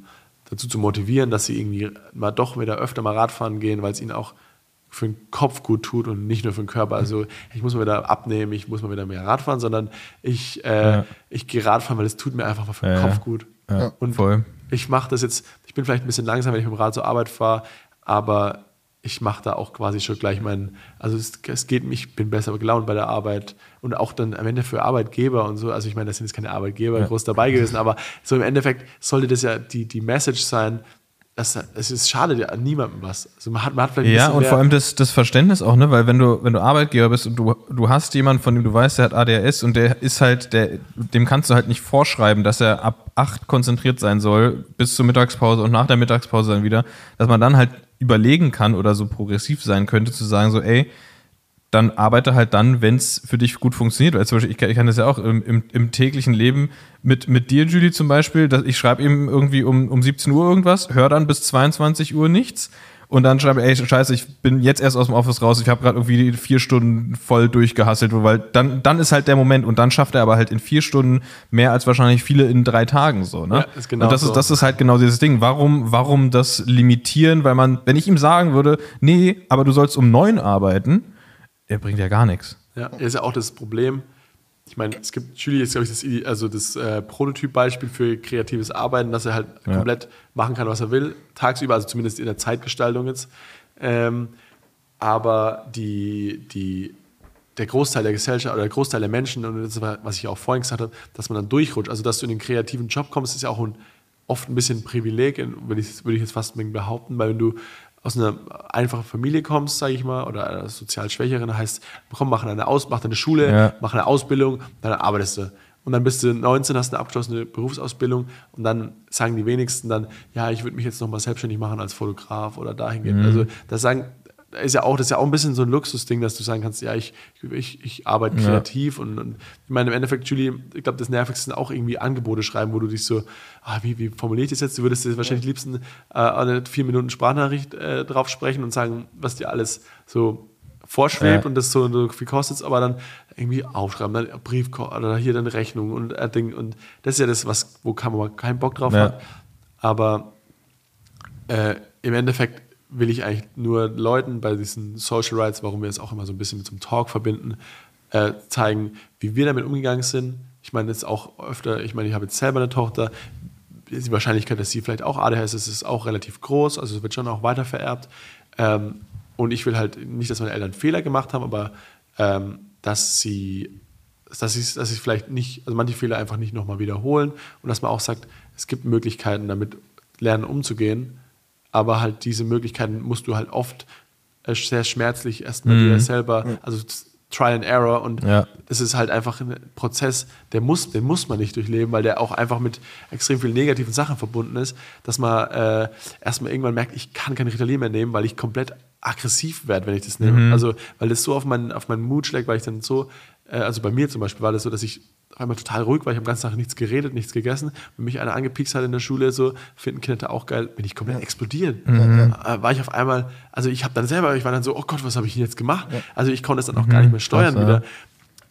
dazu zu motivieren, dass sie irgendwie mal doch wieder öfter mal Radfahren gehen, weil es ihnen auch für den Kopf gut tut und nicht nur für den Körper. Also ich muss mal wieder abnehmen, ich muss mal wieder mehr Radfahren, sondern ich, äh, Ja. ich gehe Radfahren, weil es tut mir einfach mal für den Ja, Kopf gut. Ja, Und voll. ich mache das jetzt, ich bin vielleicht ein bisschen langsam, wenn ich mit dem Rad zur Arbeit fahre, aber ich mache da auch quasi schon gleich meinen, also es, es geht mich, ich bin besser gelaunt bei der Arbeit und auch dann am Ende für Arbeitgeber und so, also ich meine, das sind jetzt keine Arbeitgeber groß dabei gewesen, aber so im Endeffekt sollte das ja die, die Message sein, das, es ist schade ja an niemandem was. Also man hat, man hat vielleicht Ja, und vor allem das, das Verständnis auch, ne? Weil wenn du, wenn du Arbeitgeber bist und du, du hast jemanden, von dem du weißt, der hat ADHS und der ist halt, der, dem kannst du halt nicht vorschreiben, dass er ab acht konzentriert sein soll, bis zur Mittagspause und nach der Mittagspause dann wieder, dass man dann halt überlegen kann oder so progressiv sein könnte, zu sagen, so, ey, dann arbeite halt dann, wenn es für dich gut funktioniert. Weil zum Beispiel, ich, kann- ich kann das ja auch im, im, im täglichen Leben mit, mit dir, Julie, zum Beispiel, dass ich schreibe ihm irgendwie um, um 17 Uhr irgendwas, höre dann bis 22 Uhr nichts und dann schreibe ich, ey, scheiße, ich bin jetzt erst aus dem Office raus, ich habe gerade irgendwie vier Stunden voll durchgehasselt, weil dann, dann ist halt der Moment und dann schafft er aber halt in vier Stunden mehr als wahrscheinlich viele in drei Tagen so, ne? Ja, ist genau und das so. ist, das ist halt genau dieses Ding. Warum, warum das limitieren? Weil man, wenn ich ihm sagen würde, nee, aber du sollst um neun arbeiten, er bringt ja gar nichts. Ja, ist ja auch das Problem. Ich meine, es gibt, Julie ist, glaube ich, das, also das äh, Prototypbeispiel für kreatives Arbeiten, dass er halt Ja. komplett machen kann, was er will, tagsüber, also zumindest in der Zeitgestaltung jetzt. Ähm, aber die, die, der Großteil der Gesellschaft oder der Großteil der Menschen, und das war, was ich auch vorhin gesagt habe, dass man dann durchrutscht, also dass du in den kreativen Job kommst, ist ja auch ein, oft ein bisschen ein Privileg, würde ich, würde ich jetzt fast behaupten, weil wenn du aus einer einfachen Familie kommst, sage ich mal, oder einer sozial Schwächeren, heißt, komm, mach eine Aus, mach eine Schule, Ja. mach eine Ausbildung, dann arbeitest du. Und dann bist du 19, hast eine abgeschlossene Berufsausbildung und dann sagen die wenigsten dann, ja, ich würde mich jetzt nochmal selbstständig machen als Fotograf oder dahin gehen. Also das sagen, ist ja auch, das ist ja auch ein bisschen so ein Luxusding, dass du sagen kannst, ja, ich, ich, ich arbeite kreativ und, und ich meine, im Endeffekt, Julie, ich glaube, das Nervigste sind auch irgendwie Angebote schreiben, wo du dich so, ah, wie, wie formuliere ich das jetzt? Du würdest dir wahrscheinlich liebsten äh, eine vier Minuten Sprachnachricht äh, drauf sprechen und sagen, was dir alles so vorschwebt Ja. und das so, so viel kostet, aber dann irgendwie aufschreiben, dann Brief oder hier dann Rechnung und äh, Ding und das ist ja das, was, wo man keinen Bock drauf Ja. hat. Aber äh, im Endeffekt will ich eigentlich nur Leuten bei diesen Social Rights, warum wir es auch immer so ein bisschen mit so einem Talk verbinden, äh, zeigen, wie wir damit umgegangen sind. Ich meine, jetzt auch öfter, ich meine, ich habe jetzt selber eine Tochter, die Wahrscheinlichkeit, dass sie vielleicht auch ADHS ist, ist auch relativ groß, also es wird schon auch weiter vererbt. Ähm, und ich will halt nicht, dass meine Eltern Fehler gemacht haben, aber ähm, dass sie, dass sie, dass sie vielleicht nicht, also manche Fehler einfach nicht nochmal wiederholen und dass man auch sagt, es gibt Möglichkeiten, damit lernen umzugehen, aber halt diese Möglichkeiten musst du halt oft äh, sehr schmerzlich erstmal dir selber, also Trial and Error und Ja. das ist halt einfach ein Prozess, der muss, den muss man nicht durchleben, weil der auch einfach mit extrem vielen negativen Sachen verbunden ist, dass man äh, erstmal irgendwann merkt, ich kann kein Ritalin mehr nehmen, weil ich komplett aggressiv werde, wenn ich das nehme. Also, weil das so auf meinen, auf meinen Mut schlägt, weil ich dann so, äh, also bei mir zum Beispiel war das so, dass ich auf einmal total ruhig war, ich habe den ganzen Tag nichts geredet, nichts gegessen. Wenn mich einer angepiekst hat in der Schule, so, finden Kinder auch geil, bin ich komplett explodiert. Äh, war ich auf einmal, also ich habe dann selber, ich war dann so, oh Gott, was habe ich denn jetzt gemacht? Also ich konnte es dann auch gar nicht mehr steuern krass, wieder.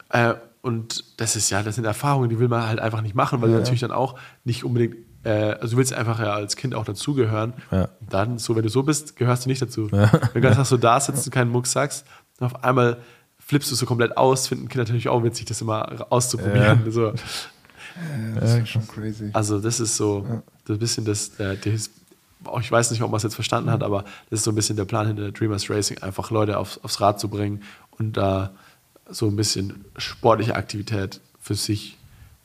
Äh, und das ist ja, das sind Erfahrungen, die will man halt einfach nicht machen, weil du natürlich dann auch nicht unbedingt, äh, also du willst einfach ja als Kind auch dazugehören. Ja. Dann, so wenn du so bist, gehörst du nicht dazu. Wenn du ganz so da sitzt und keinen Muck sagst, auf einmal flippst du so komplett aus, finden Kinder natürlich auch witzig, das immer auszuprobieren. So. Das ist schon crazy. Also das ist so das bisschen das, äh, das auch ich weiß nicht, ob man es jetzt verstanden hat, aber das ist so ein bisschen der Plan hinter Dreamers Racing, einfach Leute aufs, aufs Rad zu bringen und da so ein bisschen sportliche Aktivität für sich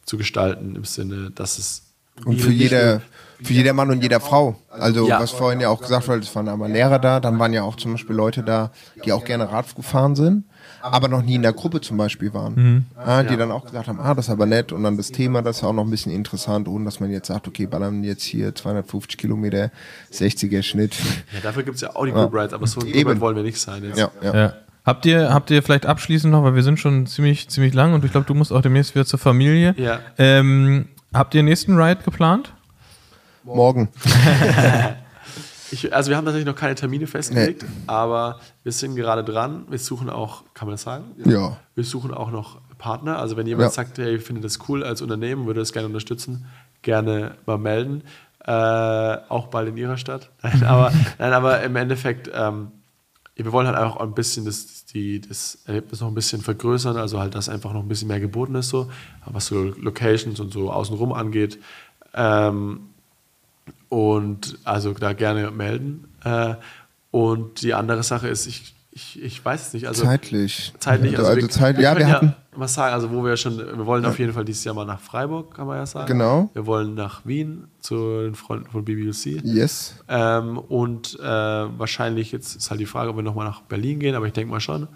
zu gestalten, im Sinne, dass es Und für nicht jede, nur- für jeder Mann und jeder Frau. Also, Ja. was vorhin ja auch gesagt wurde, es waren aber Lehrer da, dann waren ja auch zum Beispiel Leute da, die auch gerne Rad gefahren sind, aber noch nie in der Gruppe zum Beispiel waren. Ah, die Ja. dann auch gesagt haben, ah, das ist aber nett und dann das Thema, das ist ja auch noch ein bisschen interessant, ohne dass man jetzt sagt, okay, ballern jetzt hier 250 Kilometer, 60er Schnitt. Ja, dafür gibt es ja auch die Group Rides, aber so ein Eben. Wollen wir nicht sein. Jetzt. Ja, ja. Ja. Habt ihr, habt ihr vielleicht abschließend noch, weil wir sind schon ziemlich, ziemlich lang und ich glaube, du musst auch demnächst wieder zur Familie. Ja. Ähm, habt ihr den nächsten Ride geplant? Morgen. Ich, also wir haben tatsächlich noch keine Termine festgelegt, aber wir sind gerade dran. Wir suchen auch, kann man das sagen? Ja. Wir suchen auch noch Partner. Also wenn jemand Ja. sagt, hey, ich finde das cool als Unternehmen, würde das gerne unterstützen, gerne mal melden. Äh, auch bald in ihrer Stadt. Nein, aber, nein, aber im Endeffekt, ähm, wir wollen halt einfach auch ein bisschen das, die, das Erlebnis noch ein bisschen vergrößern, also halt, dass einfach noch ein bisschen mehr geboten ist, so, was so Locations und so außenrum angeht. Ähm, und also da gerne melden. Äh, und die andere Sache ist, ich, ich, ich weiß es nicht. Also Zeitlich. Zeitlich, Also, also, wir, Zeit, wir ja, wir hatten. mal sagen, also wo wir schon, wir wollen auf jeden Fall dieses Jahr mal nach Freiburg, kann man ja sagen. Genau. Wir wollen nach Wien zu den Freunden von BBUC. Yes. Ähm, und äh, wahrscheinlich, jetzt ist halt die Frage, ob wir nochmal nach Berlin gehen, aber ich denke mal schon.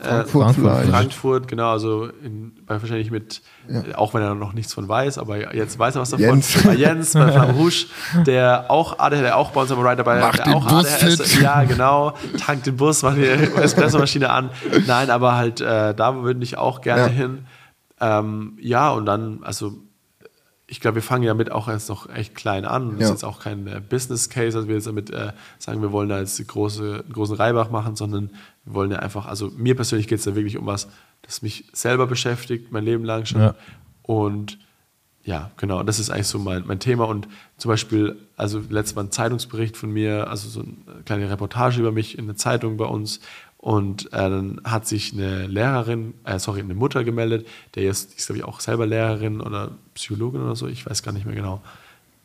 Frankfurt, Frankfurt vielleicht. Frankfurt, genau, also in, bei, wahrscheinlich mit, äh, auch wenn er noch nichts von weiß, aber jetzt weiß er was davon. Jens. Bei Jens, bei Flamme Rouge, der auch ADHS, der auch bei uns am Ride dabei Macht der den auch Bus ADHS, fit. ja genau, tankt den Bus, macht die Espressomaschine an. Nein, aber halt, äh, da würde ich auch gerne Ja. hin. Ähm, ja, und dann, also ich glaube, wir fangen ja mit auch erst noch echt klein an. Das Ja. ist jetzt auch kein äh, Business Case, dass wir jetzt damit äh, sagen, wir wollen da jetzt große, einen großen Reibach machen, sondern wir wollen ja einfach, also mir persönlich geht es da wirklich um was, das mich selber beschäftigt, mein Leben lang schon. Ja. Und ja, genau, das ist eigentlich so mein, mein Thema. Und zum Beispiel, also letztes Mal ein Zeitungsbericht von mir, also so eine kleine Reportage über mich in der Zeitung bei uns. Und äh, dann hat sich eine Lehrerin, äh, sorry, eine Mutter gemeldet, der jetzt, ist glaube ich auch selber Lehrerin oder Psychologin oder so, ich weiß gar nicht mehr genau.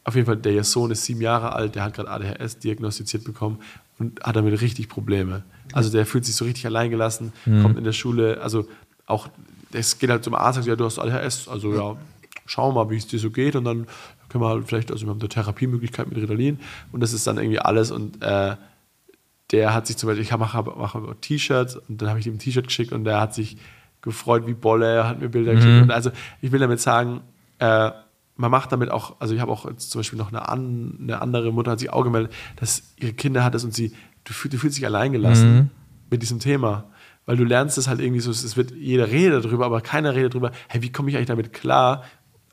Auf jeden Fall, der ihr Sohn ist sieben Jahre alt, der hat gerade ADHS diagnostiziert bekommen und hat damit richtig Probleme. Also der fühlt sich so richtig alleingelassen, kommt in der Schule, also auch, es geht halt zum Arzt sagt, ja, du hast ADHS, also ja, schau mal, wie es dir so geht. Und dann können wir halt vielleicht, also wir haben eine Therapiemöglichkeit mit Ritalin. Und das ist dann irgendwie alles. Und äh, der hat sich zum Beispiel, ich mache mach, mach T-Shirts und dann habe ich ihm ein T-Shirt geschickt und der hat sich gefreut wie Bolle, hat mir Bilder geschickt. Und also ich will damit sagen, äh, man macht damit auch, also ich habe auch zum Beispiel noch eine, an, eine andere Mutter hat sich auch gemeldet, dass ihre Kinder hat es und sie, du, fühl- du fühlst dich alleingelassen mit diesem Thema. Weil du lernst es halt irgendwie so, es wird, jeder redet darüber, aber keiner redet darüber, hey, wie komme ich eigentlich damit klar?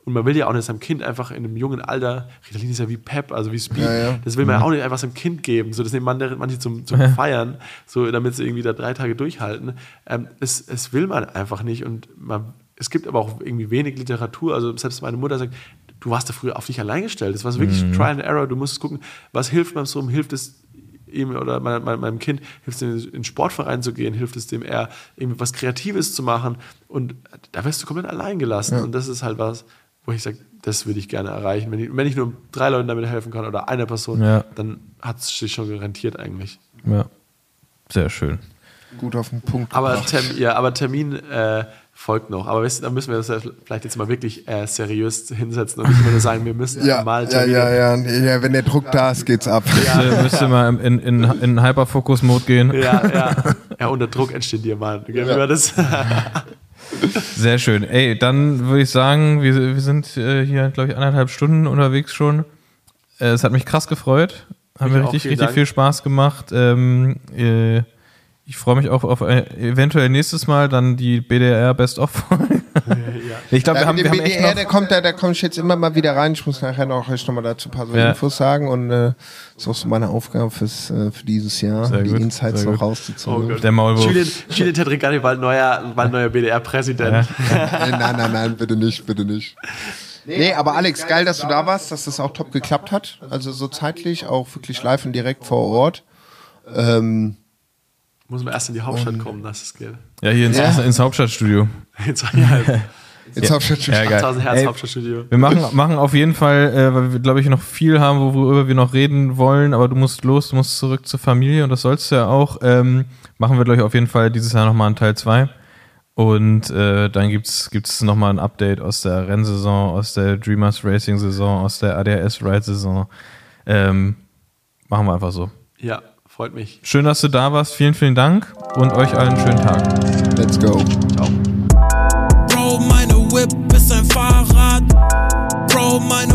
Und man will ja auch nicht seinem Kind einfach in einem jungen Alter, Ritalin ist ja wie Pep, also wie Speed, Ja, ja. das will man ja auch nicht einfach seinem Kind geben. So, das nehmen manche, manche zum, zum Feiern, so, damit sie irgendwie da drei Tage durchhalten. Ähm, es, es will man einfach nicht. Und man, es gibt aber auch irgendwie wenig Literatur. Also selbst meine Mutter sagt, du warst da früher auf dich allein gestellt. Das war so wirklich Mhm. Trial and Error. Du musst gucken, was hilft meinem Sohn, hilft es ihm oder mein, mein, meinem Kind, hilft es dem, in den Sportverein zu gehen, hilft es dem eher, irgendwie was Kreatives zu machen. Und da wirst du komplett allein gelassen. Und das ist halt was, wo ich sage, das würde ich gerne erreichen. Wenn ich, wenn ich nur drei Leuten damit helfen kann oder einer Person, Ja. dann hat es sich schon rentiert eigentlich. Ja. Sehr schön. Gut auf den Punkt. Aber, gebracht. Term, ja, aber Termin äh, folgt noch. Aber weißt du, da müssen wir das ja vielleicht jetzt mal wirklich äh, seriös hinsetzen und nicht immer nur sagen, wir müssen ja, mal ja, Termine. ja, ja, ja. Wenn der Druck da ist, geht's ab. Ja. Müsst ihr mal in, in, in Hyperfocus-Mode gehen. Ja, ja. ja, unter Druck entstehen Diamanten. Gell, wie war das? Sehr schön. Ey, dann würde ich sagen, wir, wir sind äh, hier, glaube ich, anderthalb Stunden unterwegs schon. Äh, es hat mich krass gefreut. Haben Mich mir auch, richtig, richtig Dank. viel Spaß gemacht. Ähm, äh, ich freue mich auch auf äh, eventuell nächstes Mal dann die BDR Best of Folge. Ich glaube, wir Ja, haben, wir haben echt BDR, noch, der kommt da, da komme ich jetzt immer mal wieder rein. Ich muss nachher noch euch noch mal dazu ein paar so Ja. Infos sagen und äh, ist auch so meine Aufgabe fürs, äh, für dieses Jahr, Sehr die gut, Insights sehr noch gut. rauszuziehen. Oh der Maulwurf. Julian, Julian Tetricani bald neuer, bald neuer BDR-Präsident. Äh, nein, nein, nein, bitte nicht, bitte nicht. Nee, aber Alex, geil, dass du da warst, dass das auch top geklappt hat. Also so zeitlich, auch wirklich live und direkt vor Ort. Ähm, Muss man erst in die Hauptstadt kommen, das ist geht. Ja, hier ins, Ja. ins Hauptstadtstudio. Jetzt ja, ich jetzt schon Ja, geil. 8000 Hertz Ey, Hauptstadtstudio. Wir machen, machen auf jeden Fall, äh, weil wir, glaube ich, noch viel haben, worüber wir noch reden wollen, aber du musst los, du musst zurück zur Familie und das sollst du ja auch. Ähm, machen wir, glaube ich, auf jeden Fall dieses Jahr nochmal einen Teil 2. Und äh, dann gibt's gibt's nochmal ein Update aus der Rennsaison, aus der Dreamers Racing Saison, aus der ADAS Ride Saison. Ähm, machen wir einfach so. Ja, Freut mich. Schön, dass du da warst. Vielen, vielen Dank und euch allen einen schönen Tag. Let's go. Ciao. Bro, meine Whip ist ein Fahrrad. Bro, meine